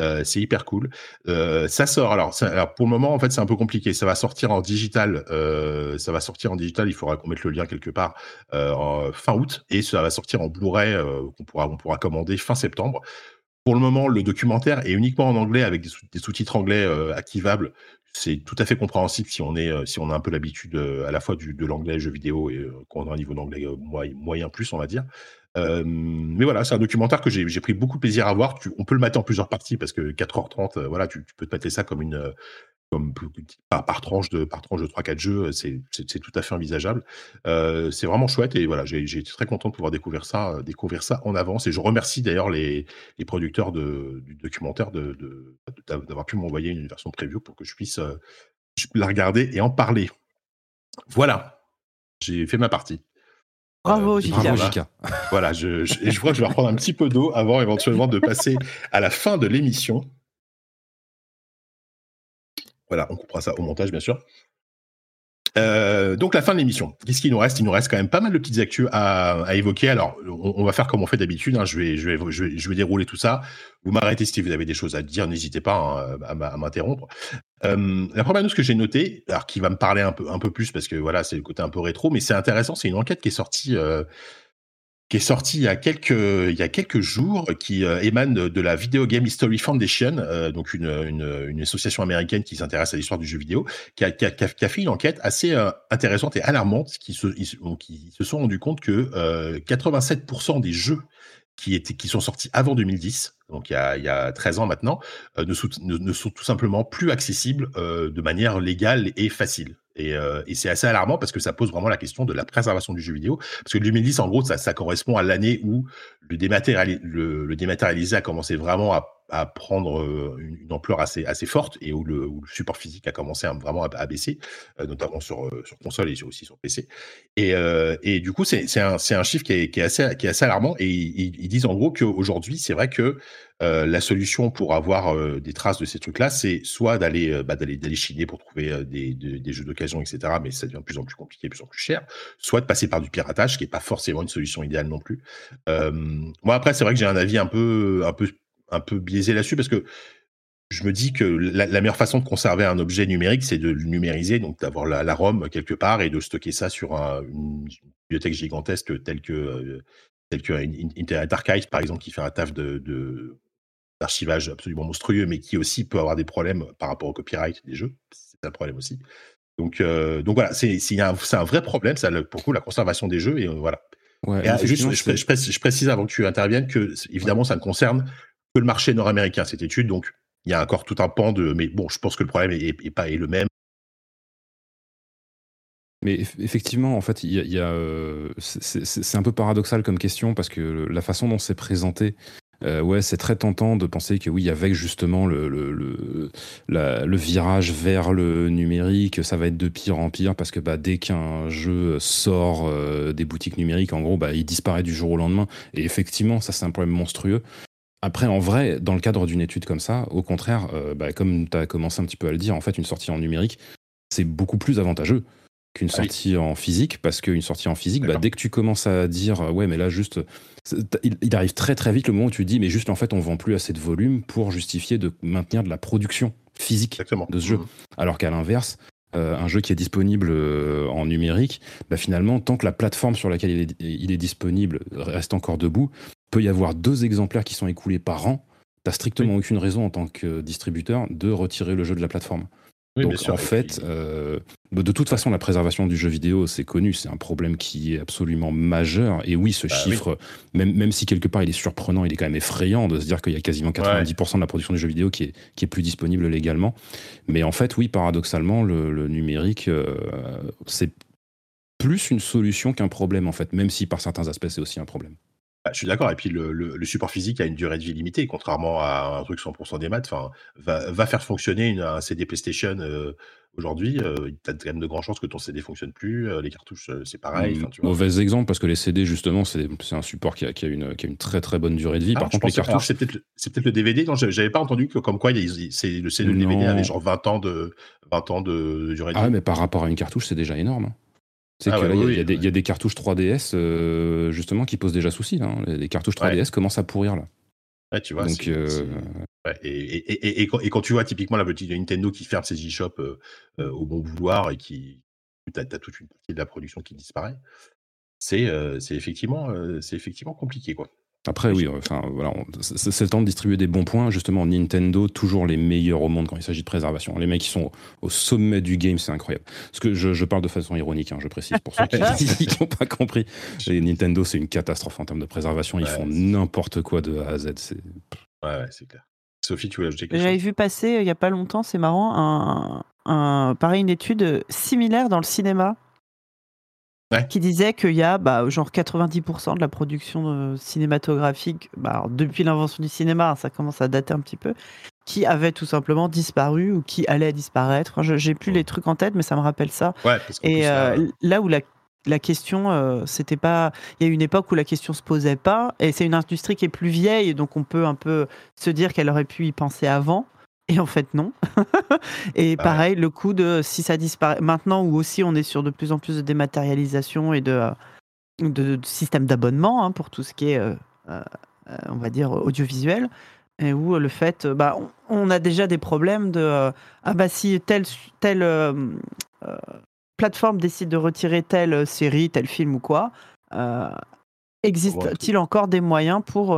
Speaker 2: Euh, c'est hyper cool. Euh, ça sort. Alors, pour le moment, en fait, c'est un peu compliqué. Ça va sortir en digital. ça va sortir en digital. Il faudra qu'on mette le lien quelque part fin août et ça va sortir en Blu-ray qu'on on pourra commander fin septembre. Pour le moment, le documentaire est uniquement en anglais avec des, sous-titres anglais euh, activables. C'est tout à fait compréhensible si on est euh, si on a un peu l'habitude euh, à la fois du, de l'anglais jeu vidéo et qu'on a un niveau d'anglais moyen, plus, on va dire. mais voilà, c'est un documentaire que j'ai pris beaucoup de plaisir à voir. on peut le mettre en plusieurs parties parce que 4h30, voilà, tu, tu peux te mettre ça comme une, comme par, par, tranche de par tranche de 3-4 jeux, c'est tout à fait envisageable. Euh, c'est vraiment chouette et voilà, j'ai été très content de pouvoir découvrir ça, euh, découvrir ça en avance. Et je remercie d'ailleurs les, les, producteurs de, du documentaire d'avoir de, pu m'envoyer une version preview pour que je puisse euh, la regarder et en parler. Voilà, j'ai fait ma partie.
Speaker 4: Bravo, Jika.
Speaker 2: Voilà, je, je, je crois que je vais reprendre un petit peu d'eau avant éventuellement de passer à la fin de l'émission. Voilà, on coupera ça au montage, bien sûr. Euh, donc la fin de l'émission. Qu'est-ce qu'il nous reste? Il nous reste quand même pas mal de petites actus à, à évoquer. Alors on, va faire comme on fait d'habitude. Hein. Je, vais, je, vais, je, vais, je vais dérouler tout ça. Vous m'arrêtez si vous avez des choses à dire. N'hésitez pas hein, à, m'interrompre. Euh, la première news que j'ai notée, alors qui va me parler un peu, un peu plus parce que voilà, c'est le côté un peu rétro, mais c'est intéressant. C'est une enquête qui est sortie. Euh, qui est sorti il y a quelques, il y a quelques jours, qui euh, émane de la Video Game History Foundation, euh, donc une, association américaine qui s'intéresse à l'histoire du jeu vidéo, qui a, fait une enquête assez euh, intéressante et alarmante, qui se, sont rendus compte que 87% des jeux qui, sont sortis avant 2010, donc il y a, il y a 13 ans maintenant, ne, sont tout simplement plus accessibles de manière légale et facile. Et, euh, et c'est assez alarmant parce que ça pose vraiment la question de la préservation du jeu vidéo. Parce que 2010, en gros, ça, correspond à l'année où le, dématérialisé, le, le dématérialisé a commencé vraiment à à prendre une, ampleur assez, assez forte et où le, support physique a commencé vraiment à, baisser, notamment sur, sur console et aussi sur PC. Et, et du coup, c'est un, un chiffre qui est, qui, est assez, qui est assez alarmant et ils, disent en gros qu'aujourd'hui, c'est vrai que la solution pour avoir des traces de ces trucs-là, c'est soit d'aller bah, chiner pour trouver des, des, jeux d'occasion, etc. Mais ça devient de plus en plus compliqué, de plus en plus cher. Soit de passer par du piratage, qui est pas forcément une solution idéale non plus. moi après, c'est vrai que j'ai un avis un peu un peu un peu biaisé là-dessus parce que je me dis que la, meilleure façon de conserver un objet numérique, c'est de le numériser, donc d'avoir la, ROM quelque part et de stocker ça sur une bibliothèque gigantesque telle que, euh, telle que Internet Archive, par exemple, qui fait un taf de, d'archivage absolument monstrueux, mais qui aussi peut avoir des problèmes par rapport au copyright des jeux. C'est un problème aussi. Donc, euh, donc voilà, c'est, un, un, vrai problème, ça, pour coup, la conservation des jeux. Et euh, voilà. juste, je, je, précise avant que tu interviennes que, évidemment, ça ne concerne le marché nord-américain, cette étude. Donc, il y a encore tout un pan de. Mais bon, je pense que le problème est, pas est le même.
Speaker 3: Mais effectivement, en fait, il y a, euh, c'est un peu paradoxal comme question parce que la façon dont c'est présenté, euh, ouais, c'est très tentant de penser que oui, avec justement le, le, le, le, virage vers le numérique, ça va être de pire en pire parce que bah, dès qu'un jeu sort euh, des boutiques numériques, en gros, bah, il disparaît du jour au lendemain. Et effectivement, ça c'est un problème monstrueux. Après, en vrai, dans le cadre d'une étude comme ça, au contraire, euh, bah, comme tu as commencé un petit peu à le dire, en fait, une sortie en numérique, c'est beaucoup plus avantageux qu'une ah sortie en physique, parce qu'une sortie en physique, bah, dès que tu commences à dire, ouais, mais là, juste, il, arrive très très vite le moment où tu dis, mais juste, en fait, on vend plus assez de volume pour justifier de maintenir de la production physique de ce jeu. Mmh. Alors qu'à l'inverse, euh, un jeu qui est disponible euh, en numérique, bah, finalement, tant que la plateforme sur laquelle il est, il est disponible reste encore debout, peut y avoir deux exemplaires qui sont écoulés par an, tu strictement aucune raison en tant que distributeur de retirer le jeu de la plateforme. Donc en fait, euh, de toute façon, la préservation du jeu vidéo, c'est connu, c'est un problème qui est absolument majeur. Et oui, ce bah chiffre, Même, même si quelque part il est surprenant, il est quand même effrayant de se dire qu'il y a quasiment 90% de la production du jeu vidéo qui est, qui est plus disponible légalement. Mais en fait, oui, paradoxalement, le, numérique, euh, c'est plus une solution qu'un problème, en fait, même si par certains aspects, c'est aussi un problème.
Speaker 2: Bah, je suis d'accord. Et puis le, support physique a une durée de vie limitée, contrairement à un truc 100% des maths. Enfin, va, faire fonctionner une, un CD PlayStation euh, aujourd'hui. Euh, tu as quand même de grandes chances que ton CD fonctionne plus. Euh, les cartouches, c'est pareil.
Speaker 3: Mmh, mauvais exemple parce que les CD, justement, c'est un support qui a, qui a, une, qui a une très très bonne durée de vie. Ah, Par contre, les cartouches.
Speaker 2: C'est peut-être le DVD. Non, j'avais pas entendu que comme quoi c'est le CD, le DVD avait genre 20 ans de, 20 ans de durée de
Speaker 3: ah vie. Ah, mais par rapport à une cartouche, c'est déjà énorme. C'est ah qu'il y, y, a des cartouches 3DS euh, justement qui posent déjà souci. Hein. Les cartouches 3DS commencent à pourrir là.
Speaker 2: Ouais, tu vois. Donc, euh, et, et, et, quand, tu vois typiquement la petite Nintendo qui ferme ses e-shops euh, au bon vouloir et qui. Tu as, toute une partie de la production qui disparaît, c'est effectivement, effectivement compliqué. quoi.
Speaker 3: Après, oui, enfin, voilà, c'est le temps de distribuer des bons points. Justement, Nintendo, toujours les meilleurs au monde quand il s'agit de préservation. Les mecs qui sont au sommet du game, c'est incroyable. Parce que je, parle de façon ironique, hein, je précise, pour ceux qui n'ont pas compris. Nintendo, c'est une catastrophe en termes de préservation. Ils font n'importe quoi de A à Z.
Speaker 2: Ouais, c'est clair. Sophie, tu voulais ajouter quelque
Speaker 4: chose J'avais vu passer, euh, il n'y a pas longtemps, c'est marrant, un, un, pareil, une étude similaire dans le cinéma qui disait qu'il y a bah, genre 90% de la production euh, cinématographique, bah, depuis l'invention du cinéma, hein, ça commence à dater un petit peu, qui avait tout simplement disparu ou qui allait disparaître. Je J'ai plus les trucs en tête, mais ça me rappelle ça. Et euh, là où la, la question, euh, c'était pas. Il y a une époque où la question se posait pas, et c'est une industrie qui est plus vieille, donc on peut un peu se dire qu'elle aurait pu y penser avant. Et en fait, non. et bah pareil, le coup de si ça disparaît maintenant, où aussi on est sur de plus en plus de dématérialisation et de, euh, de, systèmes d'abonnement hein, pour tout ce qui est, euh, euh, on va dire, audiovisuel, et où le fait, bah, on, a déjà des problèmes de ah bah si telle, telle plateforme décide de retirer telle série, tel film ou quoi, Existe-t-il encore des moyens pour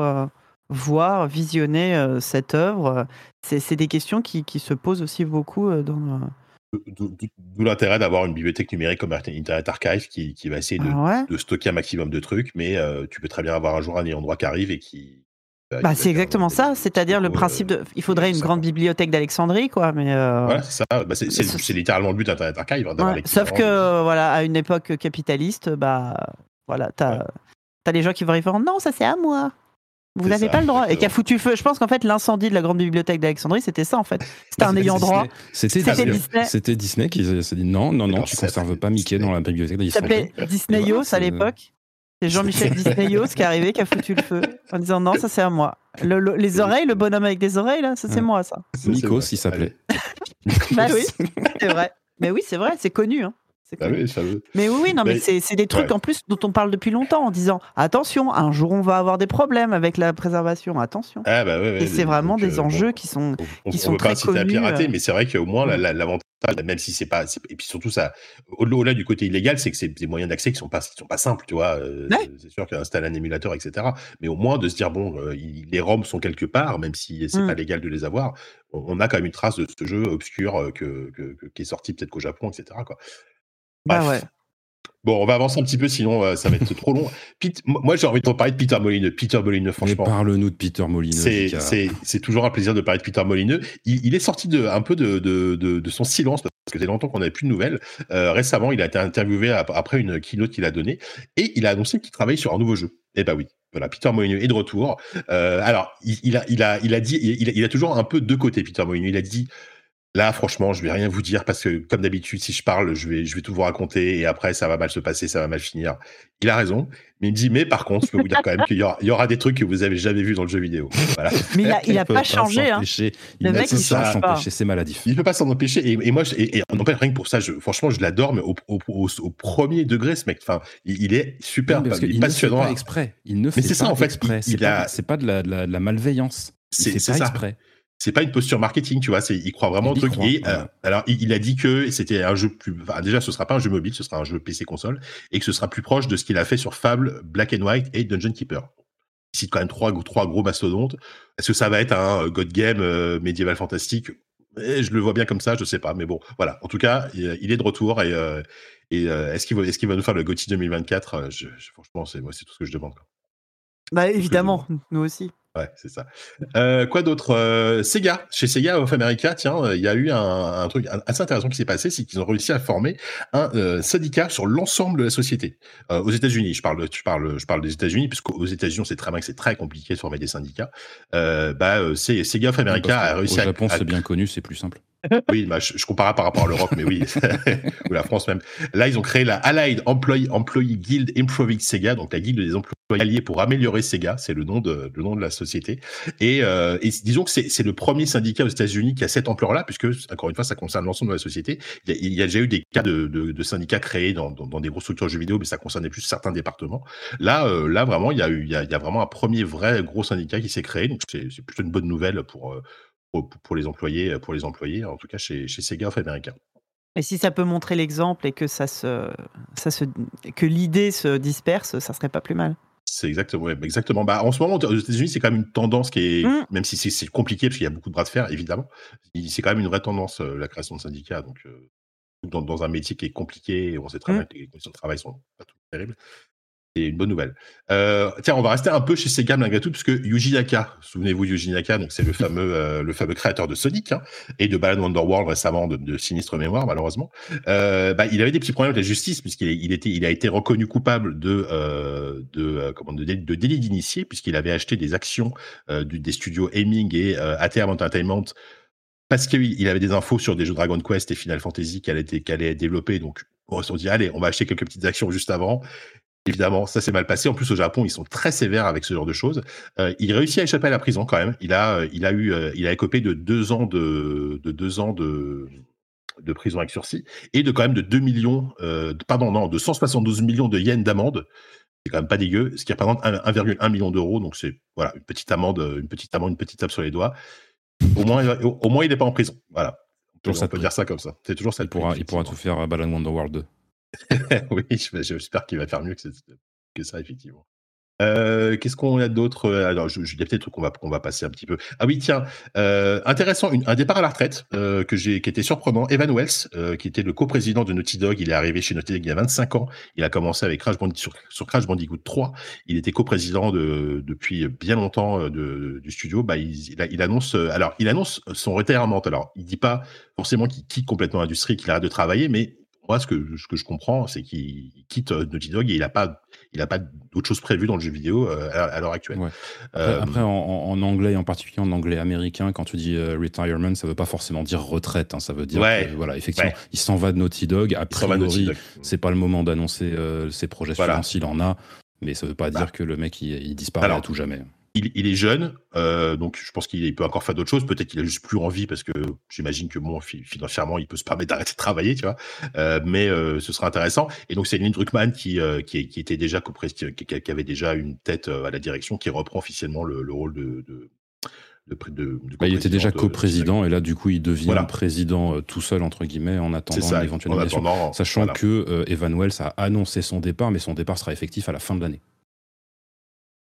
Speaker 4: voir, visionner cette œuvre C'est des questions qui, qui, se posent aussi beaucoup dans.
Speaker 2: D'où l'intérêt d'avoir une bibliothèque numérique comme Internet Archive qui, qui va essayer de, ah de, stocker un maximum de trucs, mais tu peux très bien avoir un jour un ayant droit qui arrive et qui,
Speaker 4: bah, c'est exactement ça, c'est-à-dire le principe de. Il faudrait une grande bibliothèque d'Alexandrie, quoi. Mais
Speaker 2: euh, c'est ça. Bah, c'est littéralement le but d'Internet Archive.
Speaker 4: Hein, sauf que, voilà, à une époque capitaliste, bah, voilà, t'as as les gens qui vont arriver non, ça c'est à moi. Vous n'avez pas le droit. Et qui a foutu feu. Je pense qu'en fait, l'incendie de la grande bibliothèque d'Alexandrie, c'était ça, en fait. C'était un ayant droit.
Speaker 3: C'était Disney. C'était Disney qui s'est dit non, non, non, tu ne conserves pas Mickey dans la bibliothèque d'Alexandrie.
Speaker 4: Ça s'appelait Disneyos à l'époque. C'est Jean-Michel Disneyos qui est arrivé, qui a foutu le feu en disant non, ça c'est à moi. les oreilles, le bonhomme avec des oreilles, là, ça c'est moi, ça.
Speaker 3: Nikos, il s'appelait.
Speaker 4: bah oui, c'est vrai. Mais oui, c'est vrai, c'est connu. Hein.
Speaker 2: Ah oui, ça veut...
Speaker 4: Mais oui, oui, non, mais, c'est des trucs en plus dont on parle depuis longtemps en disant attention, un jour on va avoir des problèmes avec la préservation, attention.
Speaker 2: Ah bah
Speaker 4: et c'est vraiment des euh, enjeux qui sont, qui sont très connus. à
Speaker 2: pirater, euh. mais c'est vrai qu'au moins l'avantage même si c'est pas et puis surtout ça au-delà du côté illégal c'est que c'est des moyens d'accès qui sont pas qui sont pas simples tu vois euh, c'est sûr qu'installer un émulateur etc mais au moins de se dire bon euh, les ROM sont quelque part même si c'est pas mmh. légal de les avoir on, a quand même une trace de ce jeu obscur que, qui est sorti peut-être qu'au Japon etc quoi
Speaker 4: bah ouais
Speaker 2: Bon, on va avancer un petit peu, sinon euh, ça va être trop long. moi, j'ai envie de parler de Peter Molineux. Peter Molineux, franchement.
Speaker 3: Parle-nous de Peter Molineux.
Speaker 2: C'est toujours un plaisir de parler de Peter Molineux. Il, est sorti de, un peu de, de, de, son silence parce que c'est longtemps qu'on n'avait plus de nouvelles. Euh, récemment, il a été interviewé après une keynote qu'il a donnée et il a annoncé qu'il travaille sur un nouveau jeu. Eh ben oui, voilà, Peter Molineux est de retour. Euh, alors, il, a, il, a, il a dit, il, il, a toujours un peu deux côtés, Peter Molineux. Il a dit Là, franchement, je vais rien vous dire parce que, comme d'habitude, si je parle, je vais, je vais tout vous raconter et après, ça va mal se passer, ça va mal finir. Il a raison, mais il me dit, mais par contre, je peux vous dire quand même qu'il y, y, aura des trucs que vous avez jamais vus dans le jeu vidéo. Voilà.
Speaker 4: Mais il a, il a pas, changé. Hein.
Speaker 3: Le mec, il change pas. C'est maladif.
Speaker 2: Il peut pas s'en empêcher. Et, et moi, je, et, et, rien que pour ça, je, franchement, je l'adore, mais au, au, au, premier degré, ce mec. Enfin, il, est super,
Speaker 3: parce il, passionnant. Ne fait pas exprès. Il ne fait mais c'est ça, en fait. C'est pas, pas de la, de la, de la malveillance. C'est ça. exprès
Speaker 2: c'est pas une posture marketing, tu vois, c'est il croit vraiment au truc. et, euh, alors il, a dit que c'était un jeu plus, enfin, déjà ce sera pas un jeu mobile, ce sera un jeu PC console et que ce sera plus proche de ce qu'il a fait sur Fable, Black and White et Dungeon Keeper. Il cite quand même trois, trois gros mastodontes. Est-ce que ça va être un God Game euh, médiéval fantastique? Eh, Je le vois bien comme ça, je sais pas, mais bon, voilà. En tout cas, il, est de retour et, euh, et est-ce qu'il va, est-ce qu'il va nous faire le GOTY 2024 je, Franchement, c'est moi, c'est tout ce que je demande.
Speaker 4: Bah évidemment, nous aussi.
Speaker 2: Ouais, c'est ça. Euh, quoi d'autre? Euh, Sega, chez Sega of America, tiens, euh, il y a eu un, truc assez intéressant qui s'est passé, c'est qu'ils ont réussi à former un syndicat sur l'ensemble de la société. aux États-Unis, je parle, je parle, je parle des États-Unis, puisqu'aux États-Unis, sait très bien que c'est très compliqué de former des syndicats. bah, c'est Sega of America a réussi
Speaker 3: au Japon, c'est bien connu, c'est plus simple.
Speaker 2: Oui, bah, je, je, compare par rapport à l'Europe, mais oui, ou la France même. Là, ils ont créé la Allied Employee, Employee Guild Improving Sega, donc la guilde des employés alliés pour améliorer Sega, c'est le nom de le nom de la société. Et, euh, et disons que c'est le premier syndicat aux États-Unis qui a cette ampleur-là, puisque encore une fois, ça concerne l'ensemble de la société. Il y, a, il y, a, déjà eu des cas de, de, de syndicats créés dans, dans, dans, des grosses structures de jeux vidéo, mais ça concernait plus certains départements. Là, euh, là vraiment, il y a eu il y a, il y a vraiment un premier vrai gros syndicat qui s'est créé, donc c'est plutôt une bonne nouvelle pour euh, pour, les employés, pour les employés, en tout cas chez, chez Sega of America.
Speaker 4: Et si ça peut montrer l'exemple et que ça se, ça se, que l'idée se disperse, ça serait pas plus mal.
Speaker 2: C'est exactement, exactement. Bah, en ce moment, aux États-Unis, c'est quand même une tendance qui est, mmh. même si c'est compliqué parce qu'il y a beaucoup de bras de fer, évidemment, c'est quand même une vraie tendance euh, la création de syndicats. Donc, euh, dans, dans, un métier qui est compliqué, on sait très mmh. bien que les conditions de travail sont pas tout terribles. Une bonne nouvelle. Euh, tiens, on va rester un peu chez Sega malgré tout, puisque Yuji Naka, souvenez-vous Yuji Naka, donc c'est le fameux, euh, le fameux créateur de Sonic hein, et de Balan Wonderworld récemment de, de sinistre mémoire malheureusement. Euh, bah, il avait des petits problèmes avec la justice puisqu'il il était, il a été reconnu coupable de, de, comment, de, de délit d'initié puisqu'il avait acheté des actions du, des studios Aiming et ATM Entertainment parce qu'il avait des infos sur des jeux Dragon Quest et Final Fantasy qu'elle était, qu'elle allait développer. Donc, on s'est dit, allez, on va acheter quelques petites actions juste avant. Évidemment, ça s'est mal passé. En plus, au Japon, ils sont très sévères avec ce genre de choses. Euh, il réussit à échapper à la prison quand même. Il a, euh, il a eu, euh, il a écopé de deux ans de, de deux ans de, de prison avec sursis et de quand même de 2 millions, euh, pardon, non, de 172 millions de yens d'amende. C'est quand même pas dégueu, ce qui représente 1,1 million d'euros. Donc c'est voilà une petite amende, une petite amende, une petite tape sur les doigts. Au moins, au, moins, il n'est pas en prison. Voilà. On peut, dire ça comme ça. C'est toujours ça.
Speaker 3: Il pourra, il pourra tout faire à Balan Wonderworld 2.
Speaker 2: oui, j'espère qu'il va faire mieux que, ça, effectivement. Euh, qu'est-ce qu'on a d'autre? Euh, Alors, je, je, il y a peut-être qu'on va, qu'on va passer un petit peu. Ah oui, tiens, euh, intéressant, un départ à la retraite que j'ai, qui était surprenant. Evan Wells, qui était le coprésident de Naughty Dog, il est arrivé chez Naughty Dog il y a 25 ans. Il a commencé avec Crash Bandicoot sur, Crash Bandicoot 3. Il était coprésident de, depuis bien longtemps du studio. Bah, il, annonce, alors, il annonce son retirement. Alors, il dit pas forcément qu'il quitte complètement l'industrie, qu'il arrête de travailler, mais moi, ce que, ce que je comprends, c'est qu'il quitte Naughty Dog et il n'a pas il n'a pas d'autre chose prévue dans le jeu vidéo euh, à, l'heure actuelle.
Speaker 3: Ouais. Euh, après, en, en, anglais, en particulier en anglais américain, quand tu dis euh, retirement, ça veut pas forcément dire retraite. Hein, ça veut dire,
Speaker 2: ouais.
Speaker 3: que, voilà, effectivement, ouais. il s'en va de Naughty Dog. A priori, c'est pas le moment d'annoncer ses projets voilà. suivants s'il en a, mais ça veut pas bah. dire que le mec il, il disparaît Alors, à tout jamais
Speaker 2: il, il, est jeune, euh, donc je pense qu'il peut encore faire d'autres choses. Peut-être qu'il a juste plus envie parce que j'imagine que bon, financièrement, il peut se permettre d'arrêter de travailler, tu vois. Euh, mais euh, ce sera intéressant. Et donc c'est Lynn Druckmann qui, qui, qui, était déjà qui, qui, avait déjà une tête à la direction, qui reprend officiellement le, le rôle de, de de, de, de
Speaker 3: bah, il était déjà coprésident et là du coup il devient voilà. président euh, tout seul entre guillemets en attendant ça, l'éventuelle nomination, sachant voilà. que euh, Evan Wells a annoncé son départ mais son départ sera effectif à la fin de l'année.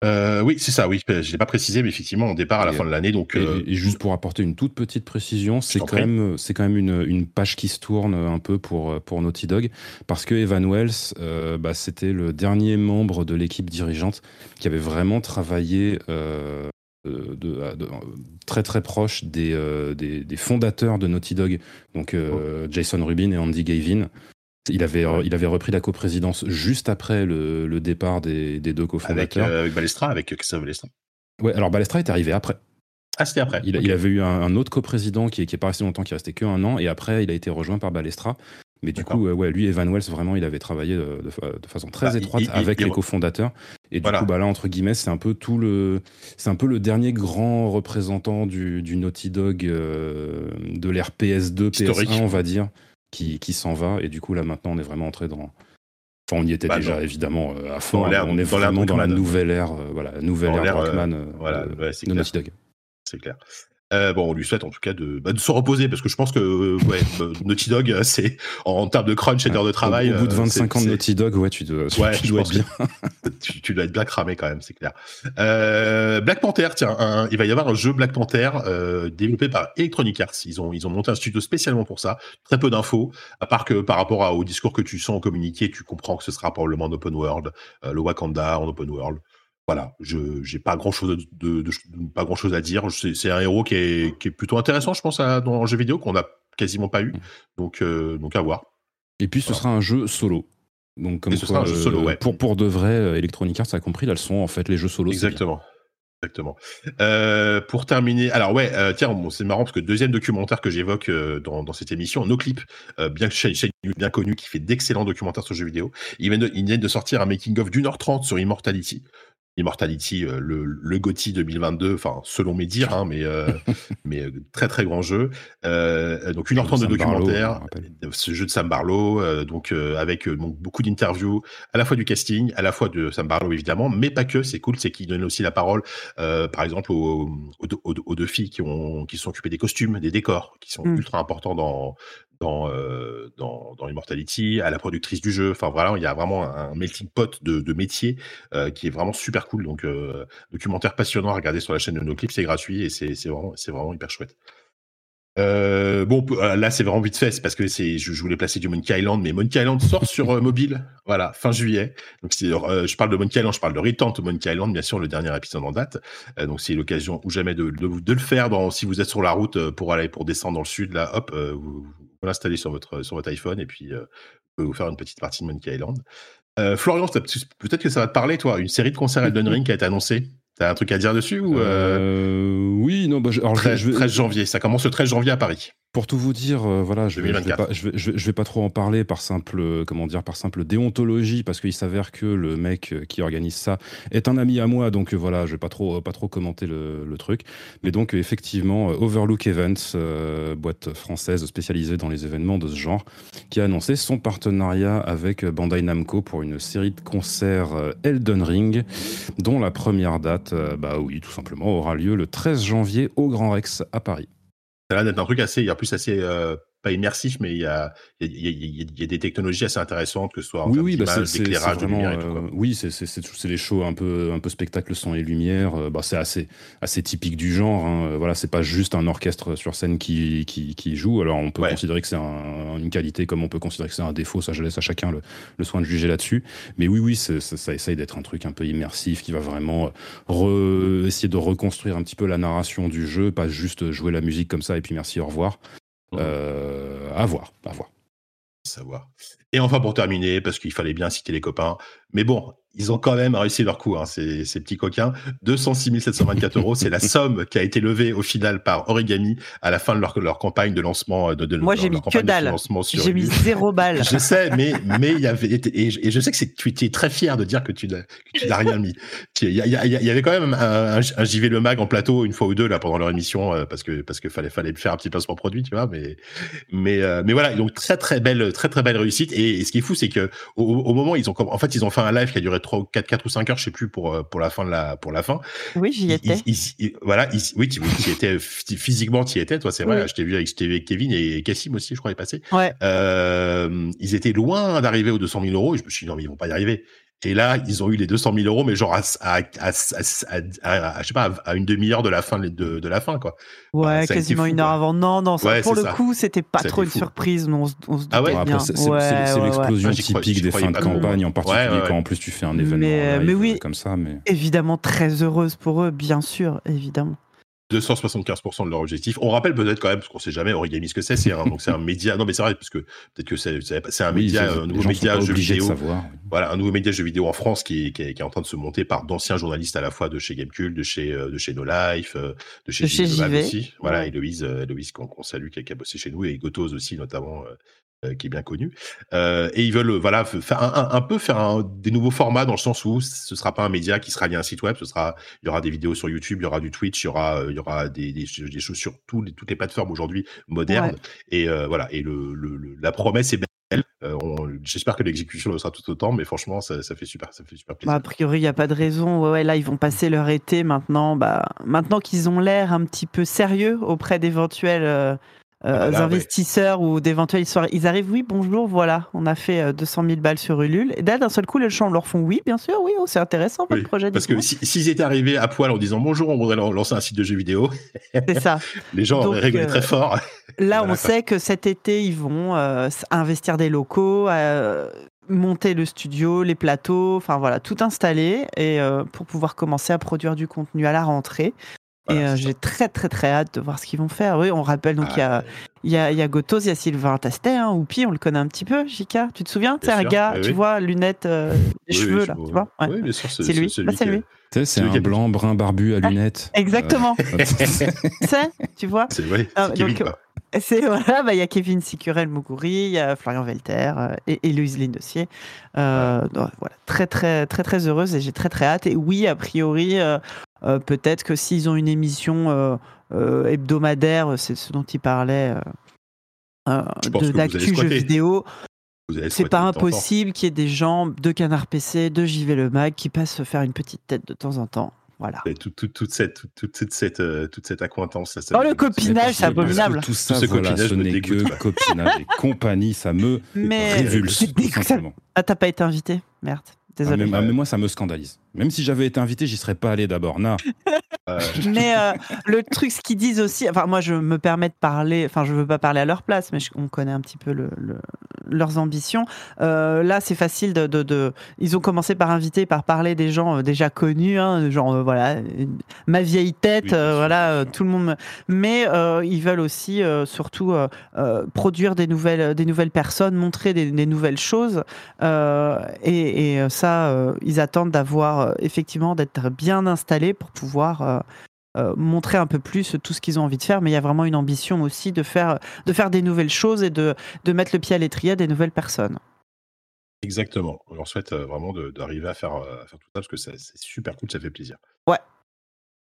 Speaker 2: Euh, oui, c'est ça, oui. Je l'ai pas précisé, mais effectivement, on départ à la et, fin de l'année. Donc,
Speaker 3: et, euh... et, juste pour apporter une toute petite précision, c'est quand, même, c'est quand même une, une, page qui se tourne un peu pour, pour Naughty Dog, parce que Evan Wells, euh, bah, c'était le dernier membre de l'équipe dirigeante qui avait vraiment travaillé euh, de, de, de, très très proche des, euh, des, des, fondateurs de Naughty Dog, donc oh. Jason Rubin et Andy Gavin. Il avait, ouais. il avait repris la coprésidence juste après le, le départ des, des deux cofondateurs.
Speaker 2: Avec, euh, avec Balestra, avec Christophe Balestra.
Speaker 3: Ouais, alors Balestra est arrivé après.
Speaker 2: Ah, c'était après.
Speaker 3: Il, okay. il, avait eu un, un autre coprésident qui, qui est pas resté longtemps, qui restait que un an, et après, il a été rejoint par Balestra. Mais du coup, ouais, lui, Evan Wells, vraiment, il avait travaillé de, façon très bah, étroite il, avec les cofondateurs. Et du coup, bah, là, entre guillemets, c'est un peu tout le, c'est un peu le dernier grand représentant du, du Naughty Dog euh, de l'ère PS2,
Speaker 2: Historique.
Speaker 3: PS1, on va dire qui, qui s'en va. Et du coup, là, maintenant, on est vraiment entré dans. Enfin, on y était bah, déjà, non. évidemment, euh, à fond. on est dans vraiment dans la nouvelle ère, euh, voilà, nouvelle ère Rockman euh,
Speaker 2: voilà, ouais,
Speaker 3: de Naughty Dog.
Speaker 2: C'est clair. Euh, bon, on lui souhaite en tout cas de, bah, de se reposer parce que je pense que euh, ouais, Naughty Dog, euh, c'est en termes de crunch et d'heures de travail.
Speaker 3: Au, bout de 25 ans de Naughty Dog, ouais, tu dois,
Speaker 2: ouais,
Speaker 3: tu dois être bien.
Speaker 2: tu, tu, dois être bien cramé quand même, c'est clair. Black Panther, tiens, un, il va y avoir un jeu Black Panther développé par Electronic Arts. Ils ont, ils ont monté un studio spécialement pour ça. Très peu d'infos, à part que par rapport à, au discours que tu sens en communiqué, tu comprends que ce sera probablement en open world, le Wakanda en open world voilà, je j'ai pas grand chose de, de, de, pas grand chose à dire. C'est un héros qui est, qui est plutôt intéressant, je pense, à, dans le jeu vidéo qu'on a quasiment pas eu. Mmh. Donc donc à voir.
Speaker 3: Et puis ce voilà. sera un jeu solo. Donc comme
Speaker 2: Et ce quoi, sera un jeu solo, ouais.
Speaker 3: pour pour de vrai, Electronic Arts a compris, là, le sont en fait les jeux solo.
Speaker 2: Exactement. Exactement. Euh, pour terminer, alors ouais, euh, tiens, bon, c'est marrant parce que deuxième documentaire que j'évoque euh, dans, dans, cette émission, No Clip, euh, bien chaîne, bien connue qui fait d'excellents documentaires sur le jeu vidéo. Ils viennent de, ils viennent de sortir un making of d'une heure trente sur Immortality. Immortality, euh, le, le GOTY 2022, enfin selon mes dires, hein, mais euh, mais euh, très très grand jeu. Euh, donc une heure trente de documentaire, Barlow, ce jeu de Sam Barlow, euh, donc avec donc, beaucoup d'interviews, à la fois du casting, à la fois de Sam Barlow évidemment, mais pas que. C'est cool, c'est qu'il donne aussi la parole, par exemple aux, aux, aux, aux, deux filles qui ont qui sont occupées des costumes, des décors, qui sont mm. ultra importants dans dans, euh, dans, Immortality, à la productrice du jeu. Enfin voilà, il y a vraiment un melting pot de, de métiers euh, qui est vraiment super cool. Donc euh, documentaire passionnant à regarder sur la chaîne de nos clips, c'est gratuit et c'est vraiment, vraiment hyper chouette. Bon, là c'est vraiment vite fait, parce que je, voulais placer du Monkey Island, mais Monkey Island sort sur mobile, voilà, fin juillet. Donc je parle de Monkey Island, je parle de Return to Monkey Island, bien sûr, le dernier épisode en date. Donc c'est l'occasion ou jamais de, le faire. Si vous êtes sur la route pour aller pour descendre dans le sud, là, hop, vous, vous l'installez sur votre sur votre iPhone et puis vous pouvez vous faire une petite partie de Monkey Island. Florian, peut-être que ça va te parler, toi, une série de concerts Elden Ring qui a été annoncée? T'as un truc à dire dessus ou
Speaker 3: euh... Euh, Oui, non. Bah,
Speaker 2: alors, 13, je vais... 13 janvier, ça commence le 13 janvier à Paris.
Speaker 3: Pour tout vous dire, euh, voilà, je vais, je vais, pas, je, vais, je, vais, pas, trop en parler par simple, comment dire, par simple déontologie, parce qu'il s'avère que le mec qui organise ça est un ami à moi, donc euh, voilà, je vais pas trop, pas trop commenter le, le truc. Mais donc effectivement, Overlook Events, euh, boîte française spécialisée dans les événements de ce genre, qui a annoncé son partenariat avec Bandai Namco pour une série de concerts Elden Ring, dont la première date, bah oui, tout simplement, aura lieu le 13 janvier au Grand Rex à Paris
Speaker 2: ça a l'air d'être un truc assez, il y a plus assez, euh, pas immersif, mais il y a, il y, a, des technologies assez intéressantes, que ce soit en oui, oui, bah d'éclairage, de lumière et tout,
Speaker 3: euh, oui, c'est les shows un peu, un peu spectacle son et lumière. Euh, bah, c'est assez, assez typique du genre. Hein. Euh, voilà, c'est pas juste un orchestre sur scène qui, qui, qui joue. Alors on peut considérer que c'est une qualité, comme on peut considérer que c'est un défaut. Ça, je laisse à chacun le, le soin de juger là-dessus. Mais oui, oui, ça, ça, essaye d'être un truc un peu immersif qui va vraiment essayer de reconstruire un petit peu la narration du jeu, pas juste jouer la musique comme ça et puis merci, au revoir. Euh, à voir, à voir.
Speaker 2: Savoir. Et enfin, pour terminer, parce qu'il fallait bien citer les copains, mais bon, ils ont quand même réussi leur coup, hein, ces, ces, petits coquins. 206 724 euros, c'est la somme qui a été levée au final par Origami à la fin de leur, leur campagne de lancement euh, de, de
Speaker 4: Moi, j'ai mis que dalle. J'ai mis zéro balle.
Speaker 2: Je sais, mais mais il y avait et, je sais que tu étais très fier de dire que tu n'as rien mis. Il y, y, avait quand même un, un, JV Le Mag en plateau une fois ou deux là pendant leur émission euh, parce que parce que fallait fallait faire un petit placement produit, tu vois. Mais mais euh, mais voilà, donc très très belle très très belle réussite. Et, ce qui est fou, c'est que au, au, moment ils ont en fait ils ont fait un live qui a duré 3, 4, 4 ou 5 heures, je sais plus, pour, euh, pour la fin de la, pour la fin.
Speaker 4: Oui, j'y étais.
Speaker 2: voilà, oui, tu y étais, physiquement, tu y étais, toi, c'est vrai. Je t'ai vu avec, Kevin et Cassim aussi, je crois, est passé.
Speaker 4: Ouais.
Speaker 2: Euh, ils étaient loin d'arriver aux 200 000 euros et je me suis dit, non, mais ils vont pas y arriver. Et là, ils ont eu les 200 000 euros, mais genre à, à, à, à je sais pas, à une demi-heure de la fin de, de la fin, quoi.
Speaker 4: Ouais, quasiment une heure avant. Non, non, ça, pour le coup, c'était pas trop une surprise, mais on, on se ah ouais, bien.
Speaker 3: C'est l'explosion typique des fins de campagne, en particulier quand en plus tu fais un événement mais, mais oui, comme ça. Mais
Speaker 4: évidemment très heureuse pour eux, bien sûr, évidemment.
Speaker 2: 275% de leur objectif. On rappelle peut-être quand même, parce qu'on sait jamais Origami ce que c'est, c'est un, donc c'est un média. Non, mais c'est vrai, parce que peut-être que c'est, c'est un média, un nouveau média jeu vidéo. Voilà, un nouveau média jeu vidéo en France qui, qui, est, en train de se monter par d'anciens journalistes à la fois de chez Gamecube, de chez, euh, de chez No Life, euh, de chez,
Speaker 4: de
Speaker 2: aussi. Voilà, Héloïse, euh, Héloïse qu'on, salue, qui a, bossé chez nous, et Gotos aussi, notamment, euh, qui est bien connu. Euh, et ils veulent voilà faire un, peu faire des nouveaux formats dans le sens où ce sera pas un média qui sera lié à un site web, ce sera il y aura des vidéos sur YouTube, il y aura du Twitch, il y aura il y aura des, des, choses sur les, toutes les plateformes aujourd'hui modernes. Et euh, voilà et le, la promesse est belle. J'espère que l'exécution le sera tout autant, mais franchement, ça, fait super, ça fait super plaisir.
Speaker 4: Bah, a priori, il n'y a pas de raison. Ouais, là, ils vont passer leur été maintenant. Bah, maintenant qu'ils ont l'air un petit peu sérieux auprès d'éventuels euh, ah, investisseurs ou d'éventuels histoires. Ils arrivent, oui, bonjour, voilà, on a fait 200 euh, 000 balles sur Ulule. Et d'un seul coup, les gens leur font, oui, bien sûr, oui, oh, c'est intéressant votre projet.
Speaker 2: Parce que s'ils étaient arrivés à poil en disant bonjour, on voudrait lancer un site de jeux vidéo,
Speaker 4: c'est ça.
Speaker 2: les gens auraient rigolé très euh, fort.
Speaker 4: Là, on sait que cet été, ils vont investir des locaux, monter le studio, les plateaux, enfin voilà, tout installer et pour pouvoir commencer à produire du contenu à la rentrée et euh, j'ai très très très hâte de voir ce qu'ils vont faire. Oui, on rappelle donc il y, a, ah, y, a, y a Gotos, il y a Sylvain Tastet, hein, Oupi, on le connaît un petit peu, Jika. Tu te souviens? C'est un gars, tu vois, lunettes, euh, les cheveux là, tu vois?
Speaker 2: Oui, bien sûr, c'est lui.
Speaker 4: Bah, c'est lui.
Speaker 3: C'est un blanc brun barbu à ah, lunettes.
Speaker 4: exactement. c'est, tu vois?
Speaker 2: C'est vrai. Ah.
Speaker 4: C'est voilà, bah il y a Kevin Sicurel Mougouri, il y a Florian Velter euh, et, et Louise Lindossier. Euh, voilà, très très très très heureuse et j'ai très très hâte. Et oui, a priori, euh, peut-être que s'ils ont une émission euh, euh, hebdomadaire, c'est ce dont ils parlaient, d'actu jeux vidéo. C'est pas impossible qu'il y ait des gens de Canard PC, de JV Le Mag qui passent se faire une petite tête de temps en temps. Voilà.
Speaker 2: toute, cette, toute, cette, toute cette accointance.
Speaker 4: oh, le copinage, c'est abominable.
Speaker 3: Tout, ça, ce copinage ce n'est que copinage et compagnie, ça me Mais révulse.
Speaker 4: Ah, t'as pas été invité Merde. Désolé.
Speaker 3: Ah, mais, moi, ça me scandalise. Même si j'avais été invité, j'y serais pas allé d'abord. Non.
Speaker 4: Euh, mais euh, le truc, ce qu'ils disent aussi, enfin, moi, je me permets de parler, enfin, je veux pas parler à leur place, mais on connaît un petit peu le, leurs ambitions. Euh, là, c'est facile de, de, Ils ont commencé par inviter, par parler des gens déjà connus, hein, genre, voilà, ma vieille tête, voilà, tout le monde. Mais ils veulent aussi, surtout, produire des nouvelles, des nouvelles personnes, montrer des, nouvelles choses. et, et ça, ils attendent d'avoir, effectivement, d'être bien installés pour pouvoir euh, montrer un peu plus tout ce qu'ils ont envie de faire, mais il y a vraiment une ambition aussi de faire, de faire des nouvelles choses et de, de mettre le pied à l'étrier à des nouvelles personnes.
Speaker 2: Exactement. On leur souhaite euh, vraiment d'arriver à faire, euh, à faire tout ça parce que c'est super cool, ça fait plaisir.
Speaker 4: Ouais,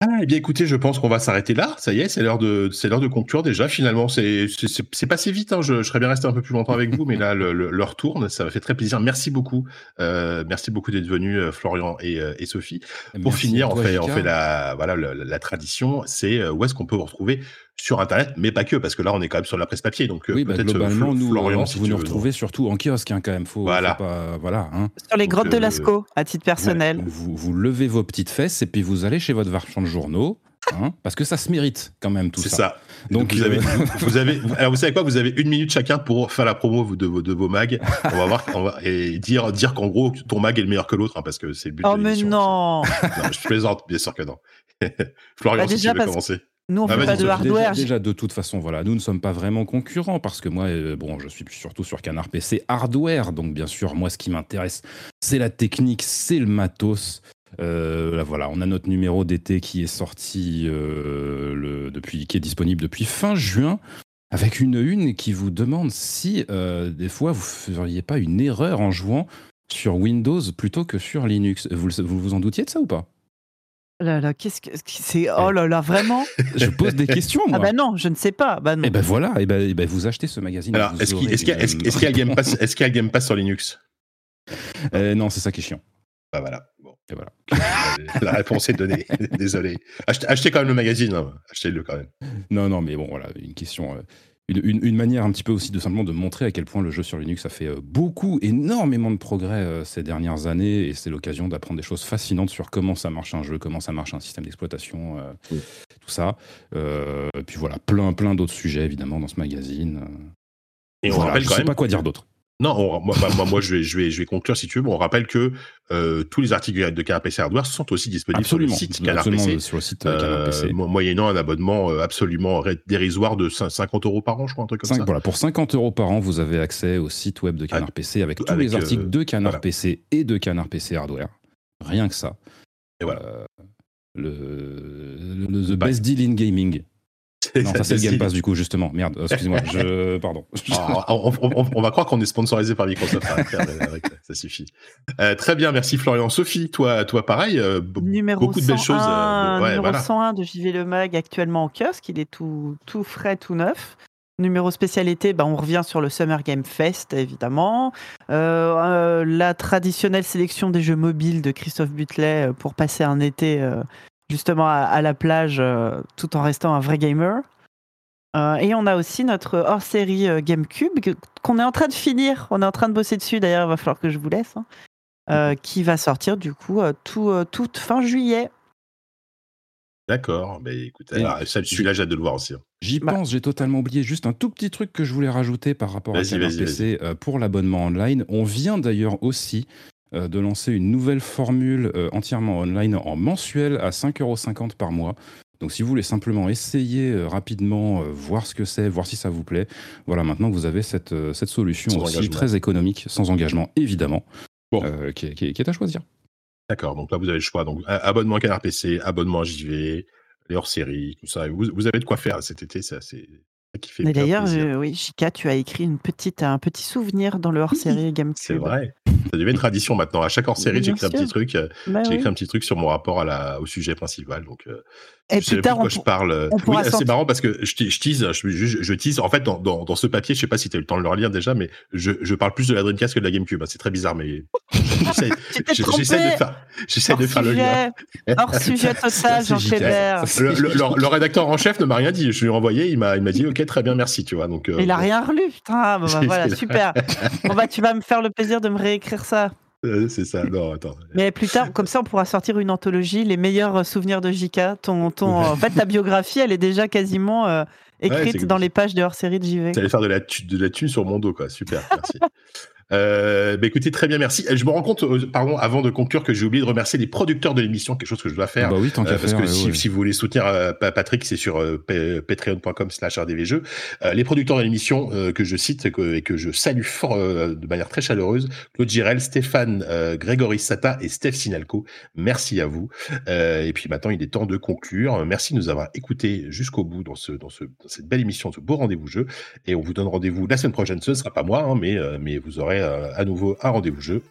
Speaker 2: ah, eh bien, écoutez, je pense qu'on va s'arrêter là. Ça y est, c'est l'heure de, c'est l'heure de conclure déjà. Finalement, c'est, c'est, passé vite. Hein. Je, serais bien resté un peu plus longtemps avec vous, mais là, l'heure tourne. Ça m'a fait très plaisir. Merci beaucoup. Euh, merci beaucoup d'être venus, euh, Florian et, euh, et Sophie. Pour finir, on fait, on fait la, voilà, la, tradition. C'est où est-ce qu'on peut vous retrouver sur Internet, mais pas que, parce que là, on est quand même sur la presse papier. Donc,
Speaker 3: oui, bah, globalement, nous, Florian, vous nous retrouvez surtout en kiosque, hein, quand même. Faut, voilà. voilà hein.
Speaker 4: Sur les grottes de Lascaux, à titre personnel.
Speaker 3: Vous, vous, levez vos petites fesses et puis vous allez chez votre marchand de journaux. Hein, parce que ça se mérite quand même tout ça.
Speaker 2: C'est ça. Donc, vous, avez, vous avez, alors vous savez quoi Vous avez une minute chacun pour faire la promo de, de vos mags. On va voir on va, et dire dire qu'en gros ton mag est le meilleur que l'autre, parce que c'est le but.
Speaker 4: Oh
Speaker 2: de
Speaker 4: mais non.
Speaker 2: non Je plaisante, bien sûr que non. Florian, bah, si tu veux commencer.
Speaker 4: Nous, on ne ah, fait pas de hardware.
Speaker 3: Déjà, de toute façon, voilà, nous ne sommes pas vraiment concurrents parce que moi, euh, bon, je suis surtout sur Canard PC hardware. Donc, bien sûr, moi, ce qui m'intéresse, c'est la technique, c'est le matos. Euh, là, voilà, on a notre numéro d'été qui est sorti euh, le, depuis, qui est disponible depuis fin juin, avec une une qui vous demande si des fois vous feriez pas une erreur en jouant sur Windows plutôt que sur Linux. Vous vous, vous en doutiez de ça ou pas?
Speaker 4: Là là, qu'est-ce que c'est Oh là là, vraiment
Speaker 3: Je pose des questions, moi.
Speaker 4: Ah bah non, je ne sais pas. Bah non.
Speaker 3: Et eh ben voilà, et ben, ben, vous achetez ce magazine.
Speaker 2: Alors, est-ce qu'il est y, a Game Pass Est-ce qu'il y a Game Pass sur Linux?
Speaker 3: Euh, Non, c'est ça qui est chiant.
Speaker 2: Bah voilà. Bon. Et voilà. La réponse est donnée. Désolé. Achetez, quand même le magazine. Hein. Achetez-le quand même.
Speaker 3: Non, non, mais bon, voilà, une question. Euh, une, manière un petit peu aussi de simplement de montrer à quel point le jeu sur Linux a fait euh, beaucoup, énormément de progrès euh, ces dernières années, et c'est l'occasion d'apprendre des choses fascinantes sur comment ça marche un jeu, comment ça marche un système d'exploitation, euh, tout ça. et puis voilà, plein, plein d'autres sujets évidemment dans ce magazine.
Speaker 2: Et on rappelle
Speaker 3: je ne sais pas quoi dire d'autre.
Speaker 2: Non, moi, moi, moi, je, vais, je, vais, je vais conclure si tu veux. on rappelle que euh, tous les articles de Canard PC Hardware sont aussi disponibles sur le site Canard PC.
Speaker 3: Sur le site euh, PC.
Speaker 2: moyennant un abonnement euh, absolument dérisoire de 50 euros par an, je crois, un truc comme ça.
Speaker 3: Voilà, pour 50 euros par an, vous avez accès au site web de Canard PC avec tous les articles de Canard PC et de Canard PC Hardware. Rien que ça.
Speaker 2: Et voilà.
Speaker 3: le, le, The Best Deal in Gaming. Non, ça c'est le Game Pass du coup, justement. Merde, excusez-moi, je... pardon.
Speaker 2: Ah, on, va croire qu'on est sponsorisé par Microsoft. ça suffit. Euh, très bien, merci Florian. Sophie, toi, toi pareil, euh,
Speaker 4: numéro
Speaker 2: beaucoup de belles choses.
Speaker 4: Euh, numéro 101 de JV Le Mag actuellement en kiosque, il est tout, tout frais, tout neuf. Numéro spécialité, bah, on revient sur le Summer Game Fest, évidemment. la traditionnelle sélection des jeux mobiles de Christophe Butlet pour passer un été justement à, la plage euh, tout en restant un vrai gamer. Euh, et on a aussi notre hors-série euh, GameCube qu'on est en train de finir. On est en train de bosser dessus. D'ailleurs, il va falloir que je vous laisse. Hein. qui va sortir du coup tout, toute fin juillet.
Speaker 2: D'accord. Mais écoute, celui-là, j'ai hâte de le voir aussi. Hein.
Speaker 3: J'y bah. pense, j'ai totalement oublié juste un tout petit truc que je voulais rajouter par rapport à Canard PC pour l'abonnement online. On vient d'ailleurs aussi euh, de lancer une nouvelle formule euh, entièrement online en mensuel à 5,50€ par mois. Donc si vous voulez simplement essayer euh, rapidement, voir ce que c'est, voir si ça vous plaît, voilà, maintenant vous avez cette, cette solution aussi très économique, sans engagement évidemment, qui, est, à choisir.
Speaker 2: D'accord, donc là vous avez le choix. Donc abonnement Canard PC, abonnement JV, les hors-séries, tout ça. Vous, vous, avez de quoi faire cet été, c'est assez,
Speaker 4: mais d'ailleurs, oui, Chica, tu as écrit une petite, un petit souvenir dans le hors-série GameCube.
Speaker 2: C'est vrai. Ça devient une tradition maintenant. À chaque hors-série, j'écris un petit truc. Euh, bah j'ai écrit un petit truc sur mon rapport à la, au sujet principal. Donc,
Speaker 4: et plus tard, on,
Speaker 2: je parle. oui, c'est marrant parce que je, je tease, je, je, tease. En fait, dans, dans, dans, ce papier, je sais pas si tu as eu le temps de le relire déjà, mais je, je parle plus de la Dreamcast que de la GameCube. C'est très bizarre, mais j'essaie de faire, j'essaie de faire le lien.
Speaker 4: Hors sujet total, Jean Clébert.
Speaker 2: Le, le, le, rédacteur en chef ne m'a rien dit. Je lui ai envoyé, il m'a, il m'a dit, ok, très bien, merci, tu vois. Donc.
Speaker 4: Euh, il a rien relu, putain. Bah, voilà, super. bon bah, tu vas me faire le plaisir de me réécrire ça.
Speaker 2: Euh, c'est ça, non, attends.
Speaker 4: Mais plus tard, comme ça, on pourra sortir une anthologie, les meilleurs souvenirs de JK. Ton, ton, en fait, ta biographie, elle est déjà quasiment euh, écrite dans les pages de hors-série de JV.
Speaker 2: Tu allais faire de la, de la thune sur mon dos, quoi. Super, merci. Euh, bah écoutez, très bien, merci. Je me rends compte, euh, pardon, avant de conclure, que j'ai oublié de remercier les producteurs de l'émission, quelque chose que je dois faire.
Speaker 3: Bah oui, tant
Speaker 2: euh,
Speaker 3: parce
Speaker 2: que si, si, vous voulez soutenir euh, Patrick, c'est sur euh, patreon.com slash rdvjeux. les producteurs de l'émission que je cite et que, et que, je salue fort de manière très chaleureuse, Claude Girel, Stéphane, Grégory Sata et Steph Sinalco. Merci à vous. et puis maintenant, il est temps de conclure. Merci de nous avoir écoutés jusqu'au bout dans, ce, dans, ce, dans cette belle émission, ce beau rendez-vous jeu. Et on vous donne rendez-vous la semaine prochaine. Ce ne sera pas moi, hein, mais, mais vous aurez à nouveau un rendez-vous jeu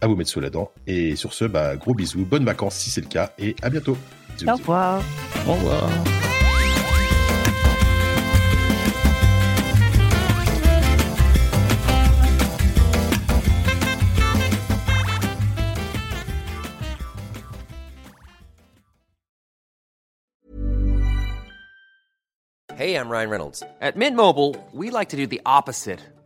Speaker 2: à vous mettre sous la dent. Et sur ce, bah, gros bisous, bonnes vacances si c'est le cas, et à bientôt.
Speaker 4: Au revoir.
Speaker 3: Au revoir.
Speaker 5: Hey, I'm Ryan Reynolds. At Mint Mobile, we like to do the opposite